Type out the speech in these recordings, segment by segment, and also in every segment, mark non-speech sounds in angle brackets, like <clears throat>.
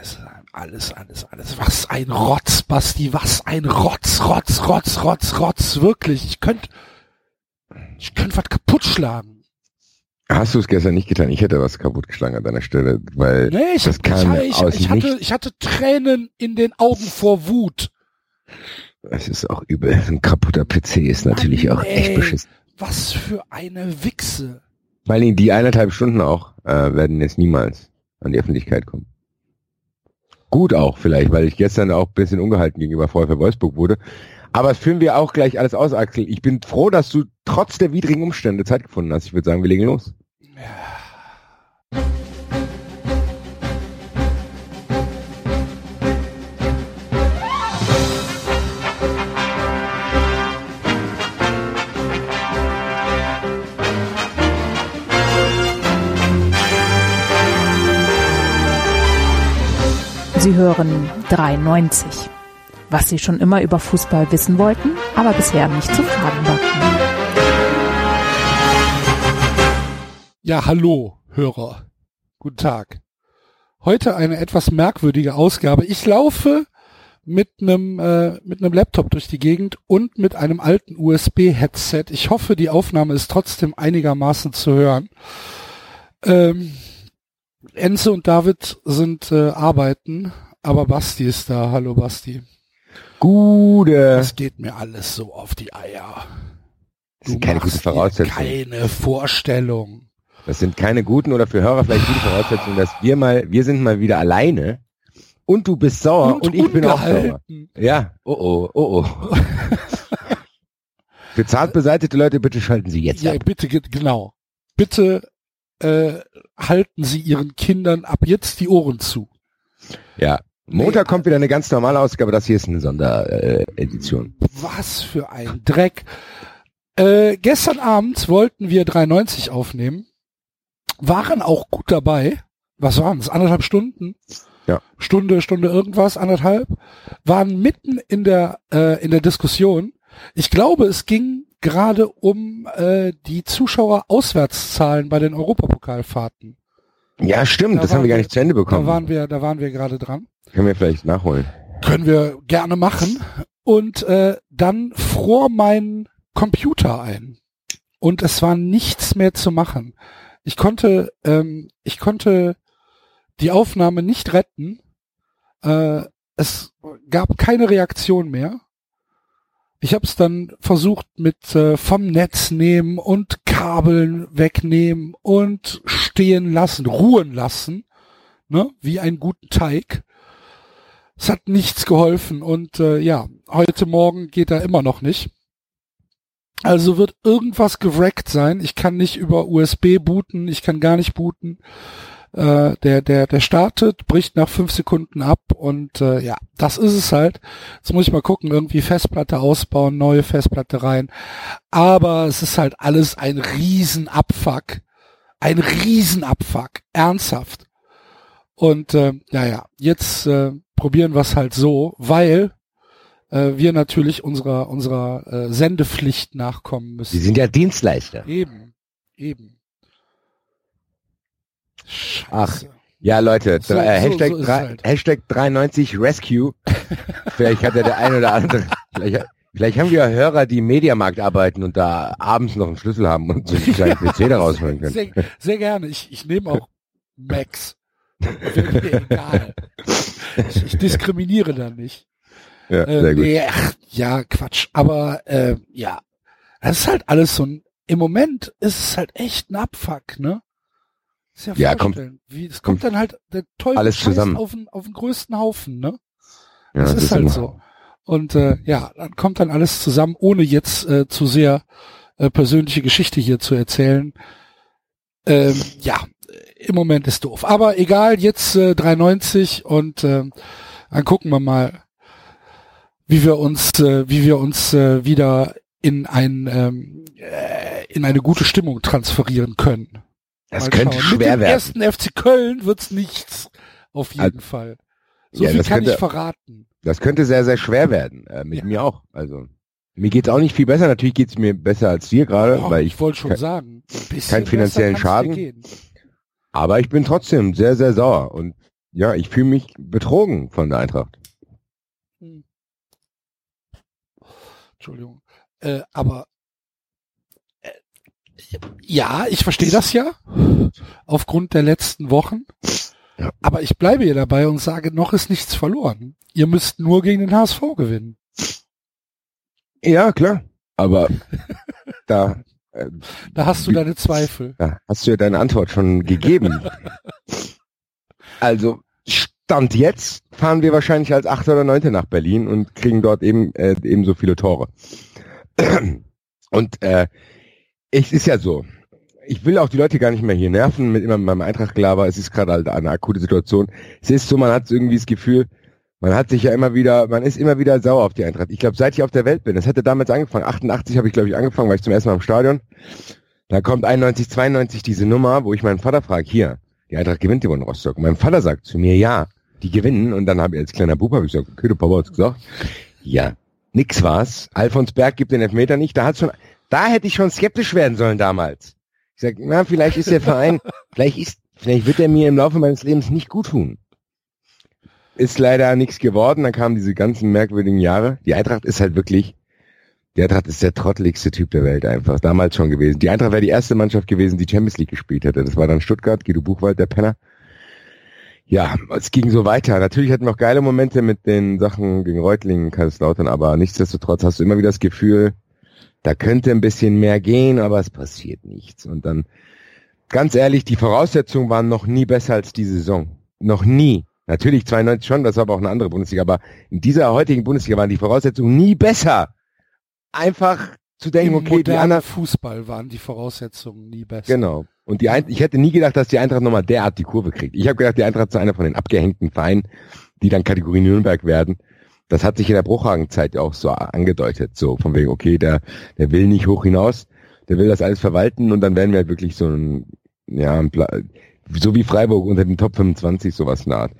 Es alles, alles, alles. Was ein Rotz, Basti, was ein Rotz, Rotz, Rotz, Rotz, Rotz, wirklich. Ich könnte, ich könnte was kaputt schlagen. Hast du es gestern nicht getan? Ich hätte was kaputtgeschlagen an deiner Stelle, weil nee, ich, das kam ich, aus ich, hatte, ich hatte Tränen in den Augen vor Wut. Es ist auch übel. Ein kaputter PC ist natürlich Mann, auch ey, echt beschissen. Was für eine Wichse. Weil die eineinhalb Stunden auch äh, werden jetzt niemals an die Öffentlichkeit kommen. Gut auch vielleicht, weil ich gestern auch ein bisschen ungehalten gegenüber VfL Wolfsburg wurde. Aber das führen wir auch gleich alles aus, Axel. Ich bin froh, dass du trotz der widrigen Umstände Zeit gefunden hast. Ich würde sagen, wir legen los. Sie hören 93. Was Sie schon immer über Fußball wissen wollten, aber bisher nicht zu fragen wagten. Ja, hallo, Hörer. Guten Tag. Heute eine etwas merkwürdige Ausgabe. Ich laufe mit einem äh, mit einem Laptop durch die Gegend und mit einem alten USB-Headset. Ich hoffe, die Aufnahme ist trotzdem einigermaßen zu hören. Ähm, Enze und David sind äh, arbeiten, aber Basti ist da. Hallo Basti. Gute. Es geht mir alles so auf die Eier. Das sind keine guten Voraussetzungen. Keine Vorstellung. Das sind keine guten oder für Hörer vielleicht gute Voraussetzungen, dass wir mal, wir sind mal wieder alleine und du bist sauer und, Und ich bin auch sauer. Ja, oh oh, oh oh. <laughs> für zart beseitete Leute, bitte schalten Sie jetzt Ja, ab. bitte, ge- genau. Bitte äh, halten Sie Ihren Kindern ab jetzt die Ohren zu. Ja. Montag kommt wieder eine ganz normale Ausgabe, das hier ist eine Sonderedition. Edition. Was für ein Dreck. Äh, gestern Abend wollten wir 390 aufnehmen, waren auch gut dabei. Was waren es? Anderthalb Stunden? Ja. Stunde, Stunde irgendwas, anderthalb. Waren mitten in der äh, in der Diskussion. Ich glaube, es ging gerade um äh, die Zuschauer-Auswärtszahlen bei den Europapokalfahrten. Ja, stimmt, Da das haben wir gar nicht zu Ende Da bekommen. waren wir, da waren wir gerade dran. Können wir vielleicht nachholen. Können wir gerne machen. Und äh, dann fror mein Computer ein. Und es war nichts mehr zu machen. Ich konnte, ähm, ich konnte die Aufnahme nicht retten. Äh, es gab keine Reaktion mehr. Ich habe es dann versucht mit äh, vom Netz nehmen und Kabeln wegnehmen und stehen lassen, ruhen lassen, ne, wie einen guten Teig. Es hat nichts geholfen und äh, ja, heute Morgen geht er immer noch nicht. Also wird irgendwas gewrackt sein. Ich kann nicht über USB booten, ich kann gar nicht booten. Äh, der, der, der startet, bricht nach fünf Sekunden ab und äh, ja, das ist es halt. Jetzt muss ich mal gucken, irgendwie Festplatte ausbauen, neue Festplatte rein. Aber es ist halt alles ein Riesenabfuck. Ein Riesenabfuck. Ernsthaft. Und äh, ja, ja, jetzt äh, probieren wir es halt so, weil äh, wir natürlich unserer unserer äh, Sendepflicht nachkommen müssen. Sie sind ja Dienstleister. Eben, eben. Ach, Ja, Leute, So- drei, äh, so- Hashtag, so drei, halt. Hashtag 93 Rescue. <laughs> vielleicht hat ja der eine oder andere, vielleicht, vielleicht haben wir Hörer, die im Mediamarkt arbeiten und da abends noch einen Schlüssel haben und so einen <laughs> kleinen PC da rausholen können. Sehr, sehr gerne. Ich, ich nehme auch Max. Mir egal. Ich, ich diskriminiere da nicht. Ja, Äh, sehr gut. nee, ach, ja, Quatsch. Aber äh, ja, das ist halt alles so ein. Im Moment ist es halt echt ein Abfuck, ne? Ist ja, Ja, kommt-. Wie, es kommt dann halt der Teufel alles zusammen. auf den, auf den größten Haufen, ne? Ja, das ist halt immer- so. Und äh, ja, dann kommt dann alles zusammen, ohne jetzt äh, zu sehr äh, persönliche Geschichte hier zu erzählen. Ähm, ja, im Moment ist doof. Aber egal, jetzt äh, 3,90 und äh, dann gucken wir mal, wie wir uns, äh, wie wir uns äh, wieder in ein ähm, äh, in eine gute Stimmung transferieren können. Das Mal könnte schauen. schwer Mit dem werden. ersten FC Köln wird's nichts. Auf jeden Fall. So Ja, viel kann könnte- ich verraten. Das könnte sehr, sehr schwer werden. Äh, mit Ja. mir auch. Also mir geht's auch nicht viel besser. Natürlich geht's mir besser als dir gerade, Oh, weil ich ich. wollte schon kein- sagen. keinen finanziellen Schaden. Aber ich bin trotzdem sehr, sehr sauer und ja, ich fühle mich betrogen von der Eintracht. Hm. Entschuldigung. Äh, aber ja, ich verstehe das ja aufgrund der letzten Wochen. Ja. Aber ich bleibe hier dabei und sage, noch ist nichts verloren. Ihr müsst nur gegen den HSV gewinnen. Ja, klar. Aber <laughs> da, äh, Da hast du deine Zweifel. da hast du ja deine Antwort schon gegeben. also Stand jetzt fahren wir wahrscheinlich als Achter oder Neunte nach Berlin und kriegen dort eben äh, ebenso viele Tore. <clears throat> Und äh, es ist ja so. Ich will auch die Leute gar nicht mehr hier nerven mit immer meinem Eintracht-Gelaber. Es ist gerade halt eine akute Situation. Es ist so, man hat irgendwie das Gefühl, man hat sich ja immer wieder, man ist immer wieder sauer auf die Eintracht. Ich glaube, seit ich auf der Welt bin, das hätte damals angefangen. 88 habe ich, glaube ich, angefangen, war ich zum ersten Mal im Stadion. Da kommt 91, 92 diese Nummer, wo ich meinen Vater frage, hier, die Eintracht gewinnt die in Rostock. Und mein Vater sagt zu mir, ja, die gewinnen. Und dann habe ich als kleiner Bub hab ich gesagt, okay, der Papa hat's gesagt. Ja, nix war's. Alfons Berg gibt den Elfmeter nicht. Da hat's schon, da hätte ich schon skeptisch werden sollen damals. Ich sag, na, vielleicht ist der Verein, <laughs> vielleicht ist, vielleicht wird er mir im Laufe meines Lebens nicht gut tun. Ist leider nichts geworden. Dann kamen diese ganzen merkwürdigen Jahre. Die Eintracht ist halt wirklich, die Eintracht ist der trotteligste Typ der Welt einfach. Damals schon gewesen. Die Eintracht wäre die erste Mannschaft gewesen, die Champions League gespielt hätte. Das war dann Stuttgart, Guido Buchwald, der Penner. Ja, es ging so weiter. Natürlich hatten wir auch geile Momente mit den Sachen gegen Reutlingen, Kaiserslautern, aber nichtsdestotrotz hast du immer wieder das Gefühl, da könnte ein bisschen mehr gehen, aber es passiert nichts. Und dann, ganz ehrlich, die Voraussetzungen waren noch nie besser als die Saison. Noch nie. Natürlich 92 schon, das war aber auch eine andere Bundesliga, aber in dieser heutigen Bundesliga waren die Voraussetzungen nie besser. Einfach zu denken, Im okay, die anderen, Fußball waren die Voraussetzungen nie besser. Genau. Und die Ein ich hätte nie gedacht, dass die Eintracht nochmal derart die Kurve kriegt. Ich habe gedacht, die Eintracht ist einer von den abgehängten Vereinen, die dann Kategorie Nürnberg werden. Das hat sich in der Bruchhagenzeit auch so angedeutet. So von wegen, okay, der, der will nicht hoch hinaus, der will das alles verwalten und dann werden wir halt wirklich so ein, ja, ein so wie Freiburg unter den Top 25, sowas Art.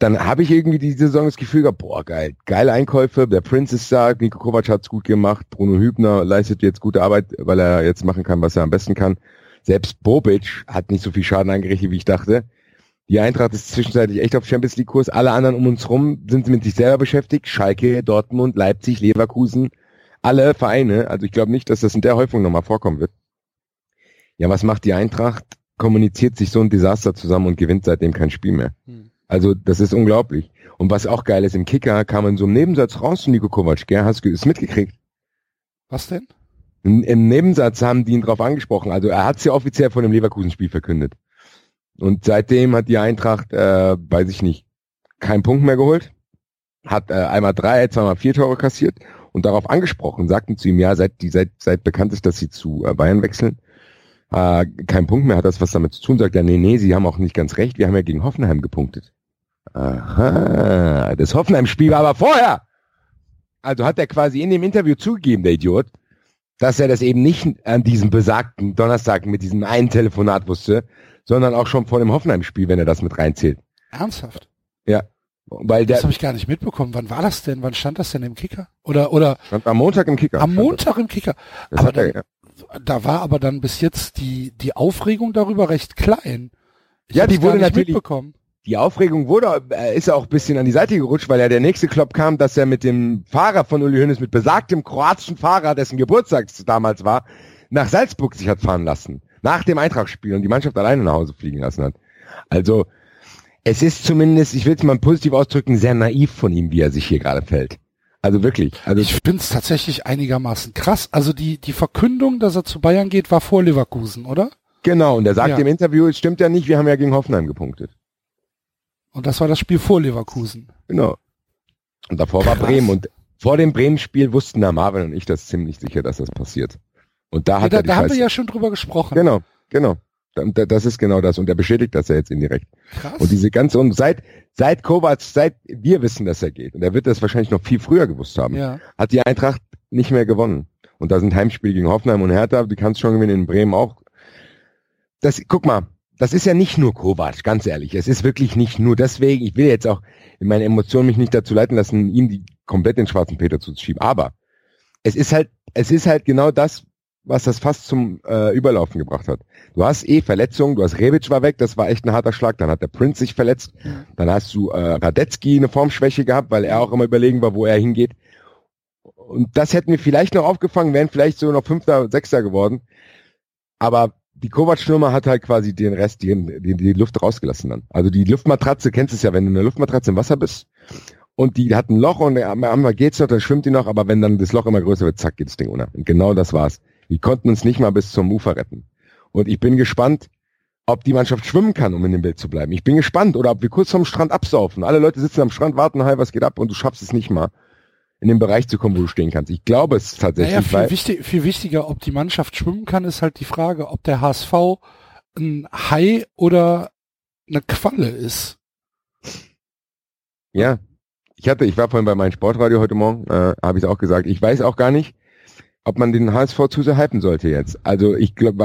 Dann habe ich irgendwie die Saison das Gefühl gehabt, boah, geil, geile Einkäufe, der Prince ist da, Nico Kovac hat's gut gemacht, Bruno Hübner leistet jetzt gute Arbeit, weil er jetzt machen kann, was er am besten kann. Selbst Bobic hat nicht so viel Schaden angerichtet, wie ich dachte. Die Eintracht ist zwischenzeitlich echt auf Champions League Kurs. Alle anderen um uns rum sind mit sich selber beschäftigt. Schalke, Dortmund, Leipzig, Leverkusen, alle Vereine. Also ich glaube nicht, dass das in der Häufung nochmal vorkommen wird. Ja, was macht die Eintracht? Kommuniziert sich so ein Desaster zusammen und gewinnt seitdem kein Spiel mehr. Hm. Also das ist unglaublich. Und was auch geil ist, im Kicker kam in so einem Nebensatz raus von Nico Kovac, gell? Hast du es mitgekriegt? Was denn? Im Nebensatz haben die ihn drauf angesprochen. Also er hat es ja offiziell vor dem Leverkusen-Spiel verkündet. Und seitdem hat die Eintracht, äh, weiß ich nicht, keinen Punkt mehr geholt. Hat äh, einmal drei, zweimal vier Tore kassiert und darauf angesprochen, sagten zu ihm, ja, seit, die, seit, seit bekannt ist, dass sie zu äh, Bayern wechseln, äh, kein Punkt mehr, hat das was damit zu tun, sagt er, nee, nee, sie haben auch nicht ganz recht, wir haben ja gegen Hoffenheim gepunktet. Aha, das Hoffenheim-Spiel war aber vorher. Also hat er quasi in dem Interview zugegeben, der Idiot, dass er das eben nicht an diesem besagten Donnerstag mit diesem einen Telefonat wusste, sondern auch schon vor dem Hoffenheim-Spiel, wenn er das mit reinzählt. Ernsthaft? Ja. Weil der Das habe ich gar nicht mitbekommen. Wann war das denn? Wann stand das denn im Kicker? Oder oder stand am Montag im Kicker. am Montag im Kicker? Das, Aber hat er, dann, ja. da war aber dann bis jetzt die die Aufregung darüber recht klein. Ich Ja, die wurde nicht natürlich- mitbekommen. Die Aufregung wurde, er ist auch ein bisschen an die Seite gerutscht, weil ja der nächste Klopp kam, dass er mit dem Fahrer von Uli Hoeneß, mit besagtem kroatischen Fahrer, dessen Geburtstag damals war, nach Salzburg sich hat fahren lassen. Nach dem Eintragsspiel und die Mannschaft alleine nach Hause fliegen lassen hat. Also, es ist zumindest, ich will es mal positiv ausdrücken, sehr naiv von ihm, wie er sich hier gerade fällt. Also wirklich. Also Ich finde es tatsächlich einigermaßen krass. Also die die Verkündung, dass er zu Bayern geht, war vor Leverkusen, oder? genau, und er sagt Ja. im Interview, es stimmt ja nicht, wir haben ja gegen Hoffenheim gepunktet. Und das war das Spiel vor Leverkusen. Genau. Und davor war Krass. Bremen und vor dem Bremen-Spiel wussten der Marvin und ich das ziemlich sicher, dass das passiert. Und da Ja, hat da er die da haben wir ja schon drüber gesprochen. Genau, genau. Da- da- Das ist genau das. Und er bestätigt das ja jetzt indirekt. Krass. Und diese ganze, und seit, seit Kovac, seit wir wissen, dass er geht, und er wird das wahrscheinlich noch viel früher gewusst haben, ja. hat die Eintracht nicht mehr gewonnen. Und da sind Heimspiele gegen Hoffenheim und Hertha, die kannst schon gewinnen, in Bremen auch. Das, guck mal, das ist ja nicht nur Kovac, ganz ehrlich. Es ist wirklich nicht nur deswegen, ich will jetzt auch in meinen Emotionen mich nicht dazu leiten lassen, ihm die komplett den schwarzen Peter zuzuschieben. Aber es ist halt, es ist halt genau das, was das fast zum äh, Überlaufen gebracht hat. Du hast eh Verletzungen, du hast Rebic war weg, das war echt ein harter Schlag. Dann hat der Prince sich verletzt. Dann hast du äh, Radetzky eine Formschwäche gehabt, weil er auch immer überlegen war, wo er hingeht. Und das hätten wir vielleicht noch aufgefangen, wären vielleicht so noch Fünfter, Sechster geworden. Aber die Kovac-Nummer hat halt quasi den Rest, die, die, die Luft rausgelassen dann. Also die Luftmatratze, kennst du es ja, wenn du in einer Luftmatratze im Wasser bist und die hat ein Loch und einmal geht's noch, dann schwimmt die noch, aber wenn dann das Loch immer größer wird, zack, geht das Ding unter. Und genau das war's. Die konnten uns nicht mal bis zum Ufer retten. Und ich bin gespannt, ob die Mannschaft schwimmen kann, um in dem Bild zu bleiben. Ich bin gespannt, oder ob wir kurz vom Strand absaufen. Alle Leute sitzen am Strand, warten, hi, was geht ab, und du schaffst es nicht mal, in den Bereich zu kommen, wo du stehen kannst. Ich glaube es tatsächlich. Naja, viel, wichtig, viel wichtiger, ob die Mannschaft schwimmen kann, ist halt die Frage, ob der HSV ein Hai oder eine Qualle ist. ja, ich hatte, ich war vorhin bei meinem Sportradio heute Morgen, äh, habe ich auch gesagt, ich weiß auch gar nicht, ob man den HSV zu sehr hypen sollte jetzt. Also ich glaube,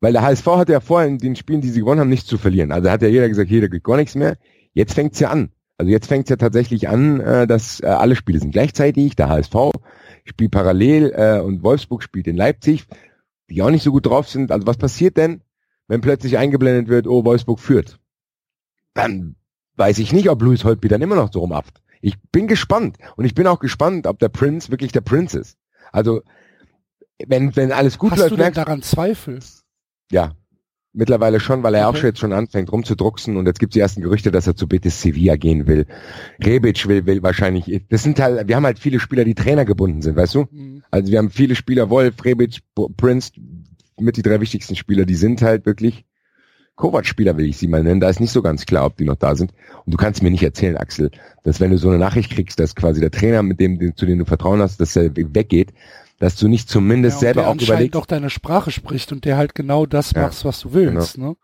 weil, der HSV hat ja vorher in den Spielen, die sie gewonnen haben, nichts zu verlieren. Also hat ja jeder gesagt, jeder geht gar nichts mehr. Jetzt fängt's ja an. Also jetzt fängt's ja tatsächlich an, äh, dass äh, alle Spiele sind gleichzeitig. Der HSV spielt parallel äh, und Wolfsburg spielt in Leipzig, die auch nicht so gut drauf sind. Also was passiert denn, wenn plötzlich eingeblendet wird, oh, Wolfsburg führt? Dann weiß ich nicht, ob Louis Holtby dann immer noch so rumaft. Ich bin gespannt. Und ich bin auch gespannt, ob der Prince wirklich der Prince ist. Also, wenn, wenn alles gut Hast läuft, du denn merkst daran Zweifel? ja, mittlerweile schon, weil er auch Okay. schon jetzt schon anfängt rumzudrucksen und jetzt gibt es die ersten Gerüchte, dass er zu Betis Sevilla gehen will. Rebic will, will wahrscheinlich, das sind halt, wir haben halt viele Spieler, die Trainer gebunden sind, weißt du? Hm. Also wir haben viele Spieler, Wolf, Rebic, Prince, mit die drei wichtigsten Spieler, die sind halt wirklich Kovac-Spieler, will ich sie mal nennen. Da ist nicht so ganz klar, ob die noch da sind. Und du kannst mir nicht erzählen, Axel, dass wenn du so eine Nachricht kriegst, dass quasi der Trainer, mit dem, zu dem du Vertrauen hast, dass er weggeht, dass du nicht zumindest Ja, selber der auch überlegst, doch deine Sprache spricht und der halt genau das Ja, machst, was du willst. Ne?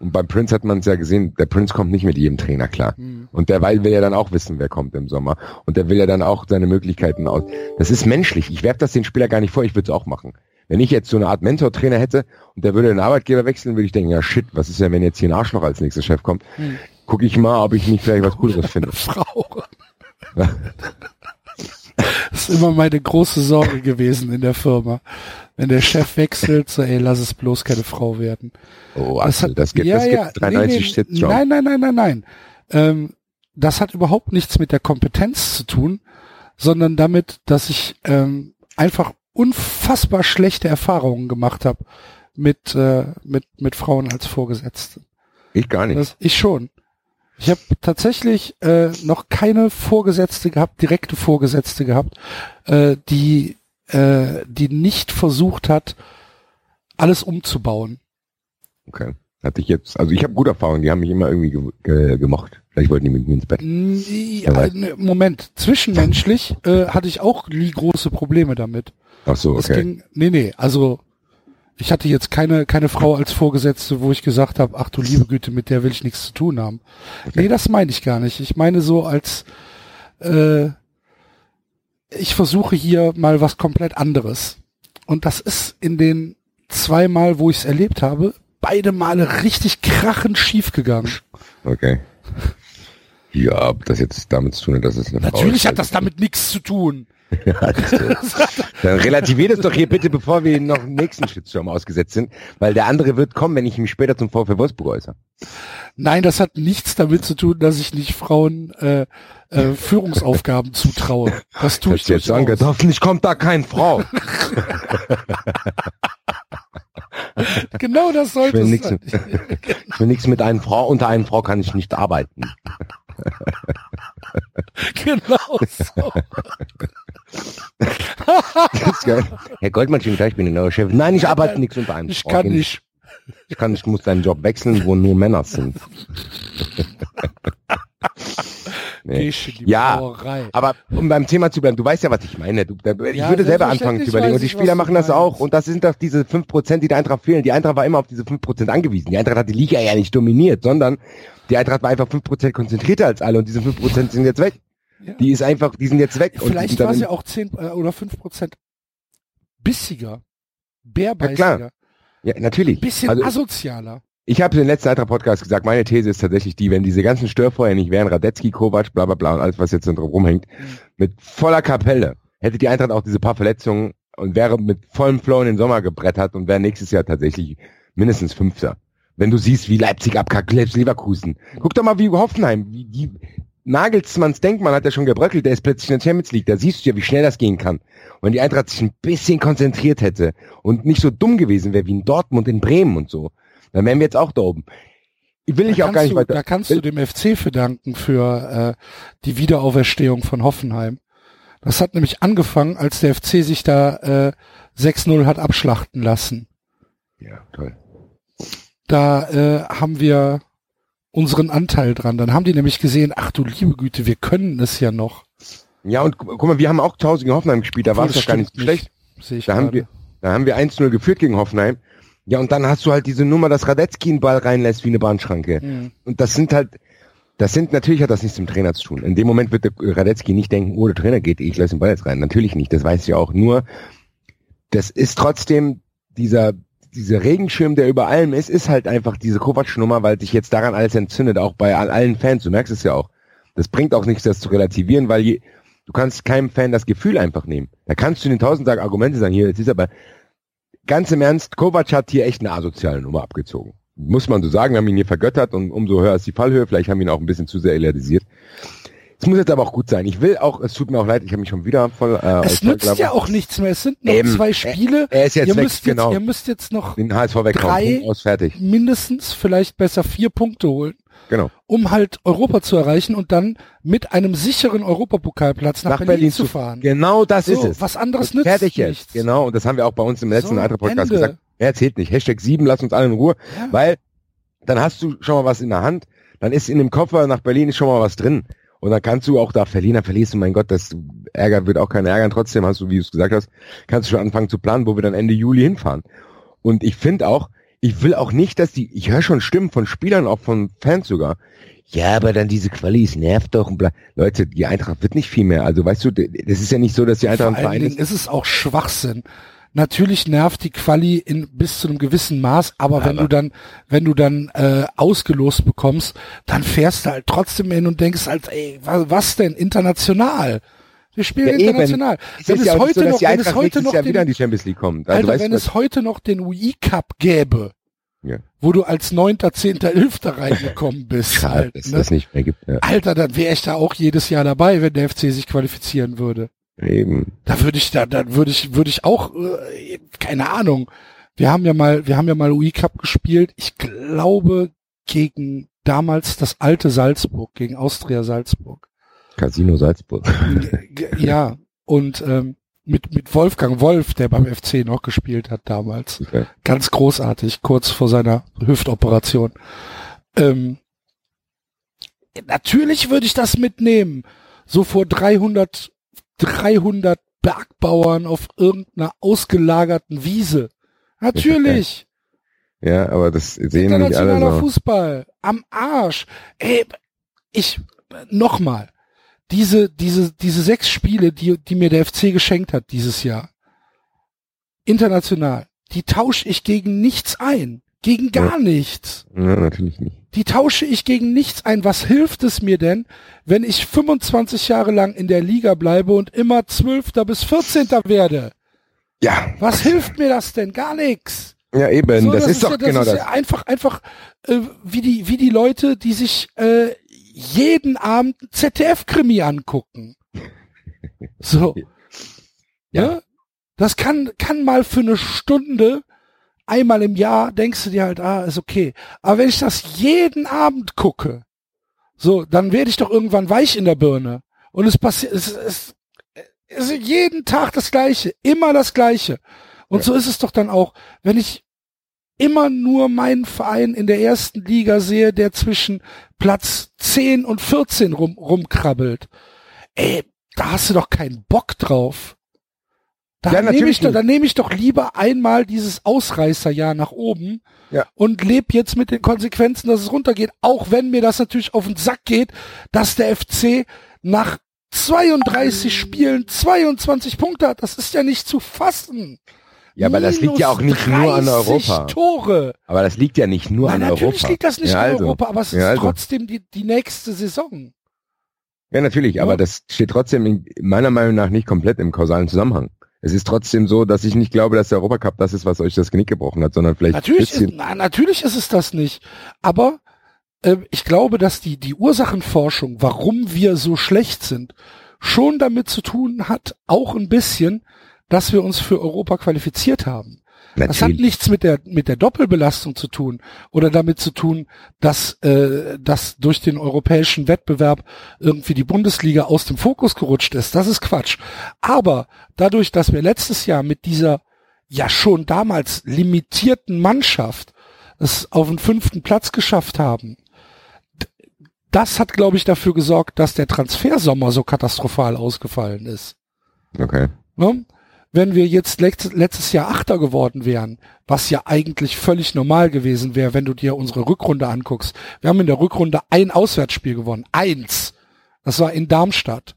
Und beim Prince hat man es ja gesehen, der Prince kommt nicht mit jedem Trainer klar. Hm. Und der will will ja dann auch wissen, wer kommt im Sommer. Und der will ja dann auch seine Möglichkeiten aus. Das ist menschlich. Ich werfe das den Spieler gar nicht vor, ich würde es auch machen. Wenn ich jetzt so eine Art Mentor-Trainer hätte und der würde den Arbeitgeber wechseln, würde ich denken, ja shit, was ist denn, wenn jetzt hier ein Arschloch als nächster Chef kommt? Hm. Gucke ich mal, ob ich nicht vielleicht was Cooleres finde. <laughs> Frau. Das ist immer meine große Sorge gewesen in der Firma. Wenn der Chef wechselt, so ey, lass es bloß keine Frau werden. Oh, Das Axel, hat- das gibt, ja, das ja, gibt 93 nee, nee. Nein, nein, nein, nein, nein. Ähm, das hat überhaupt nichts mit der Kompetenz zu tun, sondern damit, dass ich ähm, einfach unfassbar schlechte Erfahrungen gemacht habe mit, äh, mit, mit Frauen als Vorgesetzte. Ich gar nicht. Das, ich schon. Ich habe tatsächlich äh, noch keine Vorgesetzte gehabt, direkte Vorgesetzte gehabt, äh, die, äh, die nicht versucht hat, alles umzubauen. Okay. Hatte ich jetzt, also ich habe gute Erfahrungen, die haben mich immer irgendwie ge ge gemocht. Vielleicht wollten die mit mir ins Bett. Ja, äh, Moment, zwischenmenschlich <laughs> äh, hatte ich auch nie große Probleme damit. Ach so, Es okay. ging, nee, nee, also ich hatte jetzt keine, keine Frau als Vorgesetzte, wo ich gesagt habe, ach du liebe Güte, mit der will ich nichts zu tun haben. Nee, das meine ich gar nicht. Ich meine so als äh, ich versuche hier mal was komplett anderes. Und das ist in den zwei Mal, wo ich es erlebt habe, beide Male richtig krachend schief gegangen. Okay. Ja, ob das jetzt damit zu tun hat, dass es eine Frau Natürlich ist. hat das damit nichts zu tun. <laughs> Ja, das <laughs> Dann relativiert es doch hier bitte, bevor wir noch einen nächsten Shitstorm ausgesetzt sind, weil der andere wird kommen, wenn ich mich später zum VfL Wolfsburg äußere. Nein, das hat nichts damit zu tun, dass ich nicht Frauen äh, äh, Führungsaufgaben zutraue. Das tue ich Hättest du jetzt sagen hoffentlich kommt da keine Frau. <laughs> <laughs> Genau das Ich sollte es sein. mit, <laughs> ich will nichts mit einer Frau, unter einer Frau kann ich nicht arbeiten. <laughs> genau so. Herr Goldmann, schönen Tag, ich bin der neue Chef. Nein, ich arbeite nichts unter einem Ich Frau. kann nicht. Ich kann nicht, ich muss deinen Job wechseln, wo nur Männer sind. Nee. Ja, Brauerei. Aber um beim Thema zu bleiben, du weißt ja, was ich meine. Du, da, ich Ja, würde selber anfangen zu überlegen. Und die Spieler machen das auch. Und das sind doch diese 5%, die der Eintracht fehlen. Die Eintracht war immer auf diese 5% angewiesen. Die Eintracht hat die Liga ja nicht dominiert, sondern die Eintracht war einfach 5% konzentrierter als alle und diese 5% sind jetzt weg. Ja. Die ist einfach, die sind jetzt weg. Vielleicht war es ja auch 10 äh, oder 5 Prozent bissiger, Ja, bärbeißiger, klar. Ja, natürlich. bisschen Also, asozialer. Ich habe in den letzten Eintracht-Podcast gesagt, meine These ist tatsächlich die, wenn diese ganzen Störfeuer nicht wären, Radetzky, Kovac, bla bla bla und alles, was jetzt drin rumhängt, Mhm. mit voller Kapelle, hätte die Eintracht auch diese paar Verletzungen und wäre mit vollem Flow in den Sommer gebrettert und wäre nächstes Jahr tatsächlich mindestens Fünfter. Wenn du siehst, wie Leipzig abkackt, selbst Leverkusen. Guck doch mal, wie Hoffenheim, wie die Nagelsmanns Denkmann hat ja schon gebröckelt, der ist plötzlich in der Champions League. Da siehst du ja, wie schnell das gehen kann. Und wenn die Eintracht sich ein bisschen konzentriert hätte und nicht so dumm gewesen wäre wie in Dortmund, in Bremen und so, dann wären wir jetzt auch da oben. Will ich Da auch gar kannst nicht du, weiter. da kannst du dem FC verdanken für äh, die Wiederauferstehung von Hoffenheim. Das hat nämlich angefangen, als der FC sich da äh, 6-0 hat abschlachten lassen. ja, toll. Da äh, haben wir unseren Anteil dran. Dann haben die nämlich gesehen, ach du liebe Güte, wir können es ja noch. Ja, und gu- guck mal, wir haben auch zu Hause gegen Hoffenheim gespielt, da war es gar nicht schlecht. Ich Da haben wir, da haben wir 1-0 geführt gegen Hoffenheim. Ja, und dann hast du halt diese Nummer, dass Radetzky einen Ball reinlässt wie eine Bahnschranke. Mhm. Und das sind halt, das sind, natürlich hat das nichts mit dem Trainer zu tun. In dem Moment wird der Radetzky nicht denken, oh, der Trainer geht, ich lasse den Ball jetzt rein. Natürlich nicht, das weiß ich auch. Nur, das ist trotzdem dieser, dieser Regenschirm, der über allem ist, ist halt einfach diese Kovac-Nummer, weil sich jetzt daran alles entzündet, auch bei all- allen Fans. Du merkst es ja auch. Das bringt auch nichts, das zu relativieren, weil je, du kannst keinem Fan das Gefühl einfach nehmen. Da kannst du den tausend Tag Argumente sagen, hier, jetzt ist aber, ganz im Ernst, Kovac hat hier echt eine asoziale Nummer abgezogen. Muss man so sagen, wir haben ihn hier vergöttert und umso höher ist die Fallhöhe, vielleicht haben wir ihn auch ein bisschen zu sehr elatisiert. Es muss jetzt aber auch gut sein. Ich will auch, es tut mir auch leid, ich habe mich schon wieder voll äh, Es nützt ja auch nichts mehr. Es sind noch Eben. zwei Spiele. Er ist jetzt ihr weg, müsst genau. Jetzt, ihr müsst jetzt noch den HSV drei- aus, fertig. mindestens vielleicht besser vier Punkte holen, Genau. um halt Europa zu erreichen und dann mit einem sicheren Europapokalplatz nach, Berlin, zu fahren. Genau das ist So, es. was anderes Und nützt fertig jetzt. nichts. Genau, und das haben wir auch bei uns im letzten So, Eintracht-Podcast gesagt. Er erzählt nicht. Hashtag 7, lass uns alle in Ruhe, Ja. weil dann hast du schon mal was in der Hand, dann ist in dem Koffer nach Berlin ist schon mal was drin. Und dann kannst du auch da dann verlierst du, mein Gott, das Ärger wird auch keinen ärgern. Trotzdem hast du, wie du es gesagt hast, kannst du schon anfangen zu planen, wo wir dann Ende Juli hinfahren. Und ich finde auch, ich will auch nicht, dass die, ich höre schon Stimmen von Spielern, auch von Fans sogar. Ja, aber dann diese Qualis nervt doch und bla. Leute, die Eintracht wird nicht viel mehr. Also weißt du, das ist ja nicht so, dass die Eintracht ein Vor allen Verein Dingen ist. ist es auch Schwachsinn. Natürlich nervt die Quali in bis zu einem gewissen Maß, aber, wenn Aber- du dann, wenn du dann äh, ausgelost bekommst, dann fährst du halt trotzdem hin und denkst halt, ey, was, was denn international? Wir spielen Ja, international. Wenn es ja so, heute noch, wenn es heute noch Jahr wieder in den, die Champions League kommt. Also Alter, weißt wenn es heute noch den UI Cup gäbe, Ja. wo du als Neunter, Zehnter, Elfter reingekommen bist, was, halt, dass ne? das nicht mehr gibt. Ja. Alter, dann wäre ich da auch jedes Jahr dabei, wenn der FC sich qualifizieren würde. Eben. Da würde ich da, dann würde ich, würde ich auch, äh, keine Ahnung. Wir haben ja mal, wir haben ja mal UI Cup gespielt. Ich glaube gegen damals das alte Salzburg, gegen Austria Salzburg. Casino Salzburg. Ja, und ähm, mit mit Wolfgang Wolf, der beim FC noch gespielt hat damals. Super. Ganz großartig, kurz vor seiner Hüftoperation. Ähm, natürlich würde ich das mitnehmen. So vor 300, 300 Bergbauern auf irgendeiner ausgelagerten Wiese. Natürlich. Ja, aber das sehen nicht alle Internationaler so. Fußball. Am Arsch. Ey, ich, nochmal. Diese, diese, diese sechs Spiele, die, die mir der FC geschenkt hat dieses Jahr. International. Die tausche ich gegen nichts ein. Gegen gar nichts. Ja, natürlich nicht. Die tausche ich gegen nichts ein. Was hilft es mir denn, wenn ich 25 Jahre lang in der Liga bleibe und immer 12. bis 14. werde? Ja, Was hilft mir das denn? Gar nichts. ja eben, So, das, ist doch ja, genau ist das. Ja einfach, einfach äh, wie die, wie die Leute, die sich äh, jeden Abend ein ZDF-Krimi angucken. So. Ja. Ne? Das kann, kann mal für eine Stunde, einmal im Jahr, denkst du dir halt, ah, ist okay. Aber wenn ich das jeden Abend gucke, so, dann werde ich doch irgendwann weich in der Birne. Und es passiert, es, es, es ist jeden Tag das Gleiche, immer das Gleiche. Und Ja. so ist es doch dann auch, wenn ich immer nur meinen Verein in der ersten Liga sehe, der zwischen Platz 10 und 14 rum, rumkrabbelt. Ey, da hast du doch keinen Bock drauf. Da Ja, nehme ich doch, nehme ich doch lieber einmal dieses Ausreißerjahr nach oben Ja. und lebe jetzt mit den Konsequenzen, dass es runtergeht, auch wenn mir das natürlich auf den Sack geht, dass der FC nach 32 Spielen 22 Punkte hat. Das ist ja nicht zu fassen. Ja, aber das liegt ja auch nicht nur an 30 Europa. Tore. Aber das liegt ja nicht nur Nein, an natürlich Europa. liegt das nicht ja, an also. Europa, aber es ist Ja, also. trotzdem die, die nächste Saison. Ja, natürlich, Ja. aber das steht trotzdem in, meiner Meinung nach nicht komplett im kausalen Zusammenhang. Es ist trotzdem so, dass ich nicht glaube, dass der Europacup das ist, was euch das Genick gebrochen hat, sondern vielleicht natürlich ist, na, natürlich ist es das nicht. Aber äh, ich glaube, dass die die Ursachenforschung, warum wir so schlecht sind, schon damit zu tun hat, auch ein bisschen, dass wir uns für Europa qualifiziert haben. Natürlich. Das hat nichts mit der mit der Doppelbelastung zu tun oder damit zu tun, dass äh, dass durch den europäischen Wettbewerb irgendwie die Bundesliga aus dem Fokus gerutscht ist. Das ist Quatsch. Aber dadurch, dass wir letztes Jahr mit dieser ja schon damals limitierten Mannschaft es auf den fünften Platz geschafft haben, das hat, glaube ich, dafür gesorgt, dass der Transfersommer so katastrophal ausgefallen ist. Okay. Ne? Wenn wir jetzt letztes Jahr Achter geworden wären, was ja eigentlich völlig normal gewesen wäre, wenn du dir unsere Rückrunde anguckst. Wir haben in der Rückrunde ein Auswärtsspiel gewonnen. Eins. Das war in Darmstadt.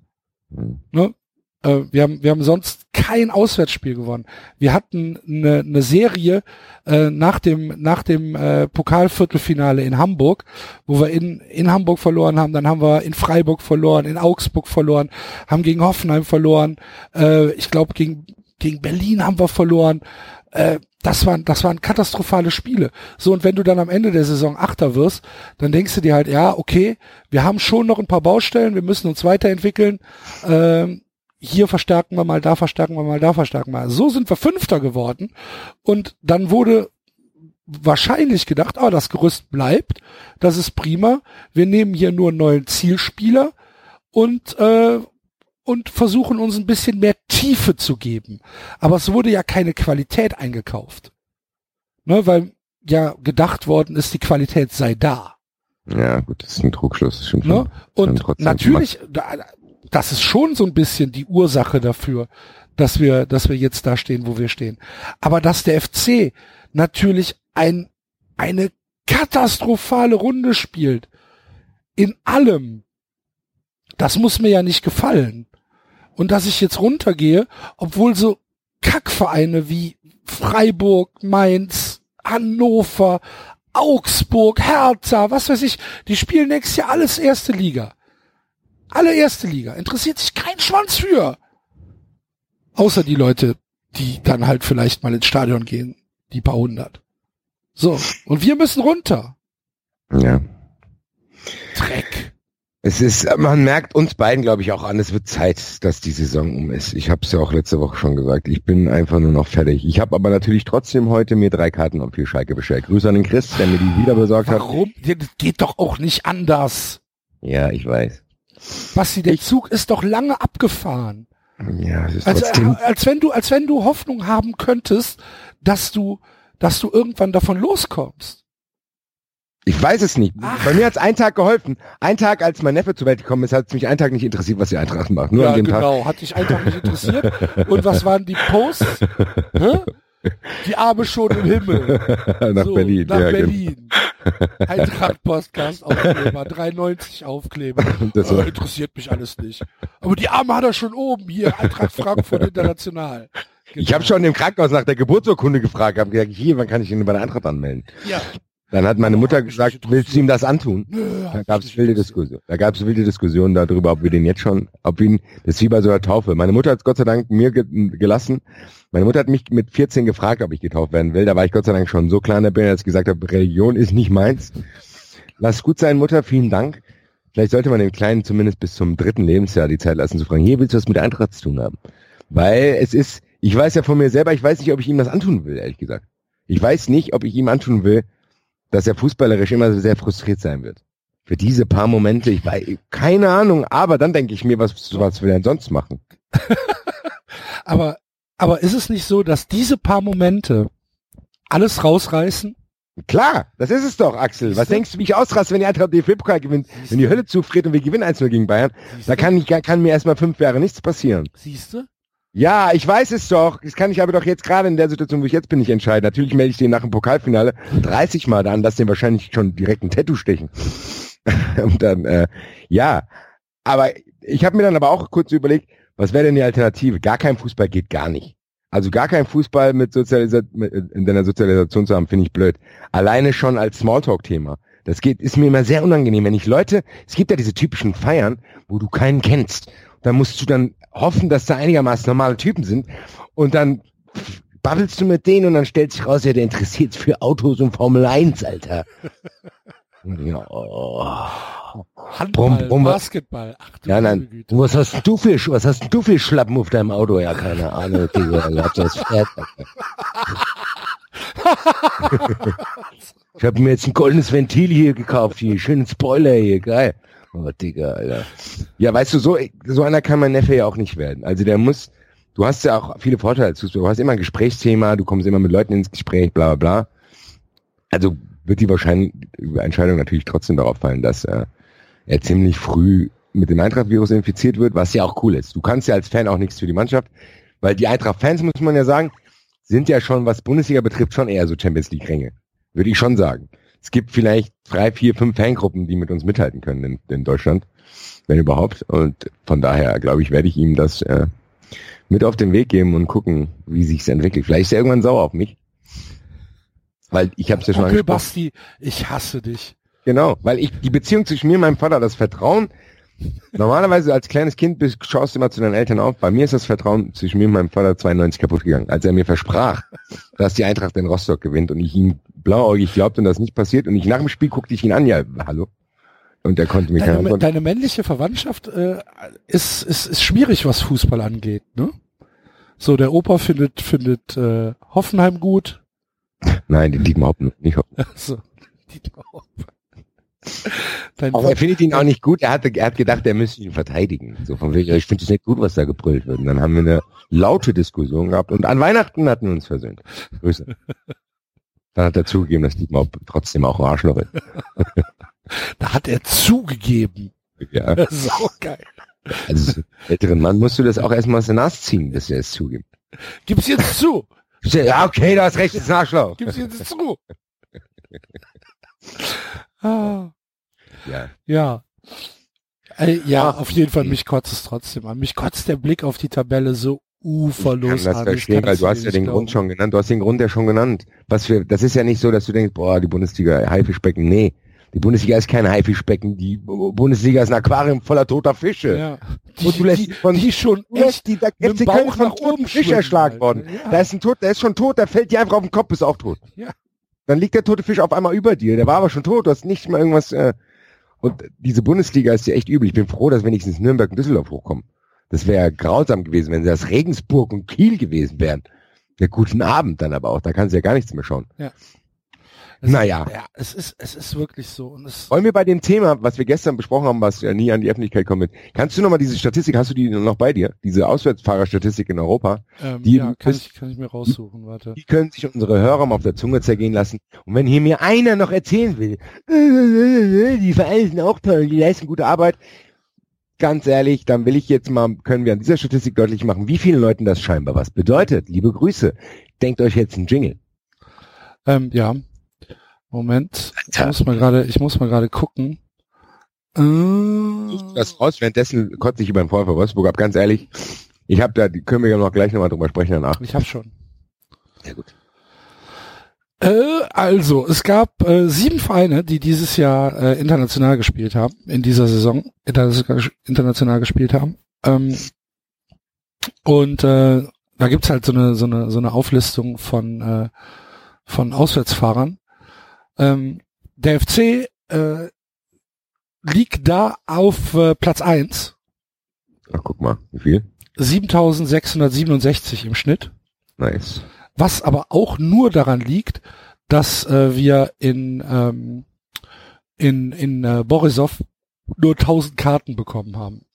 Mhm. Ne? Äh, wir, haben, wir haben sonst kein Auswärtsspiel gewonnen. Wir hatten eine, eine Serie äh, nach dem, nach dem äh, Pokalviertelfinale in Hamburg, wo wir in, in Hamburg verloren haben, dann haben wir in Freiburg verloren, in Augsburg verloren, haben gegen Hoffenheim verloren, äh, ich glaube gegen gegen Berlin haben wir verloren. Äh, das waren, das waren katastrophale Spiele. So, und wenn du dann am Ende der Saison Achter wirst, dann denkst du dir halt, ja, okay, wir haben schon noch ein paar Baustellen, wir müssen uns weiterentwickeln. Ähm, hier verstärken wir mal, da verstärken wir mal, da verstärken wir mal. So sind wir Fünfter geworden. Und dann wurde wahrscheinlich gedacht, ah, das Gerüst bleibt, das ist prima. Wir nehmen hier nur einen neuen Zielspieler und äh, und versuchen uns ein bisschen mehr Tiefe zu geben. Aber es wurde ja keine Qualität eingekauft. Ne, weil ja gedacht worden ist, die Qualität sei da. Ja, gut, das ist ein Trugschluss. Das stimmt ne? Und natürlich, das ist schon so ein bisschen die Ursache dafür, dass wir, dass wir jetzt da stehen, wo wir stehen. Aber dass der FC natürlich ein, eine katastrophale Runde spielt, in allem, das muss mir ja nicht gefallen und dass ich jetzt runtergehe, obwohl so Kackvereine wie Freiburg, Mainz, Hannover, Augsburg, Hertha, was weiß ich, die spielen nächstes Jahr alles erste Liga. Alle erste Liga. Interessiert sich kein Schwanz für. Außer die Leute, die dann halt vielleicht mal ins Stadion gehen, die paar hundert. So. Und wir müssen runter. Ja. Dreck. Es ist, man merkt uns beiden, glaube ich, auch an, es wird Zeit, dass die Saison um ist. Ich habe es ja auch letzte Woche schon gesagt. Ich bin einfach nur noch fertig. Ich habe aber natürlich trotzdem heute mir drei Karten auf die Schalke bestellt. Grüße an den Chris, der mir die wieder besorgt Warum? hat. Warum? Das geht doch auch nicht anders. Ja, ich weiß. Basti, der ich, Zug ist doch lange abgefahren. Ja, es ist als, trotzdem. Als wenn du, als wenn du Hoffnung haben könntest, dass du, dass du irgendwann davon loskommst. Ich weiß es nicht. Ach. Bei mir hat es einen Tag geholfen. Ein Tag, als mein Neffe zur Welt gekommen ist, hat es mich einen Tag nicht interessiert, was die Eintracht macht. Nur ja, an dem genau. Tag. Hat dich einen Tag nicht interessiert. Und was waren die Posts? Hä? Die Arme schon im Himmel. <laughs> nach so, Berlin. Nach ja, genau. Berlin. Genau. Eintracht-Podcast Aufkleber, 3,90 Aufkleber. Das oh, interessiert mich alles nicht. Aber die Arme hat er schon oben hier. Eintracht Frankfurt International. Genau. Ich habe schon im Krankenhaus nach der Geburtsurkunde gefragt, habe gesagt, hier, wann kann ich ihn bei der Eintracht anmelden? Ja. Dann hat meine Mutter gesagt, willst du ihm das antun? Da gab es wilde Diskussion. Da gab es wilde Diskussionen darüber, ob wir den jetzt schon, ob wir ihn, das ist wie bei so einer Taufe. Meine Mutter hat Gott sei Dank mir ge gelassen. Meine Mutter hat mich mit 14 gefragt, ob ich getauft werden will. Da war ich Gott sei Dank schon so klar in der Birne, dass ich gesagt habe, Religion ist nicht meins. Lass gut sein, Mutter, vielen Dank. Vielleicht sollte man dem Kleinen zumindest bis zum dritten Lebensjahr die Zeit lassen zu fragen, hier willst du was mit Eintracht zu tun haben? Weil es ist, ich weiß ja von mir selber, ich weiß nicht, ob ich ihm das antun will, ehrlich gesagt. Ich weiß nicht, ob ich ihm antun will, dass er fußballerisch immer sehr frustriert sein wird. Für diese paar Momente, ich weiß, keine Ahnung, aber dann denke ich mir, was, was will er denn sonst machen? <laughs> aber, aber ist es nicht so, dass diese paar Momente alles rausreißen? Klar, das ist es doch, Axel. Was denkst du, wie ich ausraste, wenn die Eintracht DFB-Pokal gewinnt, Siehste? wenn die Hölle zufriert und wir gewinnen 1 gegen Bayern? Siehste? Da kann, ich, kann mir erstmal fünf Jahre nichts passieren. Siehst du? Ja, ich weiß es doch. Das kann ich aber doch jetzt gerade in der Situation, wo ich jetzt bin, nicht entscheiden. Natürlich melde ich den nach dem Pokalfinale 30 Mal an, dass den wahrscheinlich schon direkt ein Tattoo stechen. <laughs> Und dann, äh, ja. Aber ich habe mir dann aber auch kurz überlegt, was wäre denn die Alternative? Gar kein Fußball geht gar nicht. Also gar kein Fußball mit Sozialisa in deiner Sozialisation zu haben, finde ich blöd. Alleine schon als Smalltalk-Thema. Das geht, ist mir immer sehr unangenehm, wenn ich Leute, es gibt ja diese typischen Feiern, wo du keinen kennst Dann musst du dann hoffen, dass da einigermaßen normale Typen sind und dann babbelst du mit denen und dann stellt sich raus, ja, der interessiert sich für Autos und Formel 1, Alter. ja, oh. Handball, Brumm, brumm, Basketball. Ach, Ja, nein. Güte. Was hast du für, was hast du für Schlappen auf deinem Auto? Ja, keine Ahnung. <laughs> Ich habe mir jetzt ein goldenes Ventil hier gekauft, hier, schönen Spoiler hier, geil. Oh, Digga, Alter. Ja, weißt du, so, so einer kann mein Neffe ja auch nicht werden. Also der muss, du hast ja auch viele Vorteile als. Du hast immer ein Gesprächsthema, du kommst immer mit Leuten ins Gespräch, bla, bla, bla. Also wird die wahrscheinlich Entscheidung natürlich trotzdem darauf fallen, dass äh, er ziemlich früh mit dem Eintracht-Virus infiziert wird, was ja auch cool ist. Du kannst ja als Fan auch nichts für die Mannschaft, weil die Eintracht-Fans, muss man ja sagen, sind ja schon, was Bundesliga betrifft, schon eher so Champions League-Ränge. Würde ich schon sagen. Es gibt vielleicht drei, vier, fünf Fangruppen, die mit uns mithalten können in, in Deutschland, wenn überhaupt. Und von daher, glaube ich, werde ich ihm das äh, mit auf den Weg geben und gucken, wie sich's entwickelt. Vielleicht ist er irgendwann sauer auf mich. Weil ich habe es ja schon Onkel. Basti, ich hasse dich. Genau, weil ich die Beziehung zwischen mir und meinem Vater, das Vertrauen, normalerweise als kleines Kind bist, schaust du immer zu deinen Eltern auf. Bei mir ist das Vertrauen zwischen mir und meinem Vater 92 kaputt gegangen, als er mir versprach, dass die Eintracht in Rostock gewinnt und ich ihm blauäugig glaubte und das nicht passiert und ich nach dem Spiel guckte ich ihn an, ja, hallo. Und er konnte mir keine Deine, Antwort. deine männliche Verwandtschaft äh, ist, ist, ist schwierig, was Fußball angeht, ne? So, der Opa findet, findet äh, Hoffenheim gut. Nein, den Dietmar Hopp nicht. <laughs> Hopp. Also, Dein Aber er findet ihn auch nicht gut. Er hatte, er hat gedacht, er müsste ihn verteidigen. So von wegen, ich finde es nicht gut, was da gebrüllt wird. Und dann haben wir eine laute Diskussion gehabt und an Weihnachten hatten wir uns versöhnt. Grüße. Dann hat er zugegeben, dass Dietmar Hopp trotzdem auch ein Arschloch ist. <laughs> da hat er zugegeben. Ja. Sau geil. Also, älteren Mann musst du das auch erstmal aus der Nase ziehen, dass er es zugibt. Gib's jetzt zu. Ja, okay, du hast recht, das ist ein Arschloch. Gib's jetzt zu. <laughs> ah, Ja. ja. Äh, ja, Ach, auf jeden Fall, mich kotzt es trotzdem an. Mich kotzt der Blick auf die Tabelle so uferlos Ich kann das verstehen, weil du hast ja den glauben. Grund schon genannt. Du hast den Grund ja schon genannt. Was wir, das ist ja nicht so, dass du denkst, boah, die Bundesliga Haifischbecken. Nee, die Bundesliga ist kein Haifischbecken. Die Bundesliga ist ein Aquarium voller toter Fische. Ja. Und du lässt die, von- die schon echt die, da dem Köln Bauch von nach oben Fisch erschlagen worden. Ja. Da ist ein Tot, der ist schon tot, der fällt dir einfach auf den Kopf, ist auch tot. Ja. Dann liegt der tote Fisch auf einmal über dir. Der war aber schon tot, du hast nicht mal irgendwas, äh, und diese Bundesliga ist ja echt übel. Ich bin froh, dass wenigstens Nürnberg und Düsseldorf hochkommen. Das wäre grausam gewesen, wenn das Regensburg und Kiel gewesen wären. Ja, guten Abend dann aber auch. Da kannst du ja gar nichts mehr schauen. Es, Naja. Ja, es ist, es ist wirklich so. Und es, Wollen wir bei dem Thema, was wir gestern besprochen haben, was ja nie an die Öffentlichkeit kommt, kannst du nochmal diese Statistik, hast du die noch bei dir? Diese Auswärtsfahrerstatistik in Europa? ähm, die- ja, kann das- ich, kann ich mir raussuchen, warte. Die können sich unsere Hörer mal auf der Zunge zergehen lassen. Und wenn hier mir einer noch erzählen will, <laughs> die Vereine sind auch toll, die leisten gute Arbeit, ganz ehrlich, dann will ich jetzt mal, können wir an dieser Statistik deutlich machen, wie vielen Leuten das scheinbar was bedeutet. Liebe Grüße. Denkt euch jetzt einen Jingle. Ähm, ja. Moment. Ich muss mal gerade, ich muss mal gerade gucken. Äh, Das raus, währenddessen kotze ich über den VfL Wolfsburg ab, ganz ehrlich. Ich habe da, die können wir ja noch gleich nochmal drüber sprechen danach. ich habe schon. Sehr gut. Äh, also, es gab äh, sieben Vereine, die dieses Jahr äh, international gespielt haben, in dieser Saison international, gespielt haben. Ähm, und äh, da gibt's halt so eine, so eine, so eine Auflistung von, äh, von Auswärtsfahrern. Ähm, der FC äh, liegt da auf äh, Platz eins, Ach, guck mal, wie viel? 7667 im Schnitt. Nice. Was aber auch nur daran liegt, dass äh, wir in, ähm, in, in äh, Borisov nur 1000 Karten bekommen haben.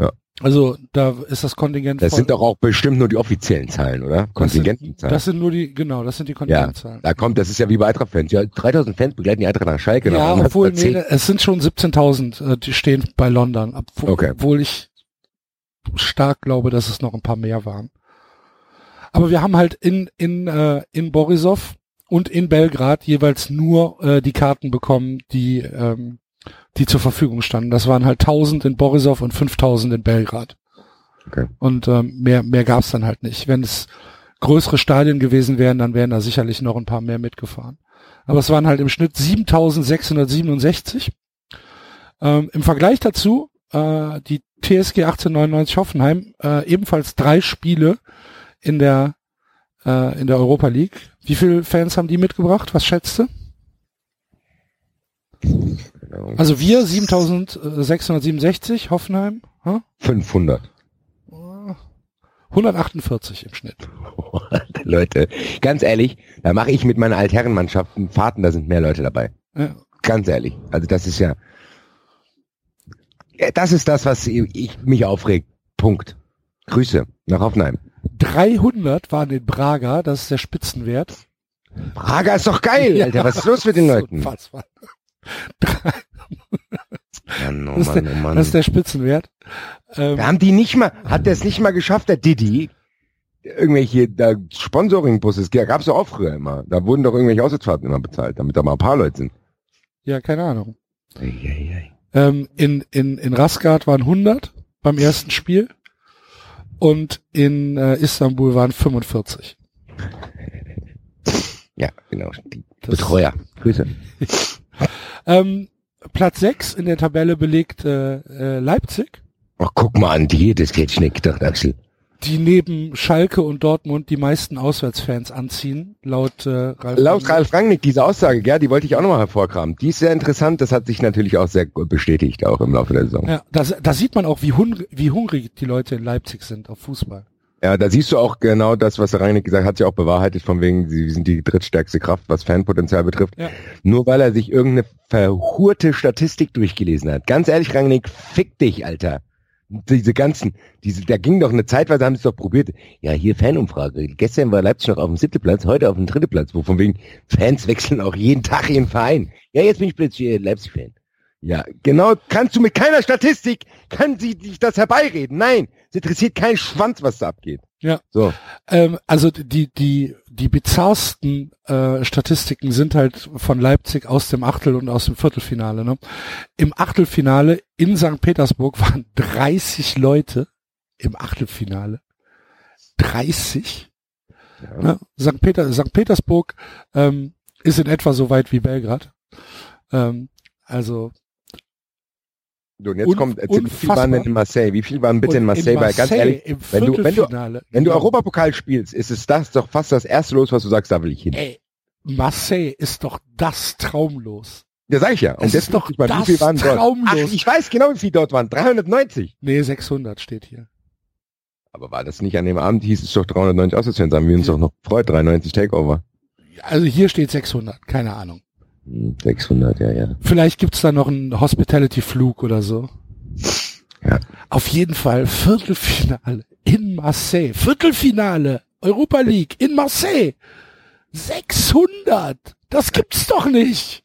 Ja. Also da ist das Kontingent Das voll. sind doch auch bestimmt nur die offiziellen Zahlen, oder? Kontingentenzahlen. das sind nur die, genau, das sind die Ja, Kontingentzahlen. da kommt, das ist ja wie bei Eintracht-Fans. Ja, 3000 Fans begleiten die Eintracht nach Schalke. Ja, obwohl, nee, es sind schon 17.000, äh, die stehen bei London, obwohl, Okay. obwohl ich stark glaube, dass es noch ein paar mehr waren. Aber wir haben halt in, in, äh, in Borisov und in Belgrad jeweils nur äh, die Karten bekommen, die, ähm, die zur Verfügung standen. Das waren halt 1000 in Borisov und 5000 in Belgrad. Okay. Und ähm, mehr, mehr gab's dann halt nicht. Wenn es größere Stadien gewesen wären, dann wären da sicherlich noch ein paar mehr mitgefahren. Aber es waren halt im Schnitt 7667. Ähm, Im Vergleich dazu, äh, die TSG 1899 Hoffenheim, äh, ebenfalls drei Spiele in der äh, in der Europa League. Wie viele Fans haben die mitgebracht? Was schätzt du? Also wir 7667, Hoffenheim. Huh? 500. 148 im Schnitt. <laughs> Leute, ganz ehrlich, da mache ich mit meiner Altherrenmannschaften Fahrten, da sind mehr Leute dabei. Ja. Ganz ehrlich. Also das ist ja, das ist das, was ich, mich aufregt. Punkt. Grüße nach Hoffenheim. 300 waren in Braga, das ist der Spitzenwert. Braga ist doch geil, ja, Alter. Was ist los mit den Leuten? Unfassbar. Mann, oh Mann, das, der, oh Mann. das ist der Spitzenwert. Ähm, haben die nicht mal, hat der es nicht mal geschafft, der Didi, irgendwelche da Sponsoring-Busse, gab es doch auch früher immer. Da wurden doch irgendwelche Auswärtsfahrten immer bezahlt, damit da mal ein paar Leute sind. Ja, keine Ahnung. Ei, ei, ei. Ähm, in, in, in Rasgard waren 100 beim ersten Spiel und in äh, Istanbul waren 45. Ja, genau. Die Betreuer. Grüße. ähm, Platz 6 in der Tabelle belegt äh, äh, Leipzig. Ach, guck mal an die, das geht schnick doch, Axel. Die neben Schalke und Dortmund die meisten Auswärtsfans anziehen, laut äh, Ralf Laut Ralf Rangnick, diese Aussage, ja, die wollte ich auch nochmal hervorkramen. Die ist sehr interessant, das hat sich natürlich auch sehr bestätigt, auch im Laufe der Saison. Ja, da sieht man auch, wie, hungrig, wie hungrig die Leute in Leipzig sind auf Fußball. Ja, da siehst du auch genau das, was Rangnick gesagt hat, hat sich auch bewahrheitet, von wegen, sie sind die drittstärkste Kraft, was Fanpotenzial betrifft. Ja. Nur weil er sich irgendeine verhurte Statistik durchgelesen hat. Ganz ehrlich, Rangnick, fick dich, Alter. Diese ganzen, diese, da ging doch eine Zeit, weil sie haben es doch probiert. Ja, hier Fanumfrage. Gestern war Leipzig noch auf dem siebten Platz, heute auf dem dritten Platz, wo von wegen Fans <laughs> wechseln auch jeden Tag ihren Verein. Ja, jetzt bin ich plötzlich Leipzig-Fan. Ja, genau, kannst du mit keiner Statistik, kann sie dich das herbeireden. Nein, es interessiert keinen Schwanz, was da abgeht. Ja. So. Ähm, also die, die, die bizarrsten äh, Statistiken sind halt von Leipzig aus dem Achtel- und aus dem Viertelfinale. Ne? Im Achtelfinale in St. Petersburg waren <laughs> 30 Leute im Achtelfinale. 30. Ja. Ne? St. Peter, St. Petersburg ähm, ist in etwa so weit wie Belgrad. Ähm, also so, und jetzt Un kommt, wie viel waren denn in Marseille? Wie viel waren bitte in Marseille? In Marseille Weil ganz ehrlich, wenn du, wenn du, wenn du genau. Europapokal spielst, ist es das doch fast das erste Los, was du sagst, da will ich hin. Ey, Marseille ist doch das traumlos. Ja, sag ich ja. Und das ist doch mal, das wie viel waren traumlos. Dort? Ach, ich weiß genau, wie viel dort waren. 390. Nee, 600 steht hier. Aber war das nicht an dem Abend, hieß es doch 390 Auswärtsfans, haben wir uns doch noch gefreut, 93 Takeover. Also hier steht 600, keine Ahnung. 600, ja, ja. Vielleicht gibt's da noch einen Hospitality-Flug oder so. Ja. Auf jeden Fall Viertelfinale in Marseille. Viertelfinale Europa League in Marseille. 600. Das gibt's doch nicht.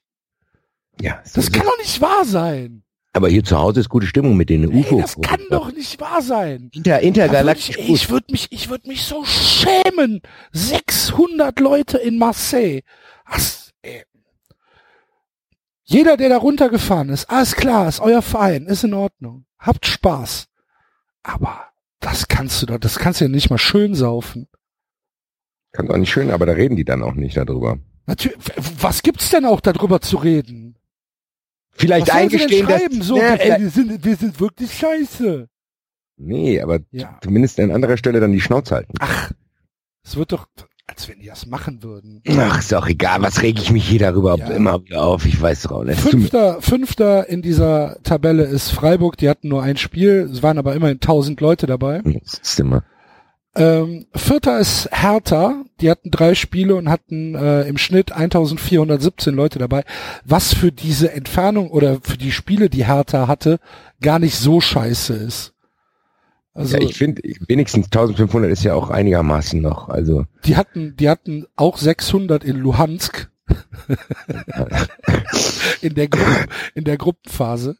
Ja. So das kann doch nicht wahr sein. Aber hier zu Hause ist gute Stimmung mit den UFO. Das kann doch nicht wahr sein. Inter, intergalaktisch. Ich, ich würde mich, ich würde mich so schämen. 600 Leute in Marseille. Was, jeder, der da runtergefahren ist, alles klar, ist euer Verein, ist in Ordnung. Habt Spaß. Aber das kannst du doch, das kannst du ja nicht mal schön saufen. Kann doch nicht schön, aber da reden die dann auch nicht darüber. Natürlich, was gibt's denn auch darüber zu reden? Vielleicht was eingestehen, dass, so, ja, ey, wir sind, wir sind wirklich scheiße. Nee, aber ja. zumindest an anderer Stelle dann die Schnauze halten. Ach, es wird doch, als wenn die das machen würden. Ach, ist auch egal, was reg ich mich hier darüber ja. immer wieder auf, ich weiß doch auch nicht. Fünfter, Fünfter in dieser Tabelle ist Freiburg, die hatten nur ein Spiel, es waren aber immerhin tausend Leute dabei. Das ist immer. Ähm, Vierter ist Hertha, die hatten drei Spiele und hatten äh, im Schnitt 1417 Leute dabei, was für diese Entfernung oder für die Spiele, die Hertha hatte, gar nicht so scheiße ist. Also, ja, ich finde, wenigstens 1500 ist ja auch einigermaßen noch, also. Die hatten, die hatten auch 600 in Luhansk. <laughs> in der Gruppe, in der Gruppenphase.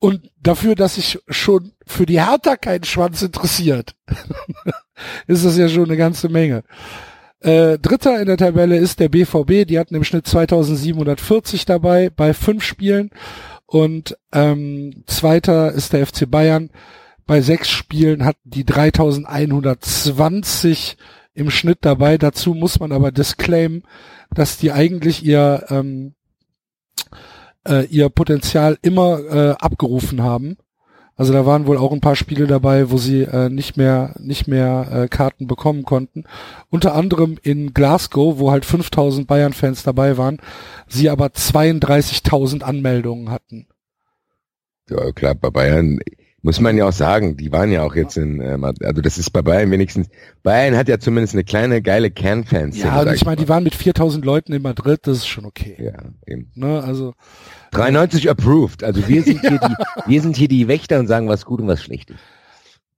Und dafür, dass sich schon für die Hertha kein Schwanz interessiert, <laughs> ist das ja schon eine ganze Menge. Äh, Dritter in der Tabelle ist der BVB, die hatten im Schnitt 2740 dabei bei fünf Spielen. Und ähm, Zweiter ist der FC Bayern bei sechs Spielen hatten die 3120 im Schnitt dabei. Dazu muss man aber disclaimen, dass die eigentlich ihr, ähm, äh, ihr Potenzial immer äh, abgerufen haben. Also da waren wohl auch ein paar Spiele dabei, wo sie äh, nicht mehr nicht mehr äh, Karten bekommen konnten. Unter anderem in Glasgow, wo halt 5000 Bayern-Fans dabei waren, sie aber 32.000 Anmeldungen hatten. Ja, klar, bei Bayern muss man ja auch sagen, die waren ja auch jetzt in, äh, also das ist bei Bayern wenigstens, Bayern hat ja zumindest eine kleine geile Kernfans. Ja, und ich meine, die waren mit 4000 Leuten in Madrid, das ist schon okay. Ja, eben. Ne, also 93 approved. Also wir sind hier die, <laughs> wir sind hier die Wächter und sagen, was gut und was schlecht ist.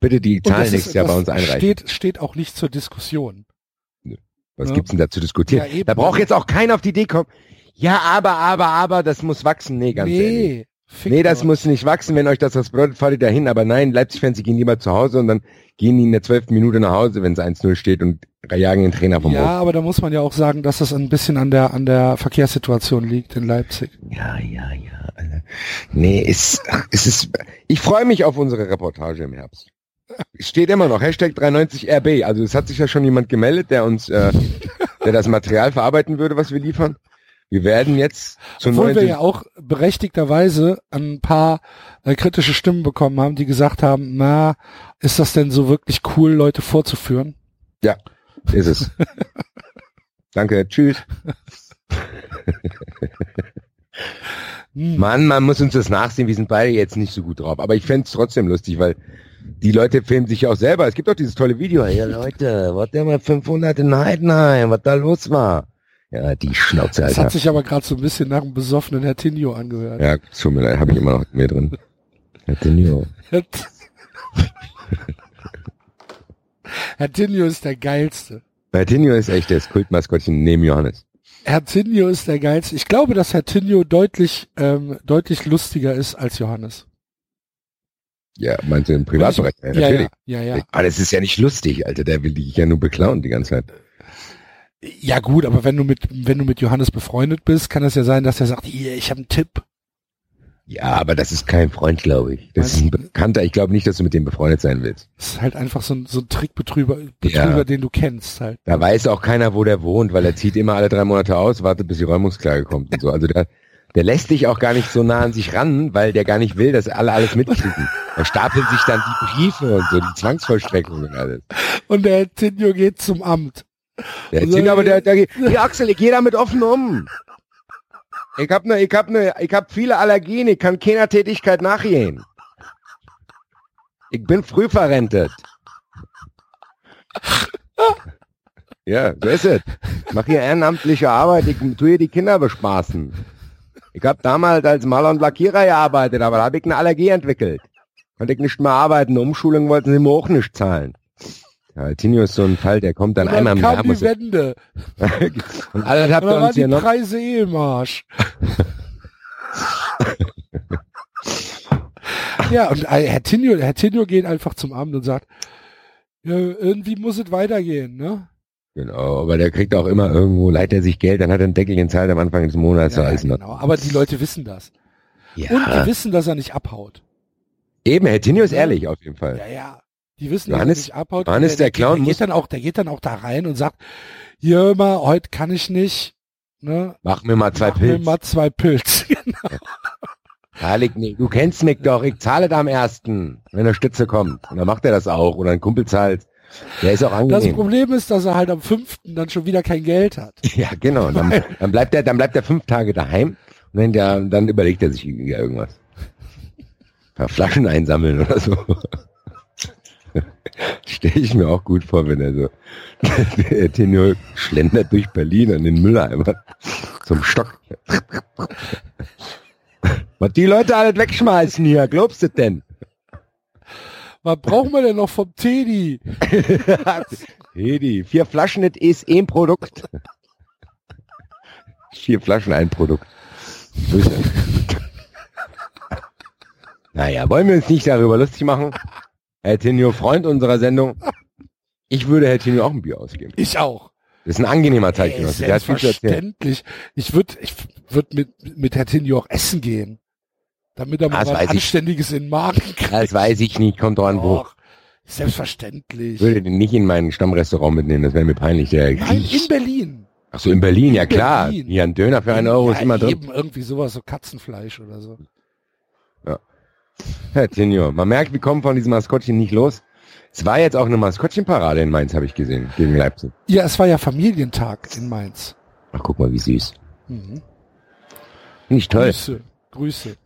Bitte die Zahlen nächstes Jahr bei uns einreichen. Steht, steht auch nicht zur Diskussion. Was ja. gibt's denn da zu diskutieren? Ja, da braucht jetzt auch keiner auf die Idee kommen. Ja, aber, aber, aber, das muss wachsen. Nee, ganz nee, ehrlich. Nee, das muss nicht wachsen. Wenn euch das was bedeutet, fahrt ihr dahin. Aber nein, Leipzig-Fans, gehen lieber zu Hause und dann gehen die in der zwölften Minute nach Hause, wenn es 1-0 steht und jagen den Trainer vom Ja, Hof. aber da muss man ja auch sagen, dass das ein bisschen an der, an der Verkehrssituation liegt in Leipzig. Ja, ja, ja. Nee, es, es ist, ich freue mich auf unsere Reportage im Herbst. Steht immer noch, Hashtag 390RB. Also es hat sich ja schon jemand gemeldet, der uns, äh, der das Material verarbeiten würde, was wir liefern. Wir werden jetzt zu Obwohl wir ja auch berechtigterweise ein paar äh, kritische Stimmen bekommen haben, die gesagt haben, na, ist das denn so wirklich cool, Leute vorzuführen? Ja, ist es. <laughs> Danke, tschüss. Hm. Mann, man muss uns das nachsehen, wir sind beide jetzt nicht so gut drauf. Aber ich fände es trotzdem lustig, weil die Leute filmen sich ja auch selber. Es gibt auch dieses tolle Video. Ja, <laughs> Leute, was der mal 500 in Heidenheim, was da los war. Ja, die Schnauze, Alter. Das hat sich aber gerade so ein bisschen nach einem besoffenen Herr Tinio angehört. Ja, tut mir leid, habe ich immer noch mehr drin. Herr Tinio. <laughs> Herr Tinio ist der geilste. Herr Tinio ist echt das Kultmaskottchen neben Johannes. Herr Tinio ist der geilste. Ich glaube, dass Herr Tinio deutlich, ähm, deutlich lustiger ist als Johannes. Ja, meinst du im Privatbereich? Ja, natürlich. Ja, ja, ja. Aber das ist ja nicht lustig, Alter. Der will dich ja nur beklauen die ganze Zeit. Ja gut, aber wenn du mit wenn du mit Johannes befreundet bist, kann es ja sein, dass er sagt, hier, ich habe einen Tipp. Ja, aber das ist kein Freund, glaube ich. Das ist ein Bekannter. Ich glaube nicht, dass du mit dem befreundet sein willst. Das ist halt einfach so ein, so ein Trickbetrüger, Betrüger, ja. den du kennst halt. Da weiß auch keiner, wo der wohnt, weil er zieht immer alle drei Monate aus, wartet, bis die Räumungsklage kommt und so. Also der, der lässt dich auch gar nicht so nah an sich ran, weil der gar nicht will, dass alle alles mitkriegen. Da stapeln sich dann die Briefe und so, die Zwangsvollstreckung und alles. Und der Tinio geht zum Amt. Der also, aber der, der, die Axel, ich gehe damit offen um. Ich hab ne, ich hab ne, ich hab viele Allergien, ich kann keiner Tätigkeit nachgehen. Ich bin früh verrentet. Ja, so ist es. Ich mache hier ehrenamtliche Arbeit, ich tue hier die Kinder bespaßen. Ich habe damals als Maler und Lackierer gearbeitet, aber da habe ich eine Allergie entwickelt. Konnte ich nicht mehr arbeiten, Umschulung wollten sie mir auch nicht zahlen. Ja, Tino ist so ein Fall, der kommt dann, dann einmal im Jahr. die Wende. <laughs> und alle habt ihr uns hier noch. Preise eh im Arsch. <laughs> ja, und äh, Herr Tinio, Herr Tinio geht einfach zum Abend und sagt, ja, irgendwie muss es weitergehen, ne? Genau, aber der kriegt auch immer irgendwo, leiht er sich Geld, dann hat er einen Deckel in Zeit am Anfang des Monats. Ja, ja, genau. Aber die Leute wissen das. Ja. Und die wissen, dass er nicht abhaut. Eben, Herr Tinio ist ehrlich auf jeden Fall. Ja, ja. Die wissen, Johannes, dass er nicht abhaut. Johannes, der, der Clown der geht dann auch, der geht dann auch da rein und sagt, hier mal, heute kann ich nicht. Ne? Mach mir mal zwei Mach Pilz. mir mal zwei Pilz. <laughs> genau. Nee, du kennst mich doch, ich zahle da am ersten, wenn der Stütze kommt. Und dann macht er das auch. Oder ein Kumpel zahlt. Der ist auch angenehm. Das Problem ist, dass er halt am fünften dann schon wieder kein Geld hat. <laughs> Ja, genau. Dann, dann bleibt er, dann bleibt er fünf Tage daheim und dann, der, dann überlegt er sich irgendwas. Ein Flaschen einsammeln oder so. <laughs> Stelle ich mir auch gut vor, wenn er so <laughs> der Tenor schlendert durch Berlin an den Mülleimer zum Stock. <laughs> Was die Leute alle wegschmeißen hier, glaubst du denn? Was brauchen wir denn noch vom Teddy? Teddy, vier Flaschen, das ist ein Produkt. Vier Flaschen, ein Produkt. naja, wollen wir uns nicht darüber lustig machen? Herr Tinio, Freund unserer Sendung. Ich würde Herr Tinio auch ein Bier ausgeben. Ich auch. Das ist ein angenehmer Zeitgenosse. Zu erzählen. Ich würde ich würd mit, mit Herr Tinio auch essen gehen. Damit er mal das was Anständiges ich. in den Magen kriegt. Das weiß ich nicht, kommt doch an wo. Selbstverständlich. Ich würde den nicht in mein Stammrestaurant mitnehmen, das wäre mir peinlich. Der Nein, in Berlin. Ach so, in Berlin, in ja klar. Berlin. Hier ein Döner für einen Euro ja, ist immer drin. Eben irgendwie sowas, so Katzenfleisch oder so. Herr Tenio, man merkt, wir kommen von diesem Maskottchen nicht los. Es war jetzt auch eine Maskottchenparade in Mainz, habe ich gesehen, gegen Leipzig. Ja, es war ja Familientag in Mainz. Ach, guck mal, wie süß. Mhm. Nicht toll. Grüße, Grüße.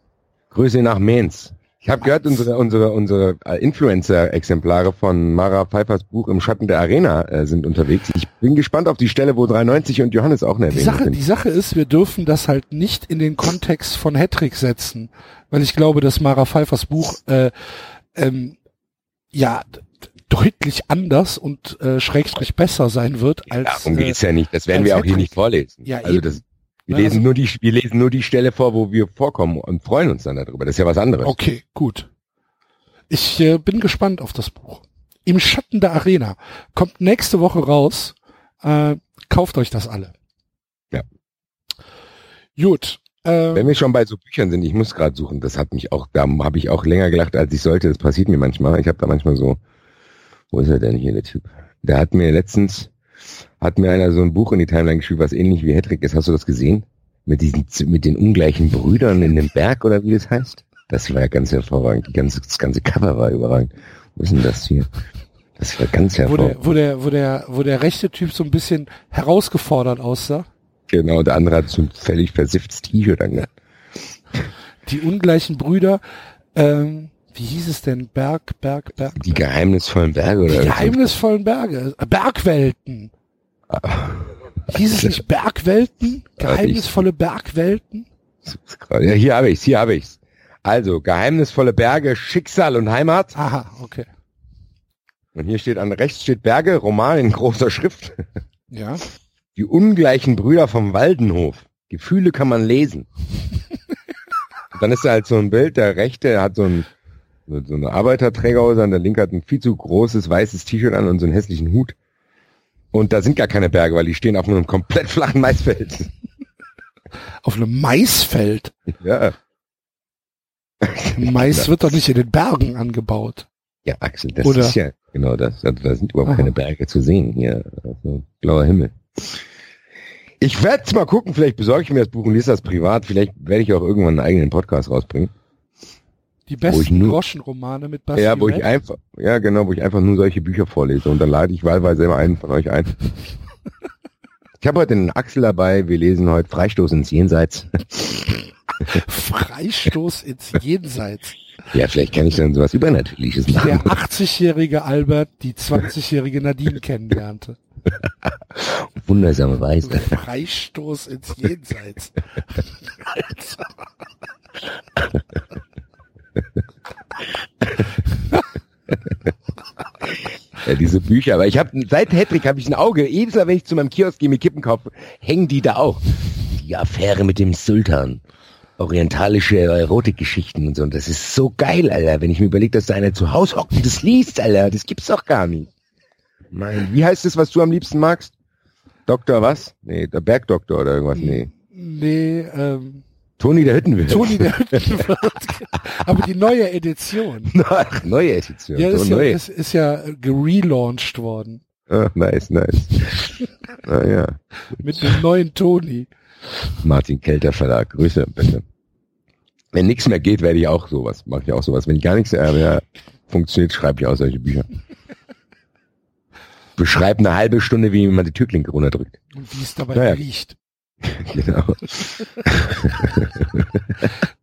Grüße nach Mainz. Ich habe gehört, unsere, unsere, unsere äh, Influencer-Exemplare von Mara Pfeiffers Buch Im Schatten der Arena äh, sind unterwegs. Ich bin gespannt auf die Stelle, wo 93 und Johannes auch erwähnt die Sache, sind. Die Sache ist, wir dürfen das halt nicht in den Kontext von Hattrick setzen, weil ich glaube, dass Mara Pfeiffers Buch äh, ähm, ja deutlich anders und äh, schrägstrich besser sein wird als. Ja, darum äh, geht's ja nicht. Das werden wir auch hier nicht vorlesen. Ja, also eben. das, wir Ja, lesen also- nur die, wir lesen nur die Stelle vor, wo wir vorkommen und freuen uns dann darüber. Das ist ja was anderes. Okay, gut. Ich äh, bin gespannt auf das Buch. Im Schatten der Arena kommt nächste Woche raus. Äh, kauft euch das alle. Ja. Gut. Äh, Wenn wir schon bei so Büchern sind, ich muss gerade suchen, das hat mich auch, da habe ich auch länger gelacht, als ich sollte. Das passiert mir manchmal. Ich habe da manchmal so, wo ist er denn hier, der Typ? Der hat mir letztens, hat mir einer so ein Buch in die Timeline geschrieben, was ähnlich wie Hedrick ist. Hast du das gesehen? Mit diesen, mit den ungleichen Brüdern in dem Berg oder wie das heißt? Das war ja ganz hervorragend. Die ganze, das ganze Cover war überragend. Wo ist denn das hier? Das war ganz wo, hervorragend. der, wo, der, wo, der, wo der rechte Typ so ein bisschen herausgefordert aussah. Genau, der andere hat so ein völlig versifftes T-Shirt angehabt. Die ungleichen Brüder. Ähm, wie hieß es denn? Berg, Berg, Berg. Die geheimnisvollen Berge oder Die geheimnisvollen Berge. Bergwelten. Hieß es nicht Bergwelten? Geheimnisvolle Bergwelten? Ja, hier habe ich's, hier habe ich's. Also, geheimnisvolle Berge, Schicksal und Heimat. Aha, okay. Und hier steht an rechts steht Berge, Roman in großer Schrift. Ja. Die ungleichen Brüder vom Waldenhof. Gefühle kann man lesen. Dann ist da halt so ein Bild, der rechte hat so ein so so eine Arbeiterträgerhose an, der linke hat ein viel zu großes weißes T-Shirt an und so einen hässlichen Hut. Und da sind gar keine Berge, weil die stehen auf einem komplett <laughs> flachen Maisfeld. Auf einem Maisfeld. Ja. Mais wird doch nicht in den Bergen angebaut. Ja, Axel, das Oder- ist ja genau das. Also, da sind überhaupt Aha. keine Berge zu sehen hier. Also, blauer Himmel. Ich werde mal gucken, vielleicht besorge ich mir das Buch und lese das privat. Vielleicht werde ich auch irgendwann einen eigenen Podcast rausbringen. Die ich besten nur- Groschenromane mit Basti ja, wo ich Red. einfach, ja genau, wo ich einfach nur solche Bücher vorlese und dann lade ich wahlweise immer einen von euch ein. <laughs> Ich habe heute einen Axel dabei. Wir lesen heute Freistoß ins Jenseits. Freistoß ins Jenseits. Ja, vielleicht kann ich dann sowas Übernatürliches machen. Der 80-jährige Albert die 20-jährige Nadine kennenlernte. <laughs> Wundersame Weise. Freistoß ins Jenseits. <laughs> <laughs> Ja, diese Bücher. Aber ich habe seit Hedrick habe ich ein Auge. Jedes Mal, wenn ich zu meinem Kiosk gehe, mir Kippen kaufe, hängen die da auch. Die Affäre mit dem Sultan. Orientalische Erotikgeschichten und so. Und das ist so geil, Alter. Wenn ich mir überlege, dass da einer zu Hause hockt und das liest, Alter. Das gibt's doch gar nicht. Mein, wie heißt es, was du am liebsten magst? Doktor was? Nee, der Bergdoktor oder irgendwas? Nee. Nee, ähm, Toni der Hüttenwirt. Toni der Hüttenwirt. <laughs> Aber die neue Edition. <laughs> Ach, neue Edition. Ja, das so ist ja, neue. das ist ja gerelauncht worden. Ah, nice, nice. <laughs> naja. Mit dem neuen Toni. Martin Kelter Verlag. Grüße, bitte. Wenn nichts mehr geht, werde ich auch sowas. Mache ich auch sowas. Wenn gar nichts äh, mehr funktioniert, schreibe ich auch solche Bücher. Beschreib eine halbe Stunde, wie man die Türklinke runterdrückt. Und wie es dabei Naja. riecht. <laughs> genau.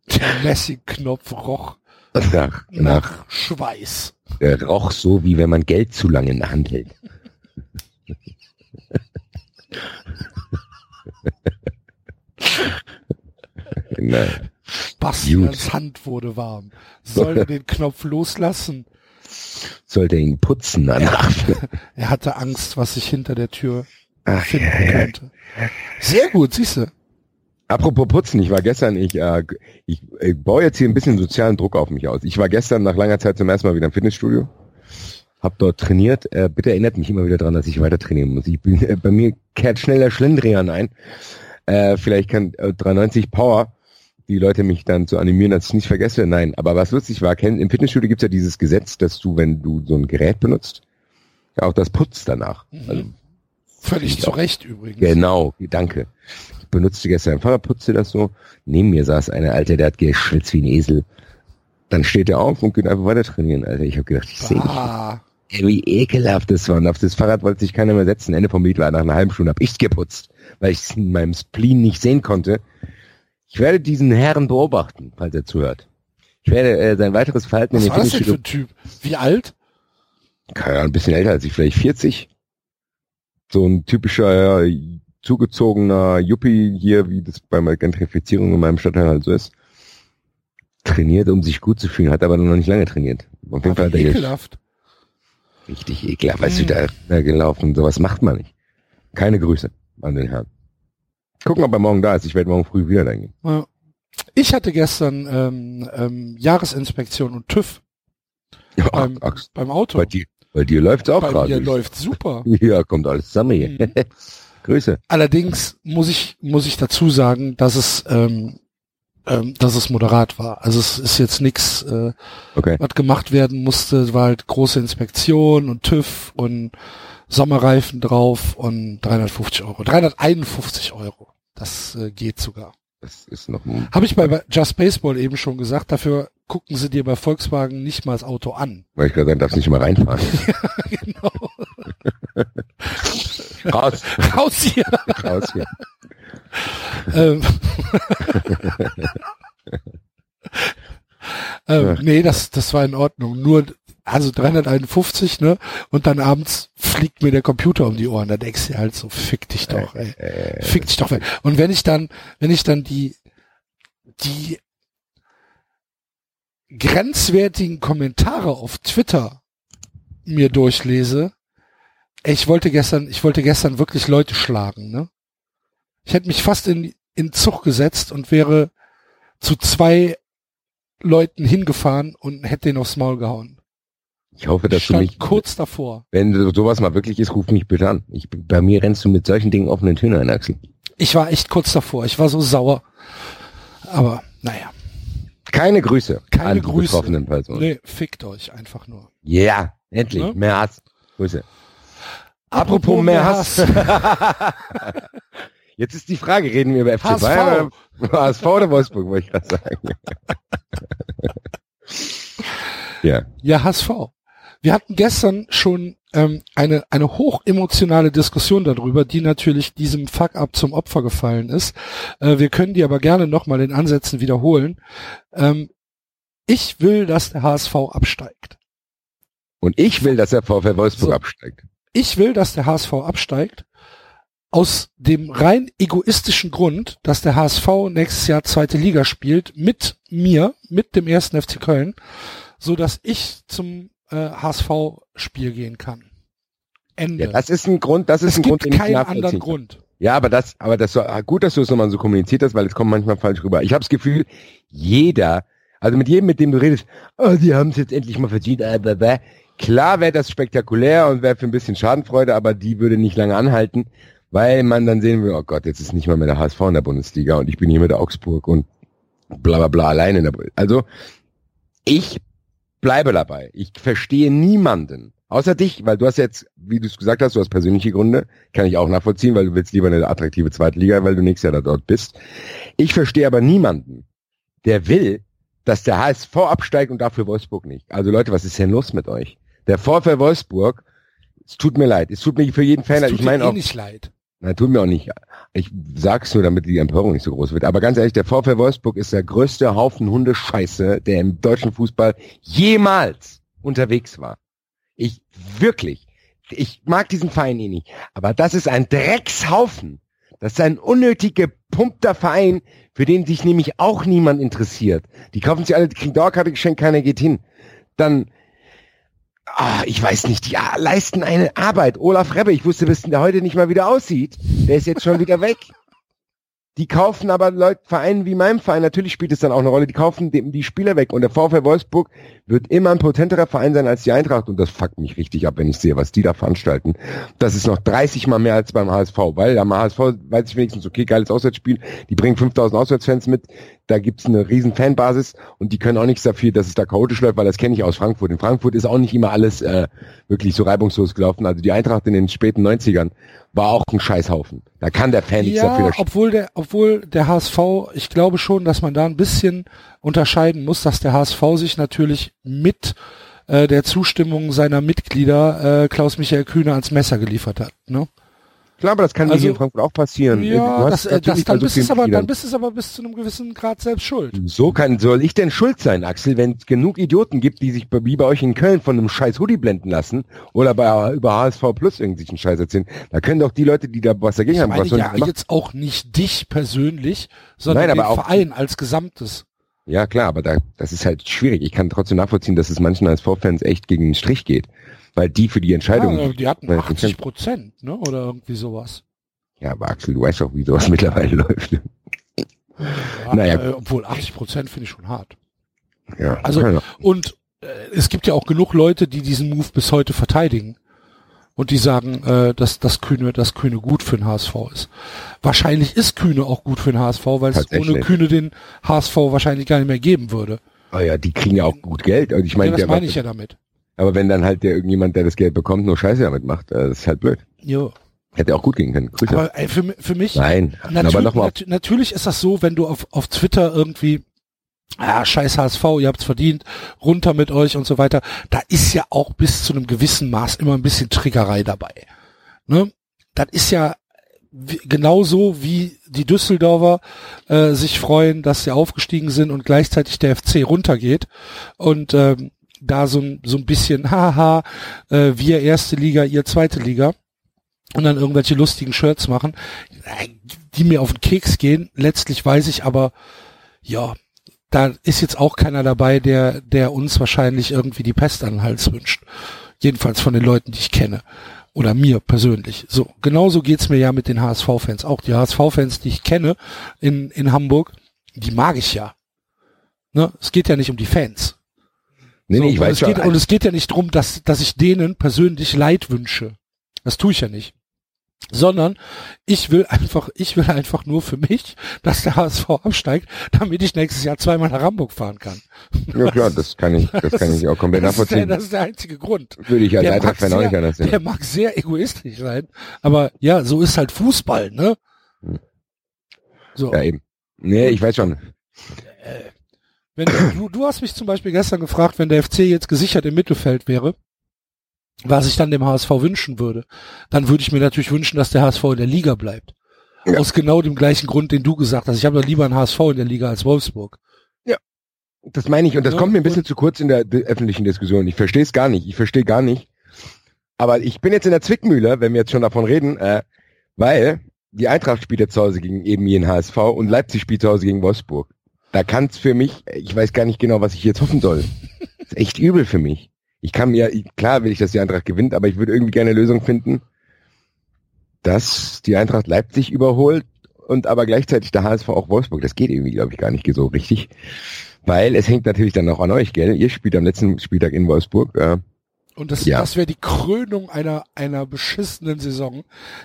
Der Messingknopf roch Nach, nach, nach Schweiß. der roch so, wie wenn man Geld zu lange in der Hand hält. Nein. Bastians. Hand wurde warm. Soll er den Knopf loslassen? Sollte ihn putzen danach. Er <laughs> hatte Angst, was sich hinter der Tür Ach, finden ja, ja. könnte. Sehr gut, siehst du. Apropos Putzen, ich war gestern, ich, äh, ich, ich baue jetzt hier ein bisschen sozialen Druck auf mich aus. Ich war gestern nach langer Zeit zum ersten Mal wieder im Fitnessstudio, hab dort trainiert. Äh, bitte erinnert mich immer wieder dran, dass ich weiter trainieren muss. Ich bin, äh, bei mir kehrt schneller Schlendrian ein. Äh, vielleicht kann äh, 390 Power die Leute mich dann zu animieren, dass ich nicht vergesse. Nein, aber was lustig war, kenn, im Fitnessstudio gibt's ja dieses Gesetz, dass du, wenn du so ein Gerät benutzt, ja auch das putzt danach. Also, Völlig zu Recht übrigens. Genau, danke. Ich benutzte gestern ein Fahrrad, putzte das so. Neben mir saß eine Alte, der hat geschwitzt wie ein Esel. dann steht er auf und geht einfach weiter trainieren, Alter. Ich habe gedacht, ich sehe Ah, Ey, wie ekelhaft das war. Und auf das Fahrrad wollte sich keiner mehr setzen. Ende vom Lied war nach einer halben Stunde hab ich's geputzt, weil ich es in meinem Spleen nicht sehen konnte. Ich werde diesen Herrn beobachten, falls er zuhört. Ich werde äh, sein weiteres Verhalten was in war den das denn für ein Typ? Wie alt? keine Ahnung, ein bisschen älter als ich, vielleicht 40. So ein typischer zugezogener Yuppie hier, wie das bei meiner Gentrifizierung in meinem Stadtteil halt so ist. Trainiert, um sich gut zu fühlen, hat aber noch nicht lange trainiert. Auf jeden Fall hat er Ekelhaft. richtig ekelhaft, weißt du, da, da gelaufen. Sowas macht man nicht. Keine Grüße an den Herrn. Gucken, ob er morgen da ist. Ich werde morgen früh wieder reingehen. Ich hatte gestern ähm, ähm, Jahresinspektion und TÜV Ja, beim, beim Auto. Bei dir, bei dir läuft's auch Bei gerade. mir läuft super. <laughs> Ja, kommt alles zusammen hier. Mhm. <laughs> Grüße. Allerdings muss ich muss ich dazu sagen, dass es ähm, ähm, dass es moderat war. Also es ist jetzt nichts, äh, Okay. was gemacht werden musste. War halt große Inspektion und TÜV und Sommerreifen drauf und 350 Euro. 351 Euro. Das äh, geht sogar. Das ist noch ein, Habe ich bei Just Baseball eben schon gesagt. Dafür gucken sie dir bei Volkswagen nicht mal das Auto an. weil ich gerade sagen, darfst nicht mal reinfahren. <laughs> genau. <laughs> Raus. Raus hier. Raus hier. ähm, <laughs> ähm, Ja. Nee, das, das war in Ordnung. Nur, also 351, ne? Und dann abends fliegt mir der Computer um die Ohren. Da denkst du halt so, fick dich doch, ey. Äh, Fick dich doch weg. Und wenn ich dann, wenn ich dann die, die grenzwertigen Kommentare auf Twitter mir durchlese, ey, ich wollte gestern, ich wollte gestern wirklich Leute schlagen, ne? Ich hätte mich fast in, in Zug gesetzt und wäre zu zwei Leuten hingefahren und hätte den aufs Maul gehauen. Ich hoffe, dass Ich du stand mich, kurz davor. wenn sowas mal wirklich ist, ruf mich bitte an. Ich, bei mir rennst du mit solchen Dingen offenen Töne ein, Axel. Ich war echt kurz davor. Ich war so sauer. Aber, naja. Keine Grüße Keine an Grüße. betroffenen Personen. Nee, fickt euch einfach nur. Ja, endlich. Ne? Mehr Hass. Grüße. Apropos mehr Hass. <laughs> Jetzt ist die Frage, reden wir über FC HSV. Bayern oder HSV oder Wolfsburg, wollte ich gerade sagen. <laughs> ja, Ja, HSV. Wir hatten gestern schon ähm, eine, eine hochemotionale Diskussion darüber, die natürlich diesem Fuck-up zum Opfer gefallen ist. Äh, wir können die aber gerne nochmal in Ansätzen wiederholen. Ähm, ich will, dass der HSV absteigt. und ich will, dass der VfL Wolfsburg So. absteigt. Ich will, dass der HSV absteigt. Aus dem rein egoistischen Grund, dass der HSV nächstes Jahr zweite Liga spielt, mit mir, mit dem ersten FC Köln, so dass ich zum äh, HSV-Spiel gehen kann. Ende. Ja, das ist ein Grund, das ist es ein Grund, den ich keinen nachvollziehen anderen. Grund. Ja, aber das, aber das war gut, dass du es nochmal so kommuniziert hast, weil es kommt manchmal falsch rüber. Ich habe das Gefühl, jeder, also mit jedem, mit dem du redest, oh, die haben es jetzt endlich mal verdient, äh, blah. klar wäre das spektakulär und wäre für ein bisschen Schadenfreude, aber die würde nicht lange anhalten, weil man dann sehen will, oh Gott, jetzt ist nicht mal mehr der HSV in der Bundesliga und ich bin hier mit der Augsburg und bla bla bla alleine in der Bundesliga. Also ich bleibe dabei. Ich verstehe niemanden, außer dich, weil du hast jetzt, wie du es gesagt hast, du hast persönliche Gründe, kann ich auch nachvollziehen, weil du willst lieber eine attraktive zweite Liga, weil du nächstes Jahr da dort bist. Ich verstehe aber niemanden, der will, dass der HSV absteigt und dafür Wolfsburg nicht. Also Leute, was ist denn los mit euch? Der VfL Wolfsburg, es tut mir leid, es tut mir für jeden Fan Es leid. tut Ich meine eh auch, nicht leid. Na, tut mir auch nicht. Ich sag's nur, damit die Empörung nicht so groß wird. Aber ganz ehrlich, der VfL Wolfsburg ist der größte Haufen Hundescheiße, der im deutschen Fußball jemals unterwegs war. Ich wirklich, ich mag diesen Verein eh nicht. Aber das ist ein Dreckshaufen. Das ist ein unnötig gepumpter Verein, für den sich nämlich auch niemand interessiert. Die kaufen sich alle, die kriegen Dauerkarte geschenkt, keiner geht hin. Dann, ah, ich weiß nicht, die leisten eine Arbeit. Olaf Rebbe, ich wusste, bis der heute nicht mal wieder aussieht. Der ist jetzt schon wieder weg. Die kaufen aber Leute, Vereinen wie meinem Verein, natürlich spielt es dann auch eine Rolle, die kaufen die Spieler weg. Und der VfL Wolfsburg wird immer ein potenterer Verein sein als die Eintracht. Und das fuckt mich richtig ab, wenn ich sehe, was die da veranstalten. Das ist noch 30 mal mehr als beim HSV, weil am HSV weiß ich wenigstens, okay, geiles Auswärtsspiel, die bringen 5000 Auswärtsfans mit, da gibt's eine riesen Fanbasis und die können auch nichts dafür, dass es da chaotisch läuft, weil das kenne ich aus Frankfurt. In Frankfurt ist auch nicht immer alles äh, wirklich so reibungslos gelaufen. Also die Eintracht in den späten 90ern war auch ein Scheißhaufen. Da kann der Fan nichts dafür. Ja, obwohl der, obwohl der HSV, ich glaube schon, dass man da ein bisschen unterscheiden muss, dass der HSV sich natürlich mit äh, der Zustimmung seiner Mitglieder äh, Klaus-Michael Kühne ans Messer geliefert hat. Ne? Klar, aber das kann Also- hier in Frankfurt auch passieren. Du Ja, das, äh, das, dann bei so bist es aber, dann bist es aber bis zu einem gewissen Grad selbst schuld. So kann, soll ich denn schuld sein, Axel, wenn es genug Idioten gibt, die sich wie bei euch in Köln von einem scheiß Hoodie blenden lassen oder bei über HSV Plus irgendwelchen Scheiß erzählen. Da können doch die Leute, die da was dagegen Ich haben, meine was ja machen? jetzt auch nicht dich persönlich, sondern Nein, den Verein als Gesamtes. Ja klar, aber da, das ist halt schwierig. Ich kann trotzdem nachvollziehen, dass es manchen HSV-Fans echt gegen den Strich geht, weil die für die Entscheidung. Ja, die hatten Ja, 80 Prozent, ne? Oder irgendwie sowas. Ja, aber Axel, du weißt doch, wie sowas <laughs> mittlerweile läuft. Ja, Naja. äh, obwohl 80 Prozent finde ich schon hart. Ja, Also- ja. Und äh, es gibt ja auch genug Leute, die diesen Move bis heute verteidigen. Und die sagen, äh, dass das Kühne, dass Kühne gut für den HSV ist. Wahrscheinlich ist Kühne auch gut für den HSV, weil es ohne Kühne den HSV wahrscheinlich gar nicht mehr geben würde. Oh ja, die kriegen ja auch gut Geld. Und ich meine, ja, das meine ich ja damit. Aber wenn dann halt der irgendjemand, der das Geld bekommt, nur Scheiße damit macht, äh, das ist halt blöd. Jo. Hätte auch gut gehen können. Grüße. Aber ey, für, für mich, Nein, Natür aber nochmal. nat natürlich ist das so, wenn du auf, auf Twitter irgendwie, ah, scheiß HSV, ihr habt's verdient, runter mit euch und so weiter, da ist ja auch bis zu einem gewissen Maß immer ein bisschen Triggerei dabei. Ne? Das ist ja genauso wie die Düsseldorfer äh, sich freuen, dass sie aufgestiegen sind und gleichzeitig der FC runtergeht und ähm, da so, ein- so ein bisschen, <laughs> haha, äh, wir erste Liga, ihr zweite Liga und dann irgendwelche lustigen Shirts machen, äh, die mir auf den Keks gehen. Letztlich weiß ich aber, ja, da ist jetzt auch keiner dabei, der, der uns wahrscheinlich irgendwie die Pest an den Hals wünscht. Jedenfalls von den Leuten, die ich kenne. Oder mir persönlich. So, genauso geht's mir ja mit den HSV-Fans. Auch die HSV-Fans, die ich kenne in, in Hamburg, die mag ich ja. Ne? Es geht ja nicht um die Fans. Nee, So, nee, ich und weiß es geht, und es geht ja nicht drum, dass, dass ich denen persönlich Leid wünsche. Das tue ich ja nicht. Sondern ich will einfach, ich will einfach nur für mich, dass der HSV absteigt, damit ich nächstes Jahr zweimal nach Hamburg fahren kann. Ja klar, das kann ich, <laughs> das kann ich auch komplett Das ist, der, nachvollziehen. das ist der einzige Grund. Würde ich als Eintracht-Fan auch nicht sehr, anders sehen. der mag sehr egoistisch sein, aber ja, so ist halt Fußball, ne? Hm. So. Ja, eben. Nee, ich weiß schon. Wenn du, du hast mich zum Beispiel gestern gefragt, wenn der FC jetzt gesichert im Mittelfeld wäre, was ich dann dem HSV wünschen würde, dann würde ich mir natürlich wünschen, dass der HSV in der Liga bleibt. Ja. Aus genau dem gleichen Grund, den du gesagt hast. Ich habe doch lieber einen HSV in der Liga als Wolfsburg. Das meine ich und das Ja, kommt mir ein bisschen zu kurz in der öffentlichen Diskussion. Ich verstehe es gar nicht. Ich verstehe gar nicht. Aber ich bin jetzt in der Zwickmühle, wenn wir jetzt schon davon reden, äh, weil die Eintracht spielt jetzt zu Hause gegen eben jeden HSV und Leipzig spielt zu Hause gegen Wolfsburg. Da kann es für mich, ich weiß gar nicht genau, was ich jetzt hoffen soll. ist echt übel für mich. Ich kann mir, klar will ich, dass die Eintracht gewinnt, aber ich würde irgendwie gerne eine Lösung finden, dass die Eintracht Leipzig überholt und aber gleichzeitig der HSV auch Wolfsburg. Das geht irgendwie, glaube ich, gar nicht so richtig. Weil es hängt natürlich dann auch an euch, gell? Ihr spielt am letzten Spieltag in Wolfsburg. Äh, Und das, Ja. das wäre die Krönung einer, einer beschissenen Saison,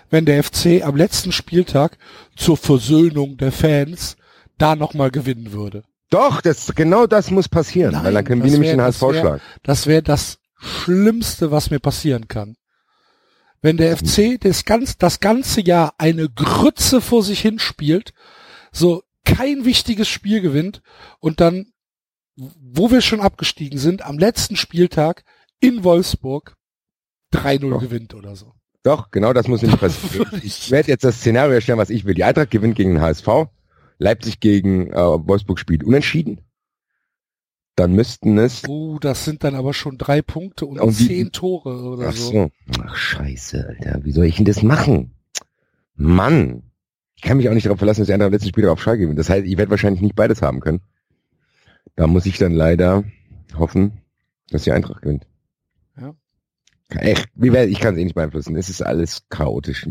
wenn der FC am letzten Spieltag zur Versöhnung der Fans da nochmal gewinnen würde. doch, das, genau das muss passieren, Nein, weil dann können wir das nämlich den HSV schlagen. Das wäre das Schlimmste, was mir passieren kann. Wenn der FC das, ganz, das ganze Jahr eine Grütze vor sich hinspielt, so kein wichtiges Spiel gewinnt und dann, wo wir schon abgestiegen sind, am letzten Spieltag in Wolfsburg 3-0 Doch. gewinnt oder so. Doch, genau das muss nämlich passieren. Ich werde jetzt das Szenario erstellen, was ich will. Die Eintracht gewinnt gegen den HSV, Leipzig gegen äh, Wolfsburg spielt unentschieden. Dann müssten es Oh, das sind dann aber schon drei Punkte und, Und zehn Tore oder Ach so. so. Ach scheiße, Alter. Wie soll ich denn das machen? Mann. Ich kann mich auch nicht darauf verlassen, dass die am letzten Spieltag auf Schalke gewinnt. Das heißt, ich werde wahrscheinlich nicht beides haben können. Da muss ich dann leider hoffen, dass die Eintracht gewinnt. Ja. Echt, ich kann es eh nicht beeinflussen. Es ist alles chaotisch.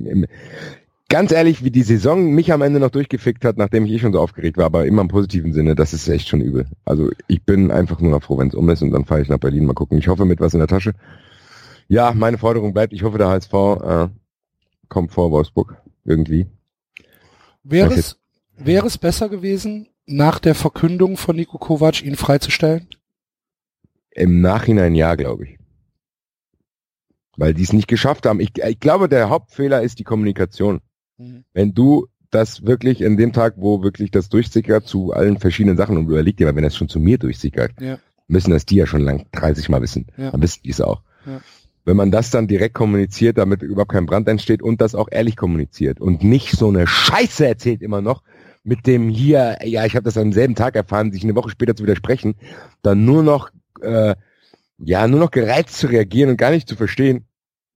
Ganz ehrlich, wie die Saison mich am Ende noch durchgefickt hat, nachdem ich eh schon so aufgeregt war, aber immer im positiven Sinne, das ist echt schon übel. Also ich bin einfach nur noch froh, wenn es um ist und dann fahre ich nach Berlin mal gucken. Ich hoffe mit was in der Tasche. Ja, meine Forderung bleibt, ich hoffe, der HSV äh, kommt vor Wolfsburg irgendwie. Wäre es, wäre es besser gewesen, nach der Verkündung von Niko Kovac ihn freizustellen? Im Nachhinein ja, glaube ich. weil die es nicht geschafft haben. Ich, ich glaube, der Hauptfehler ist die Kommunikation. Mhm. Wenn du das wirklich in dem Tag, wo wirklich das durchsickert zu allen verschiedenen Sachen und überleg dir mal, wenn das schon zu mir durchsickert, Ja. müssen das die ja schon lang 30 Mal wissen. Ja. Dann wissen die es auch. Ja. Wenn man das dann direkt kommuniziert, damit überhaupt kein Brand entsteht und das auch ehrlich kommuniziert und nicht so eine Scheiße erzählt immer noch mit dem hier, ja, ich habe das am selben Tag erfahren, sich eine Woche später zu widersprechen, dann nur noch, äh, ja, nur noch gereizt zu reagieren und gar nicht zu verstehen,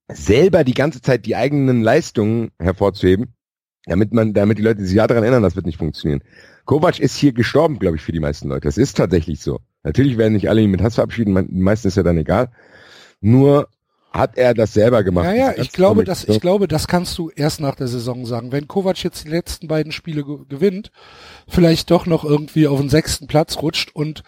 selber die ganze Zeit die eigenen Leistungen hervorzuheben, damit man, damit die Leute sich ja daran erinnern, das wird nicht funktionieren. Kovac ist hier gestorben, glaube ich, für die meisten Leute. Das ist tatsächlich so. Natürlich werden nicht alle ihn mit Hass verabschieden, man- den meisten ist ja dann egal. Nur hat er das selber gemacht. Ja, ja, ich glaube, Kommunikation. ich glaube, das kannst du erst nach der Saison sagen. Wenn Kovac jetzt die letzten beiden Spiele ge gewinnt, vielleicht doch noch irgendwie auf den sechsten Platz rutscht und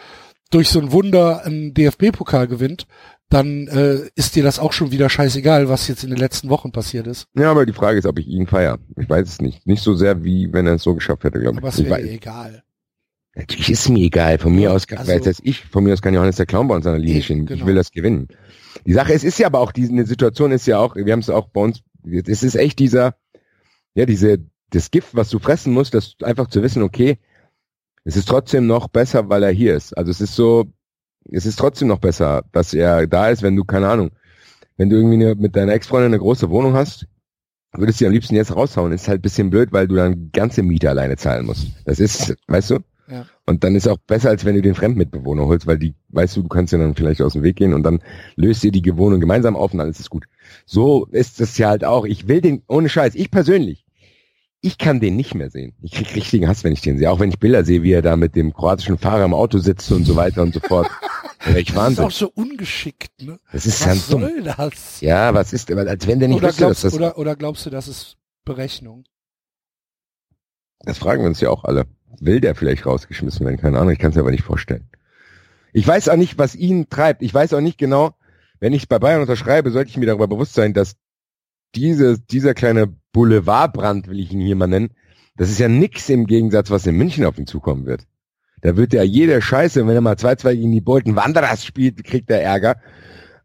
durch so ein Wunder einen DFB-Pokal gewinnt, dann äh, ist dir das auch schon wieder scheißegal, was jetzt in den letzten Wochen passiert ist. Ja, aber die Frage ist, ob ich ihn feier. Ich weiß es nicht. Nicht so sehr, wie wenn er es so geschafft hätte, glaube ich. Aber es wäre dir egal. natürlich ist mir egal. Von mir aus, kann, also- weiß das ich, von mir aus kann Johannes der Clown bei uns an der Linie stehen. genau. Ich will das gewinnen. Die Sache ist, ist ja aber auch diese eine Situation ist ja auch, wir haben es auch bei uns, es ist echt dieser, ja, diese, das Gift, was du fressen musst, das einfach zu wissen, okay, es ist trotzdem noch besser, weil er hier ist. Also es ist so, es ist trotzdem noch besser, dass er da ist, wenn du, keine Ahnung, wenn du irgendwie eine, mit deiner Ex-Freundin eine große Wohnung hast, würdest du am liebsten jetzt raushauen. Ist halt ein bisschen blöd, weil du dann ganze Miete alleine zahlen musst. Das ist, weißt du? Ja. Und dann ist auch besser, als wenn du den Fremdmitbewohner holst, weil die, weißt du, du kannst ja dann vielleicht aus dem Weg gehen und dann löst ihr die Wohnung gemeinsam auf und alles ist gut. So ist es ja halt auch. Ich will den, ohne Scheiß, ich persönlich, ich kann den nicht mehr sehen. Ich krieg richtigen Hass, wenn ich den sehe. Auch wenn ich Bilder sehe, wie er da mit dem kroatischen Fahrer im Auto sitzt und so weiter und so fort. <laughs> Das ist auch so ungeschickt, ne? Das ist Was ganz dumm. soll das? Ja, was ist, als wenn der nicht Oder wüsste, dass glaubst, das, oder, oder glaubst du, das ist Berechnung? das fragen wir uns ja auch alle. Will der vielleicht rausgeschmissen werden? Keine Ahnung, ich kann es mir aber nicht vorstellen. Ich weiß auch nicht, was ihn treibt. Ich weiß auch nicht genau, wenn ich bei Bayern unterschreibe, sollte ich mir darüber bewusst sein, dass diese, dieser kleine Boulevardbrand, will ich ihn hier mal nennen, das ist ja nix im Gegensatz, was in München auf ihn zukommen wird. Da wird ja jeder Scheiße, wenn er mal 2-2 gegen die Bolton Wanderers spielt, kriegt er Ärger.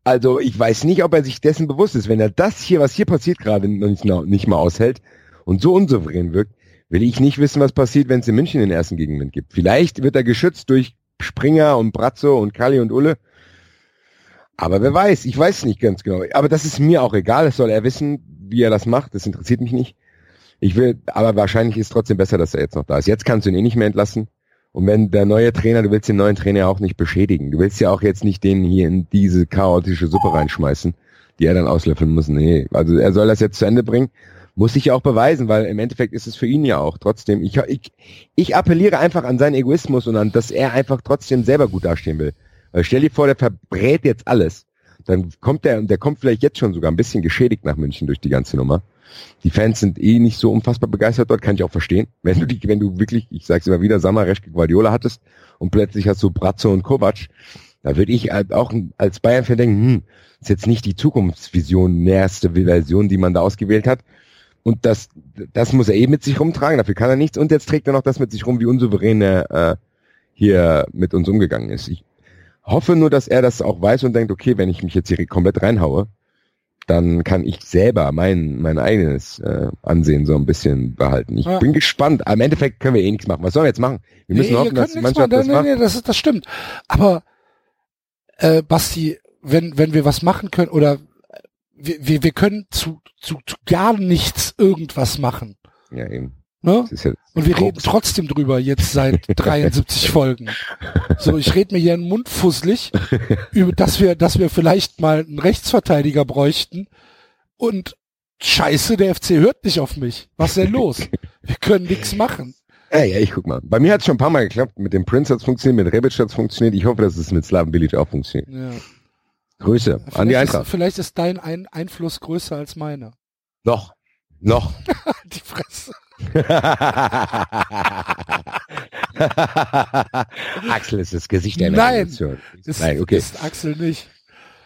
Also ich weiß nicht, ob er sich dessen bewusst ist. Wenn er das hier, was hier passiert gerade, nicht, nicht mal aushält und so unsouverän wirkt, will ich nicht wissen, was passiert, wenn es in München den ersten Gegenwind gibt. Vielleicht wird er geschützt durch Springer und Brazzo und Kali und Ulle. Aber wer weiß, ich weiß nicht ganz genau. Aber das ist mir auch egal, das soll er wissen, wie er das macht, das interessiert mich nicht. Ich will, aber wahrscheinlich ist trotzdem besser, dass er jetzt noch da ist. Jetzt kannst du ihn eh nicht mehr entlassen. Und wenn der neue Trainer, du willst den neuen Trainer auch nicht beschädigen. Du willst ja auch jetzt nicht den hier in diese chaotische Suppe reinschmeißen, die er dann auslöffeln muss. Nee, also er soll das jetzt zu Ende bringen. Muss sich ja auch beweisen, weil im Endeffekt ist es für ihn ja auch trotzdem. Ich, ich, ich appelliere einfach an seinen Egoismus und an, dass er einfach trotzdem selber gut dastehen will. Weil stell dir vor, der verbrät jetzt alles. Dann kommt der, und der kommt vielleicht jetzt schon sogar ein bisschen geschädigt nach München durch die ganze Nummer. Die Fans sind eh nicht so unfassbar begeistert dort, kann ich auch verstehen. Wenn du die, wenn du wirklich, ich sag's immer wieder, Samareschke Guardiola hattest und plötzlich hast du Brazzo und Kovac, da würde ich halt auch als Bayern-Fan denken, hm, ist jetzt nicht die Zukunftsvision, näherste Version, die man da ausgewählt hat. Und das, das muss er eh mit sich rumtragen, dafür kann er nichts. Und jetzt trägt er noch das mit sich rum, wie unsouverän er äh, hier mit uns umgegangen ist. Ich hoffe nur, dass er das auch weiß und denkt, okay, wenn ich mich jetzt hier komplett reinhaue, dann kann ich selber mein, mein eigenes äh, Ansehen so ein bisschen behalten. Ich Ja. bin gespannt. Am Endeffekt können wir eh nichts machen. Was sollen wir jetzt machen? Wir müssen nee, hoffen, dass die Mannschaft das machen. macht. Nee, nee, das, ist, das stimmt. Aber äh, Basti, wenn, wenn wir was machen können oder wir, wir, wir können zu, zu, zu gar nichts irgendwas machen. Ja, eben. Ne? Ist ja Und wir reden trotzdem drüber jetzt seit <laughs> 73 Folgen. So, ich rede mir hier einen Mund fusselig, <laughs> über, dass wir, dass wir vielleicht mal einen Rechtsverteidiger bräuchten. Und Scheiße, der FC hört nicht auf mich. Was denn los? <laughs> Wir können nichts machen. Ja, ja, ich guck mal. Bei mir hat es schon ein paar Mal geklappt. Mit dem Prince hat es funktioniert, mit Rebic hat es funktioniert. Ich hoffe, dass es mit Slaven Bilic auch funktioniert. Ja. Grüße an die Vielleicht ist, Eintracht. vielleicht ist dein Ein Einfluss größer als meiner. Noch. Noch. Die Fresse. <laughs> Axel ist das Gesicht einer Nein. Ist, Nein, okay. ist Axel nicht.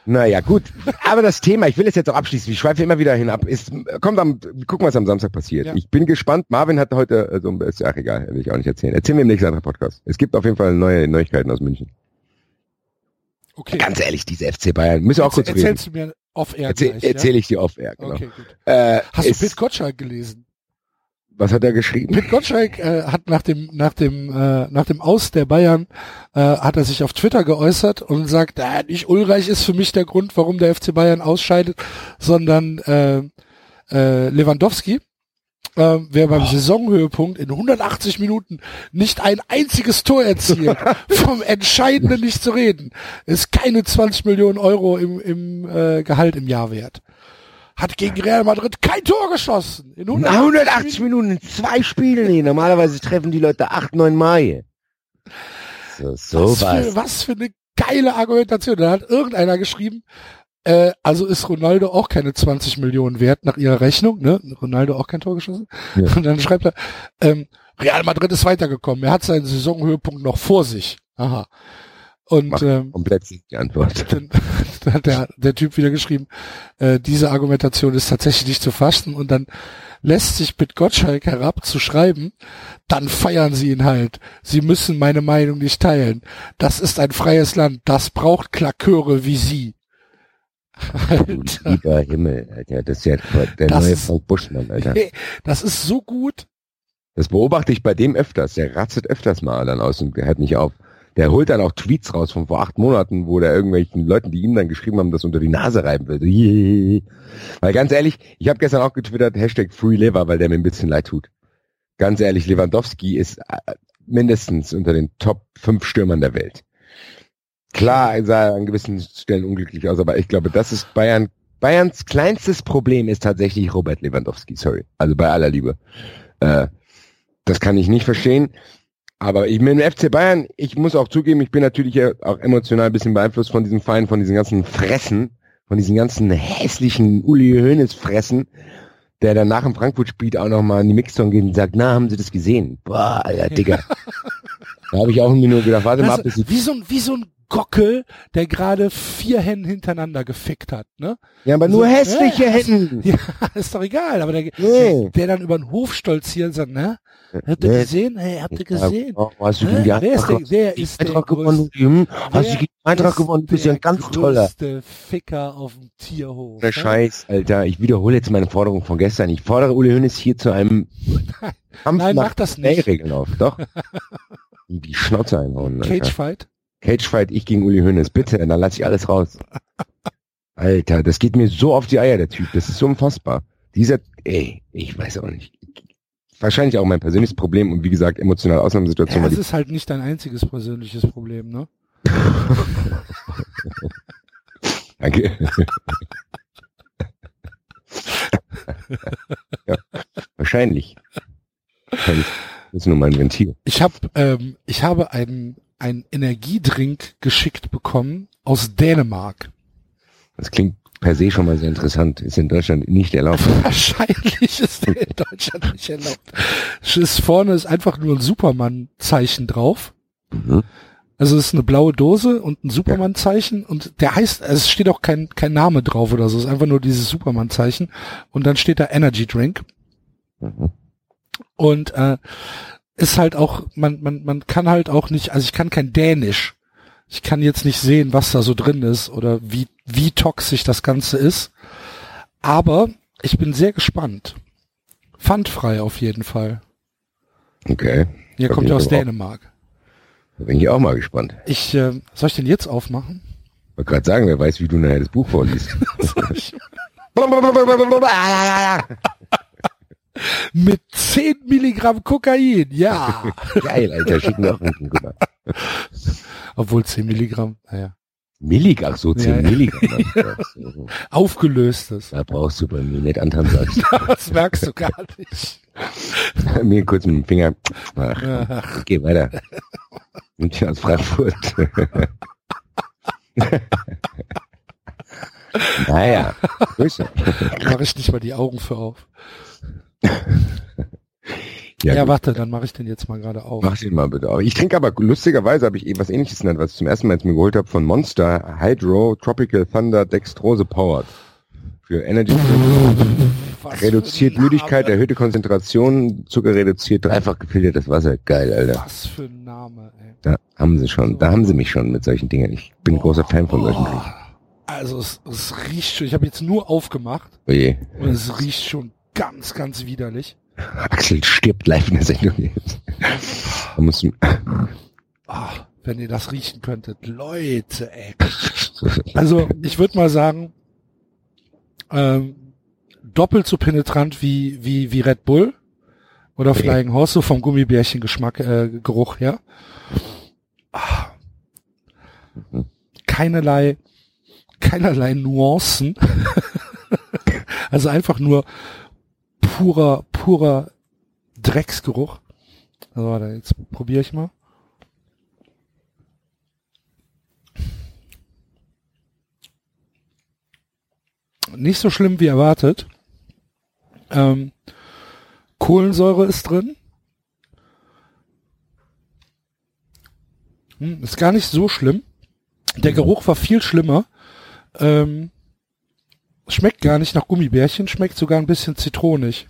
Naja, gut. Aber das Thema, ich will es jetzt auch abschließen, ich schweife immer wieder hinab, ist, kommt am, gucken, was am Samstag passiert. Ja. Ich bin gespannt. Marvin hat heute, also, ist ja egal, will ich auch nicht erzählen. Erzählen wir im nächsten anderen Podcast. Es gibt auf jeden Fall neue Neuigkeiten aus München. Okay. Ganz ehrlich, diese FC Bayern, müssen wir auch kurz Erzähl, reden. erzählst du mir Off-Air Erzähl, gleich, Erzähle ich dir off-air, genau. Okay, gut. Äh, Hast du Pit Gottschalk gelesen? Was hat er geschrieben? Pit Gottschalk äh, hat nach dem nach dem äh, nach dem Aus der Bayern äh, hat er sich auf Twitter geäußert und sagt, äh, nicht Ulreich ist für mich der Grund, warum der FC Bayern ausscheidet, sondern äh, äh, Lewandowski. Äh, wer beim Saisonhöhepunkt in 180 Minuten nicht ein einziges Tor erzielt, <laughs> vom Entscheidenden nicht zu reden, ist keine 20 Millionen Euro im, im äh, Gehalt im Jahr wert. Hat gegen Real Madrid kein Tor geschossen. In 180 Na, 180 Minuten in zwei Spielen. Nee, normalerweise treffen die Leute acht, neun Mal. So, so was, was. für, was für eine geile Argumentation. Da hat irgendeiner geschrieben, äh, also ist Ronaldo auch keine 20 Millionen wert nach ihrer Rechnung, ne? Ronaldo auch kein Tor geschossen. Ja. Und dann schreibt er, ähm, Real Madrid ist weitergekommen. Er hat seinen Saisonhöhepunkt noch vor sich. Aha. Und Macht ähm, Komplett die Antwort. dann, <laughs> dann hat der, der Typ wieder geschrieben, äh, diese Argumentation ist tatsächlich nicht zu fassen und dann lässt sich mit Gottschalk herab zu schreiben, dann feiern sie ihn halt. Sie müssen meine Meinung nicht teilen. Das ist ein freies Land, das braucht Klaköre wie sie. Alter, lieber Himmel, Alter. Das ist ja der Das neue ist- Frank Buschmann, Alter. das ist so gut. Das beobachte ich bei dem öfters. Der ratzet öfters mal dann aus und hört nicht auf. Der holt dann auch Tweets raus von vor acht Monaten, wo der irgendwelchen Leuten, die ihm dann geschrieben haben, das unter die Nase reiben will. <laughs> Weil ganz ehrlich, ich habe gestern auch getwittert, Hashtag FreeLever, weil der mir ein bisschen leid tut. Ganz ehrlich, Lewandowski ist äh, mindestens unter den Top 5 Stürmern der Welt. Klar sah er an gewissen Stellen unglücklich aus, aber ich glaube, das ist Bayern. Bayerns kleinstes Problem ist tatsächlich Robert Lewandowski, sorry. Also bei aller Liebe. Äh, das kann ich nicht verstehen. Aber ich bin im FC Bayern, ich muss auch zugeben, ich bin natürlich auch emotional ein bisschen beeinflusst von diesem Verein, von diesen ganzen Fressen, von diesen ganzen hässlichen Uli Hoeneß Fressen, der dann nach dem Frankfurt-Spiel auch nochmal in die Mixzone geht und sagt, na, haben Sie das gesehen? Boah, Alter, Digga. da habe ich auch irgendwie nur gedacht, warte mal ab, bis Also, wie so ein, wie so ein Gockel, der gerade vier Hennen hintereinander gefickt hat, ne? ja, aber nur so- hässliche Ja, Hände. <laughs> Ja, ist doch egal, aber der, Nee. der dann über den Hof stolziert und sagt, ne? Habt ihr Nee. gesehen? Hey, habt ihr gesehen? Hast du gegen die Wer ist der, Eintracht, wer ist der Eintracht gewonnen? Hm? Hast du gegen die Eintracht gewonnen? Du bist ja ein der ganz toller. Ficker auf dem Tierhof. Ne? Scheiß, Alter. Ich wiederhole jetzt meine Forderung von gestern. Ich fordere Uli Hoeneß hier zu einem <laughs> Kampf Nein, mach das nicht. Regeln auf. Doch. <laughs> Die Schnauze einhauen. Cagefight? Cagefight, ich gegen Uli Hoeneß. Bitte, dann lass ich alles raus. <laughs> Alter, das geht mir so auf die Eier, der Typ. Das ist so unfassbar. Dieser, ey, ich weiß auch nicht. Wahrscheinlich auch mein persönliches Problem und wie gesagt, emotionale Ausnahmesituation. Ja, das ist halt nicht dein einziges persönliches Problem, ne? <laughs> danke. ja, wahrscheinlich. Wahrscheinlich. Das ist nur mein Ventil. Ich habe ähm, ich habe einen einen Energiedrink geschickt bekommen aus Dänemark. Das klingt per se schon mal sehr interessant. Ist in Deutschland nicht erlaubt. <laughs> Wahrscheinlich ist der in Deutschland nicht erlaubt. Ist vorne ist einfach nur ein Superman-Zeichen drauf. Mhm. Also es ist eine blaue Dose und ein Superman-Zeichen und der heißt, also es steht auch kein, kein Name drauf oder so, es ist einfach nur dieses Superman-Zeichen und dann steht da Energy Drink Mhm. und äh, ist halt auch, man, man, man kann halt auch nicht, also ich kann kein Dänisch. Ich kann jetzt nicht sehen, was da so drin ist oder wie, wie toxisch das Ganze ist. Aber ich bin sehr gespannt. Pfandfrei auf jeden Fall. Okay. Hier Da kommt ja aus Dänemark. Da bin ich auch mal gespannt. Ich, äh, soll ich den jetzt aufmachen? Ich wollte gerade sagen, wer weiß, wie du nachher das Buch vorliest. <laughs> <laughs> Mit 10 Milligramm Kokain, ja. <laughs> Geil, Alter, schick auch unten, guck mal. Obwohl 10 Milligramm, naja, Milligramm, so 10 Ja, ja. Milligramm. <laughs> aufgelöstes. Da brauchst du bei mir nicht antanzen. <laughs> Das merkst du gar nicht. <laughs> mir kurz mit dem Finger. Ach, Ach, geh weiter. Und hier aus Frankfurt. naja, Grüße. mache ich nicht mal die Augen für auf. Ja, Ja, warte, dann mache ich den jetzt mal gerade auf. Mach den mal bitte auf. Ich trinke aber, lustigerweise habe ich eh was ähnliches genannt, was ich zum ersten Mal jetzt mir geholt habe von Monster Hydro Tropical Thunder Dextrose Powered. Für Energy <laughs> Was reduziert Müdigkeit, erhöhte Konzentration, Zucker reduziert, dreifach gefiltertes Wasser. Geil, Alter. Was für ein Name, ey. Da haben sie schon, da haben sie mich schon mit solchen Dingen. Ich bin ein großer Fan von solchen Dingen. Oh, Also es, es riecht schon, ich habe jetzt nur aufgemacht Oje. und es riecht schon ganz, ganz widerlich. Axel stirbt live in der Sendung. Da muss, Ah, wenn ihr das riechen könntet. Leute, ey. Also ich würde mal sagen, ähm, doppelt so penetrant wie, wie, wie Red Bull oder Okay. Flying Horse, so vom Gummibärchen Geschmack, äh, Geruch her. Ah. Keinerlei, keinerlei Nuancen. <laughs> also einfach nur purer, purer Drecksgeruch. Also warte, jetzt probiere ich mal. Nicht so schlimm wie erwartet. Ähm, Kohlensäure ist drin. Hm, ist gar nicht so schlimm. Der Geruch war viel schlimmer. Ähm, schmeckt gar nicht nach Gummibärchen, schmeckt sogar ein bisschen zitronig.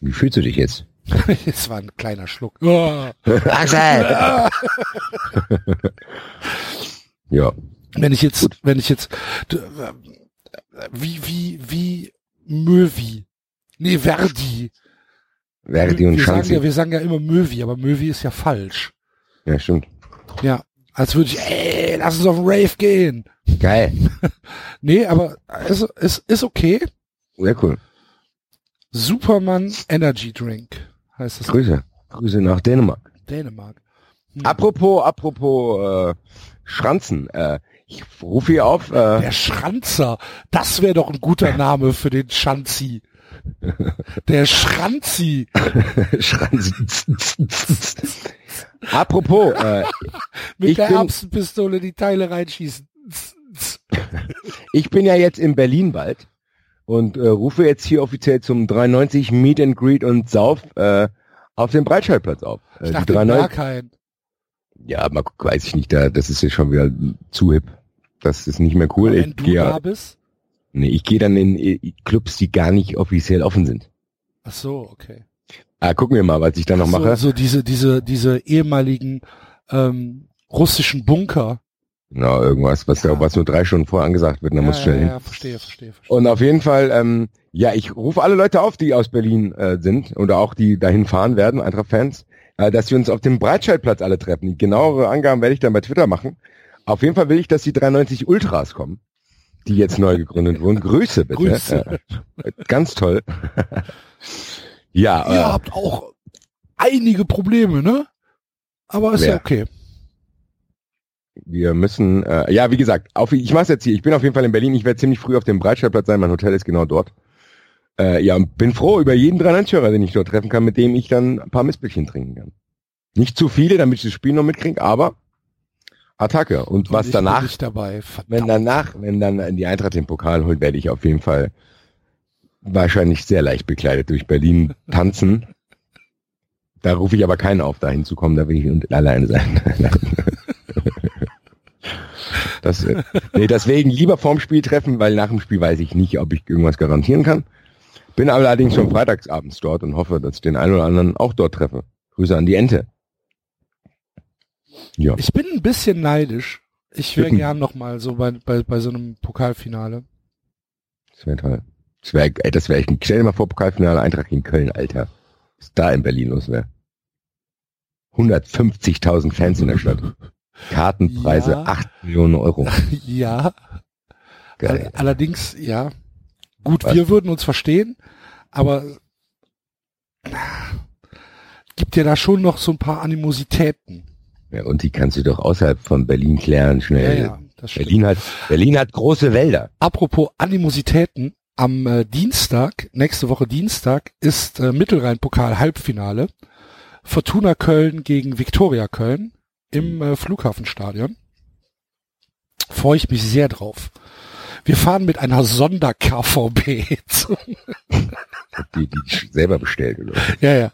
Wie fühlst du dich jetzt? <laughs> Es war ein kleiner Schluck. Oh. <laughs> Axel! <laughs> ja. Wenn ich jetzt, wenn ich jetzt, wie, wie, wie Möwi. Nee, Verdi. Verdi und wir, sagen ja, wir sagen ja immer Möwi, aber Möwi ist ja falsch. Ja, stimmt. Ja. Als würde ich, ey, lass uns auf den Rave gehen. Geil. <laughs> Nee, aber es ist, ist okay. Sehr cool. Superman Energy Drink heißt es. Grüße. Grüße nach Dänemark. Dänemark. Hm. Apropos, apropos äh, Schranzen. Äh, ich rufe hier auf. Äh, Der Schranzer, das wäre doch ein guter <laughs> Name für den Schanzi. Der Schranzi. <laughs> Schranzen. apropos, äh, Mit Ich der bin- Erbsenpistole die Teile reinschießen. <laughs> ich bin ja jetzt in Berlin bald und äh, rufe jetzt hier offiziell zum 93 Meet and Greet und Sauf äh, auf dem Breitscheidplatz auf. Äh, Ich dachte, 93 Berghain. Ja, mal gucken, weiß ich nicht, da, das ist ja schon wieder zu hip. Das ist nicht mehr cool. Wenn Ich du gehe da bist. Nee, ich gehe dann in Clubs, die gar nicht offiziell offen sind. Ach so, okay. Ah, gucken wir mal, was ich da noch so, mache. So diese, diese, diese ehemaligen ähm, russischen Bunker. Na, irgendwas, was, Ja. was nur drei Stunden vorher angesagt wird, da muss ja, schnell ja, hin. ja, verstehe, verstehe, verstehe. Und auf jeden Fall, ähm, ja, ich rufe alle Leute auf, die aus Berlin äh, sind oder auch die dahin fahren werden, Eintracht-Fans, äh, dass wir uns auf dem Breitscheidplatz alle treffen. Die genauere Angaben werde ich dann bei Twitter machen. Auf jeden Fall will ich, dass die 93 Ultras kommen, die jetzt neu gegründet wurden. Grüße bitte. Grüße. Äh, ganz toll. ja, Ihr äh, habt auch einige Probleme, ne? Aber ist ja Wer? okay. wir müssen, äh, ja, wie gesagt, auf, ich mach's jetzt hier. Ich bin auf jeden Fall in Berlin. Ich werde ziemlich früh auf dem Breitscheidplatz sein. Mein Hotel ist genau dort. Äh, ja, und bin froh über jeden 93-Hörer, den ich dort treffen kann, mit dem ich dann ein paar Mistbildchen trinken kann. Nicht zu viele, damit ich das Spiel noch mitkriege, aber Attacke. Und, was ich danach, wenn danach, wenn dann die Eintracht den Pokal holt, werde ich auf jeden Fall wahrscheinlich sehr leicht bekleidet durch Berlin tanzen. Da rufe ich aber keinen auf, da hinzukommen, da will ich und alleine sein. <laughs> das, äh, nee, deswegen lieber vorm Spiel treffen, weil nach dem Spiel weiß ich nicht, ob ich irgendwas garantieren kann. Bin allerdings schon freitagsabends dort und hoffe, dass ich den einen oder anderen auch dort treffe. Grüße an die Ente. Ja. Ich bin ein bisschen neidisch. Ich wäre gern noch mal so bei, bei, bei so einem Pokalfinale. Das wäre toll. Das wäre, das echt, ein- stell dir mal vor, Pokalfinale Eintracht in Köln, Alter. Was da in Berlin los wäre. 150.000 Fans in der Stadt. <laughs> Kartenpreise Ja. 8 Millionen Euro. <laughs> ja, Geil. all, allerdings, ja. Gut, Was? wir würden uns verstehen, aber gibt ja da schon noch so ein paar Animositäten. Ja, und die kannst du doch außerhalb von Berlin klären, Ja, schnell. ja, das stimmt. Berlin hat, Berlin hat große Wälder. Apropos Animositäten, am äh, Dienstag, nächste Woche Dienstag, ist äh, Mittelrhein-Pokal Halbfinale. Fortuna Köln gegen Viktoria Köln im äh, Flughafenstadion. Freue ich mich sehr drauf. Wir fahren mit einer Sonder-KVB. <laughs> Die, die selber bestellt, oder? ja, ja.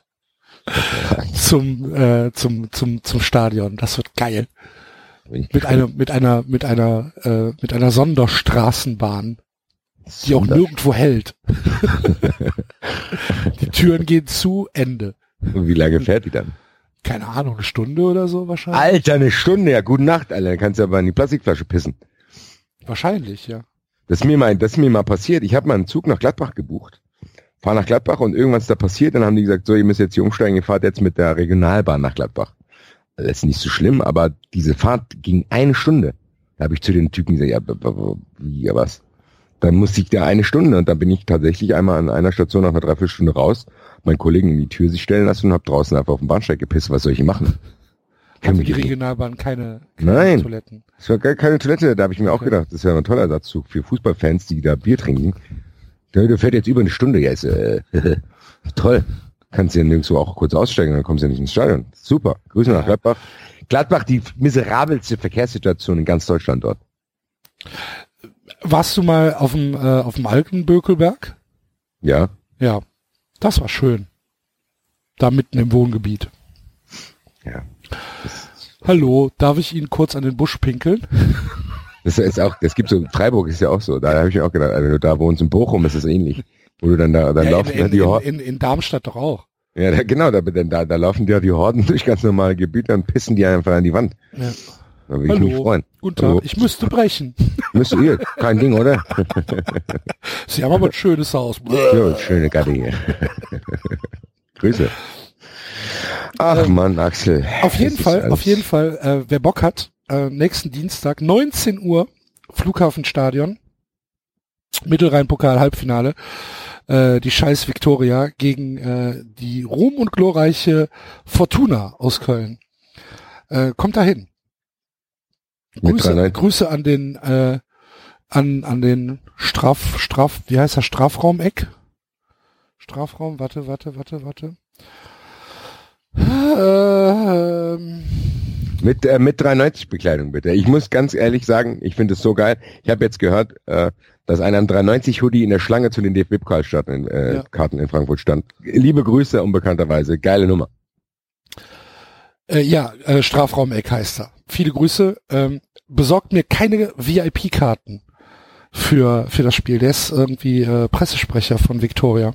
<laughs> Zum, äh, zum, zum, zum Stadion. Das wird geil. Mit einer, mit einer, mit einer, äh, mit einer Sonderstraßenbahn. die auch nirgendwo hält. <laughs> die Türen gehen zu, Ende. Und wie lange fährt die dann? Keine Ahnung, eine Stunde oder so wahrscheinlich. Alter, eine Stunde, ja, gute Nacht, Alter. Dann kannst du aber in die Plastikflasche pissen. Wahrscheinlich, ja. Das ist mir mal, das ist mir mal passiert. Ich habe mal einen Zug nach Gladbach gebucht, fahre nach Gladbach und irgendwas ist da passiert. Dann haben die gesagt, so, ihr müsst jetzt hier umsteigen, ihr fahrt jetzt mit der Regionalbahn nach Gladbach. Das ist nicht so schlimm, aber diese Fahrt ging eine Stunde. Da habe ich zu den Typen gesagt, ja, wie, ja was? Dann musste ich da eine Stunde und dann bin ich tatsächlich einmal an einer Station nach einer Dreiviertelstunde raus, meinen Kollegen in die Tür sich stellen lassen und habe draußen einfach auf dem Bahnsteig gepisst. Was soll ich machen? Mich die Regionalbahn keine, keine Nein. Toiletten. es war gar keine Toilette, da habe ich mir auch Okay. gedacht, das ja ein toller Ersatzzug für Fußballfans, die da Bier trinken. Der, der fährt jetzt über eine Stunde, ja, ist, äh, <laughs> toll. Kannst ja nirgendwo auch kurz aussteigen, dann kommst du ja nicht ins Stadion. Super. Grüße nach Ja. Gladbach. Gladbach, die miserabelste Verkehrssituation in ganz Deutschland dort. Warst du mal auf dem, äh, auf dem alten Bökelberg? Ja. Ja. Das war schön. Da mitten im Wohngebiet. Ja. Hallo, darf ich Ihnen kurz an den Busch pinkeln? <laughs> Das ist auch, das gibt so, Freiburg ist ja auch so, da habe ich mir auch gedacht, also wenn du da wohnst in Bochum ist es ähnlich. Wo du dann da, dann Ja, laufen in, ja in, die Horden. in, in Darmstadt doch auch. Ja, da, genau, da, da, da laufen ja die Horden <laughs> durch ganz normale Gebiete und pissen die einfach an die Wand. Ja. Da würde ich mich freuen. guten Hallo. Tag, ich müsste brechen. <laughs> Müsst ihr, kein Ding, oder? <laughs> Sie haben aber ein schönes Haus. Jo, schöne Gatte hier. Grüße. Ach Mann, Axel. Ähm, Auf jeden Fall, auf jeden Fall, äh, wer Bock hat, äh, nächsten Dienstag, 19 Uhr, Flughafenstadion, Mittelrhein-Pokal, Halbfinale, äh, die scheiß Viktoria gegen äh, die ruhm- und glorreiche Fortuna aus Köln. Äh, kommt dahin. Grüße, 3-9. Grüße an den, äh, an, an den Straf, Straf, wie heißt das, Strafraumeck? Strafraum, warte, warte, warte, warte. Ähm, Mit, äh, mit 390 Bekleidung bitte. Ich muss ganz ehrlich sagen, ich finde es so geil. Ich habe jetzt gehört, äh, dass einer im 390 Hoodie in der Schlange zu den DFB-Pokalkarten in, äh, Ja. Karten in Frankfurt stand. Liebe Grüße unbekannterweise. Geile Nummer. Äh, ja, äh, Strafraumeck heißt er. Viele Grüße. Ähm, besorgt mir keine VIP-Karten für, für das Spiel. Der ist irgendwie äh, Pressesprecher von Victoria.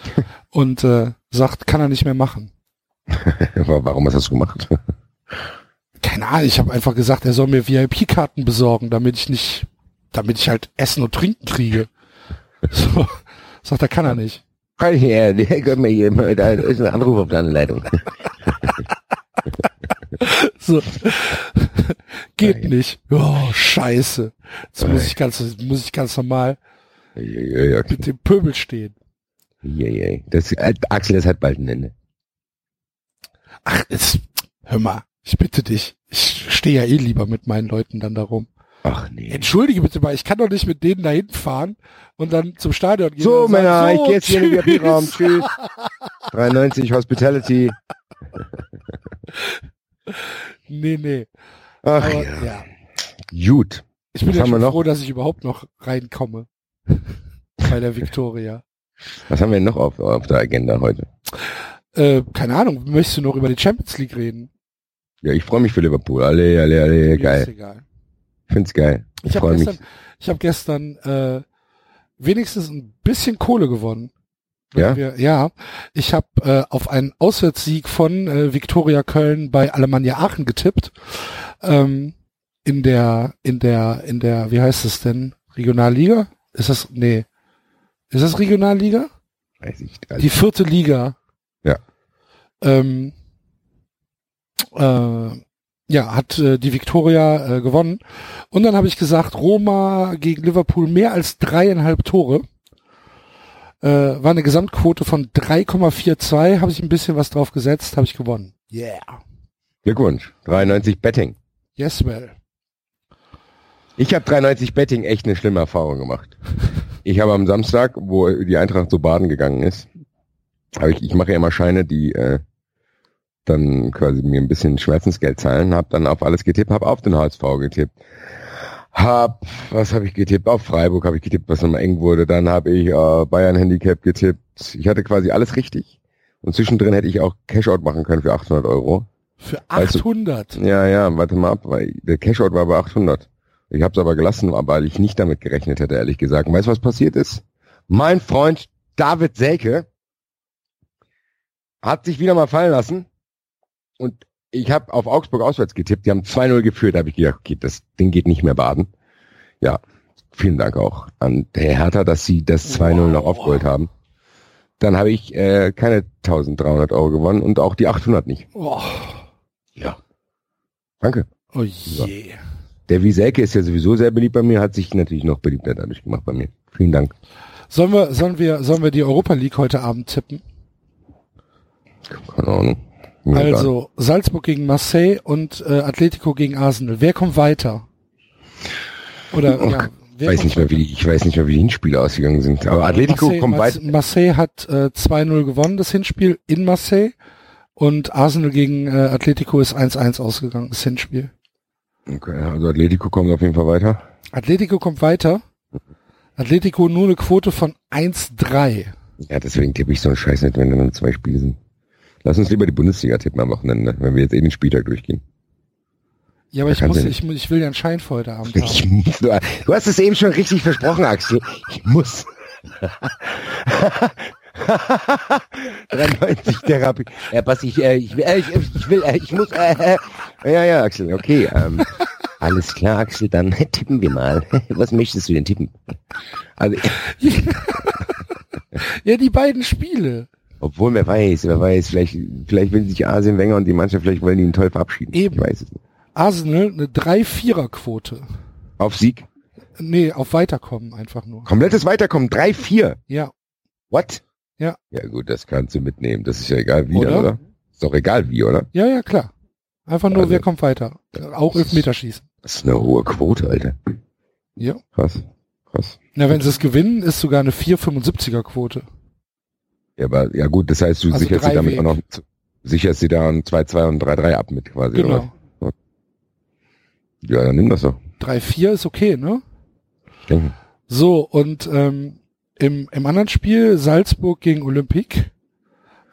<laughs> Und äh, sagt, kann er nicht mehr machen. <laughs> Warum hast du das gemacht? Keine Ahnung, ich habe einfach gesagt, er soll mir VIP-Karten besorgen, damit ich nicht, damit ich halt Essen und Trinken kriege. <laughs> So, sagt er, kann er nicht. Ja, <laughs> der kommt mir hier, mal- da ist ein Anruf auf deiner Leitung. <laughs> So. Geht Nein. nicht. Oh, scheiße. Jetzt muss ich ganz, muss ich ganz normal Ja, ja, ja, mit dem Pöbel stehen. ja, ja. Das, äh, Axel, das hat bald ein Ende. Ach, jetzt, hör mal, ich bitte dich. Ich stehe ja eh lieber mit meinen Leuten dann darum. Ach nee. Entschuldige bitte mal, ich kann doch nicht mit denen dahin fahren und dann zum Stadion gehen. So, und sagen, Männer, so, ich gehe jetzt hier in den. VIP-Raum. Tschüss. 93 Hospitality. Nee, nee. Ach Aber, ja. ja. Gut. Ich bin Was ja schon froh, dass ich überhaupt noch reinkomme. <laughs> Bei der Victoria. Was haben wir denn noch auf, auf der Agenda heute? Äh, keine Ahnung, möchtest du noch über die Champions League reden? Ja, ich freue mich für Liverpool. Alle, alle, alle, Mir Ist geil. egal. Find's geil. Ich, Ich habe freue mich. ich hab gestern äh, wenigstens ein bisschen Kohle gewonnen. Ja? Wir, ja, ich habe äh, auf einen Auswärtssieg von äh, Viktoria Köln bei Alemannia Aachen getippt. Ähm, in der, in der, in der, wie heißt es denn? Regionalliga? Ist das, nee. Ist das Regionalliga? Weiß ich. Die Also, vierte Liga. Ja. Ähm, äh, ja, hat äh, die Viktoria äh, gewonnen. Und dann habe ich gesagt, Roma gegen Liverpool mehr als dreieinhalb Tore. Äh, war eine Gesamtquote von 3,42, habe ich ein bisschen was drauf gesetzt, habe ich gewonnen. Yeah. Glückwunsch. 93 Betting. Yes, well. Ich habe 93 Betting echt eine schlimme Erfahrung gemacht. <laughs> Ich habe am Samstag, wo die Eintracht so baden gegangen ist, habe ich, ich mache ja immer Scheine, die äh, dann quasi mir ein bisschen Schmerzensgeld zahlen, habe dann auf alles getippt, habe auf den HSV getippt. Hab, was habe ich getippt? Auf Freiburg habe ich getippt, was nochmal eng wurde. Dann habe ich äh, Bayern Handicap getippt. Ich hatte quasi alles richtig. Und zwischendrin hätte ich auch Cashout machen können für 800 Euro. Für Weißt du- 800. Ja, ja, warte mal ab, weil der Cashout war bei 800. Ich habe es aber gelassen, weil ich nicht damit gerechnet hätte, ehrlich gesagt. Und weißt du, was passiert ist? Mein Freund David Selke hat sich wieder mal fallen lassen und ich habe auf Augsburg auswärts getippt. Die haben 2-0 geführt. Da habe ich gedacht, okay, das Ding geht nicht mehr baden. Ja, vielen Dank auch an der Hertha, dass sie das 2-0 Wow. noch aufgeholt haben. Dann habe ich äh, keine 1300 Euro gewonnen und auch die 800 nicht. Oh, Ja. Danke. oh je. Der Wieselke ist ja sowieso sehr beliebt bei mir, hat sich natürlich noch beliebter dadurch gemacht bei mir. Vielen Dank. Sollen wir, sollen wir, sollen wir die Europa League heute Abend tippen? Keine Ahnung. Mir egal. Also Salzburg gegen Marseille und äh, Atletico gegen Arsenal. Wer kommt weiter? Oder Oh, ja, ich wer weiß nicht mehr, wie die, ich weiß nicht mehr, wie die Hinspiele ausgegangen sind. Aber Atletico Marseille, kommt Marse- weit. Marseille hat äh, 2-0 gewonnen, das Hinspiel in Marseille. Und Arsenal gegen äh, Atletico ist 1-1 ausgegangen, das Hinspiel. Okay, also Atletico kommt auf jeden Fall weiter. Atletico kommt weiter. Atletico nur eine Quote von 1-3. Ja, deswegen tippe ich so einen Scheiß nicht, wenn dann zwei Spiele sind. Lass uns lieber die Bundesliga tippen am Wochenende, wenn wir jetzt eh den Spieltag durchgehen. Ja, aber Da ich muss, ich, muss- ich will ja einen Schein für heute Abend haben. Ich, du, du hast es eben schon richtig versprochen, Axel. Ich muss. <laughs> 93 Therapie. Ja, pass ich, äh, ich, will, äh, ich, ich will, äh, ich muss, äh, äh, ja, ja, Axel, okay, ähm, alles klar, Axel, dann <laughs> tippen wir mal. Was möchtest du denn tippen? Also, <laughs> Ja, die beiden Spiele. Obwohl, wer weiß, wer weiß, vielleicht, vielleicht will sich Asien Wenger und die Mannschaft, vielleicht wollen die ihn toll verabschieden. Eben. Ich weiß es nicht. Arsenal eine 3-4er-Quote. Auf Sieg. Nee, auf Weiterkommen einfach nur. Komplettes Weiterkommen. 3-4. Ja, What? Ja. Ja gut, das kannst du mitnehmen. Das ist ja egal wie, Oder? oder? oder? Ist doch egal wie, oder? ja, ja, klar. Einfach nur, Also- wer kommt weiter. Auch Elfmeterschießen. Das ist eine hohe Quote, Alter. Ja. Krass. Krass. Na, wenn sie es gewinnen, ist sogar eine 4,75er-Quote. Ja, aber ja gut, das heißt, du Also sicherst dir damit Weg. auch noch sicherst dir da ein 2-2 und 3-3 ab mit quasi, Genau. oder? Ja, dann nimm das doch. 3-4 ist okay, ne? Ich denke. So, und ähm, im, im anderen Spiel, Salzburg gegen Olympique,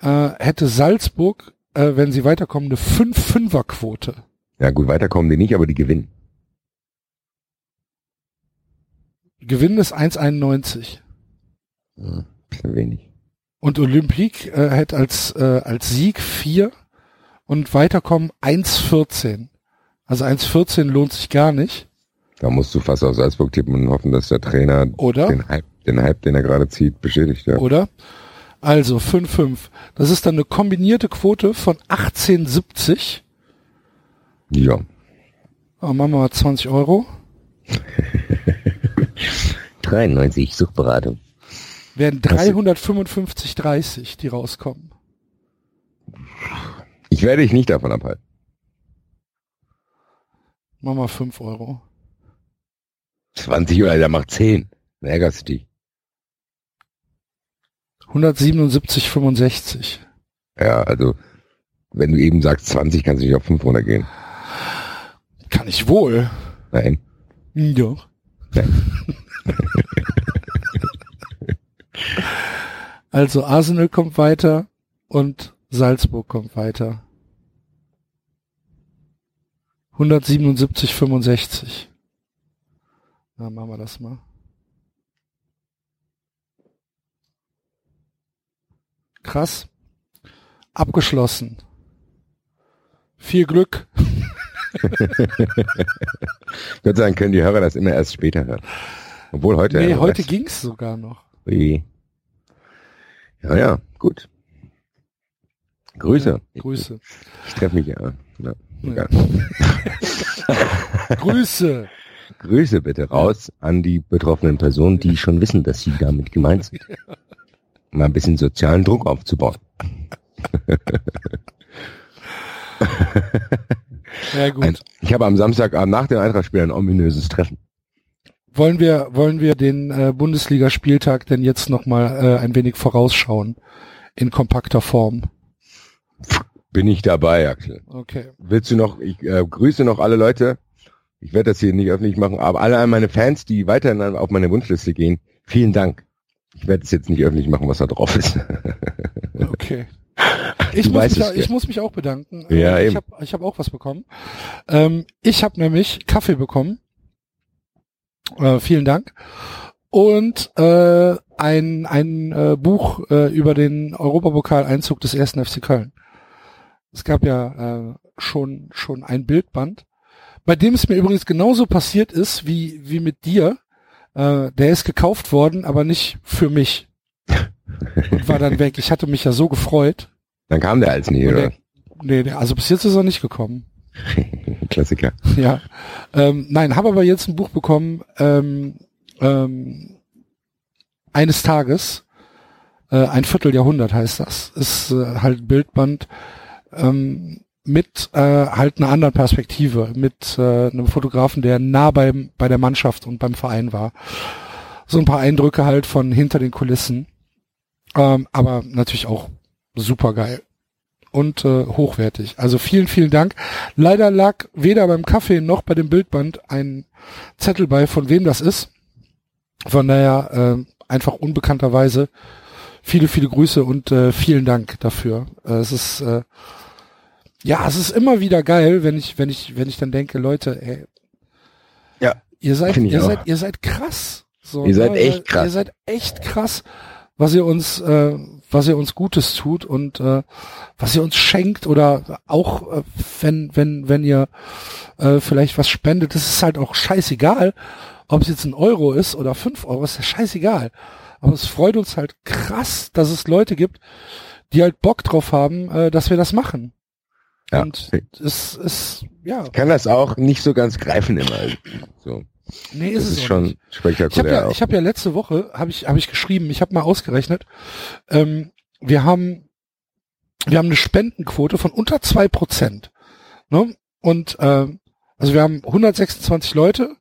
äh, hätte Salzburg, äh, wenn sie weiterkommen, eine 5-5er-Quote. Ja gut, weiterkommen die nicht, aber die gewinnen. Gewinn ist 1,91. Ja, bisschen wenig. Und Olympique äh, hätte als, äh, als Sieg 4 und weiterkommen 1,14. Also 1,14 lohnt sich gar nicht, Da musst du fast auf Salzburg tippen und hoffen, dass der Trainer oder? den Hype, den Hype, den er gerade zieht, bestätigt, ja. Oder? Also 5-5. Das ist dann eine kombinierte Quote von 18,70. Ja. Aber machen wir mal 20 Euro. <laughs> 93, Suchberatung. Werden Das- 355,30, die rauskommen. Ich werde dich nicht davon abhalten. Machen wir 5 Euro. 20 oder der macht 10. Dann ärgerst du dich. 177,65. Ja, also, wenn du eben sagst 20, kannst du nicht auf 5 runtergehen. Kann ich wohl. Nein. Ja. <laughs> also Arsenal kommt weiter und Salzburg kommt weiter. 177,65. Na, machen wir das mal. Krass. Abgeschlossen. Viel Glück. Gott sei Dank können die Hörer das immer erst später hören. Obwohl heute. Nee, heute weiß- ging's sogar noch. Ui. Ja, ja, gut. Grüße. Ja, Grüße. Ich, ich treffe mich ja. ja. Ja. <laughs> Grüße. Grüße bitte raus an die betroffenen Personen, die schon wissen, dass sie damit gemeint sind. Mal ein bisschen sozialen Druck aufzubauen. <laughs> Ja gut. Ein, ich habe am Samstagabend nach dem Eintrachtspiel ein ominöses Treffen. Wollen wir, wollen wir den äh, Bundesligaspieltag denn jetzt nochmal äh, ein wenig vorausschauen? In kompakter Form. Bin ich dabei, Axel. Okay. Willst du noch, ich äh, grüße noch alle Leute. Ich werde das hier nicht öffentlich machen, aber alle meine Fans, die weiterhin auf meine Wunschliste gehen, vielen Dank. Ich werde es jetzt nicht öffentlich machen, was da drauf ist. <laughs> Okay. Ich muss, mich, ich muss mich auch bedanken. Ja, Äh, ich habe ich hab auch was bekommen. Ähm, ich habe nämlich Kaffee bekommen. Äh, vielen Dank. Und äh, ein, ein äh, Buch äh, über den Europapokal-Einzug des ersten FC Köln. Es gab ja äh, schon, schon ein Bildband, bei dem es mir übrigens genauso passiert ist wie, wie mit dir. Äh, der ist gekauft worden, aber nicht für mich. Und war dann weg. Ich hatte mich ja so gefreut. Dann kam der als nie, oder? der, nee, der, also bis jetzt ist er nicht gekommen. <laughs> Klassiker. Ja. Ähm, nein, habe aber jetzt ein Buch bekommen, ähm, ähm, eines Tages, äh, ein Vierteljahrhundert heißt das. Ist äh, halt Bildband ähm, mit äh, halt einer anderen Perspektive, mit äh, einem Fotografen, der nah beim, bei der Mannschaft und beim Verein war. So ein paar Eindrücke halt von hinter den Kulissen. Ähm, aber natürlich auch super geil und äh, hochwertig. Also vielen, vielen Dank. Leider lag weder beim Kaffee noch bei dem Bildband ein Zettel bei, von wem das ist. Von daher äh, einfach unbekannterweise viele, viele Grüße und äh, vielen Dank dafür. Äh, es ist äh, ja, es ist immer wieder geil, wenn ich, wenn ich, wenn ich dann denke, Leute, ey, Ja, ihr seid, ihr auch. seid, ihr seid krass. So, Ihr seid ne? echt krass. Ihr seid echt krass, was ihr uns, äh, was ihr uns Gutes tut und äh, was ihr uns schenkt oder auch äh, wenn, wenn, wenn ihr äh, vielleicht was spendet, das ist halt auch scheißegal, ob es jetzt ein Euro ist oder fünf Euro, ist ja scheißegal. Aber es freut uns halt krass, dass es Leute gibt, die halt Bock drauf haben, äh, dass wir das machen. Ja. Und es ist, ja, Ich kann das auch nicht so ganz greifen immer. So. Nee, Das ist es ist auch schon nicht. Ich habe spektakulär. ja, ich habe ja letzte Woche habe ich habe ich geschrieben, ich habe mal ausgerechnet, ähm, wir haben wir haben eine Spendenquote von unter zwei Prozent, ne? Und ähm, also wir haben 126 Leute,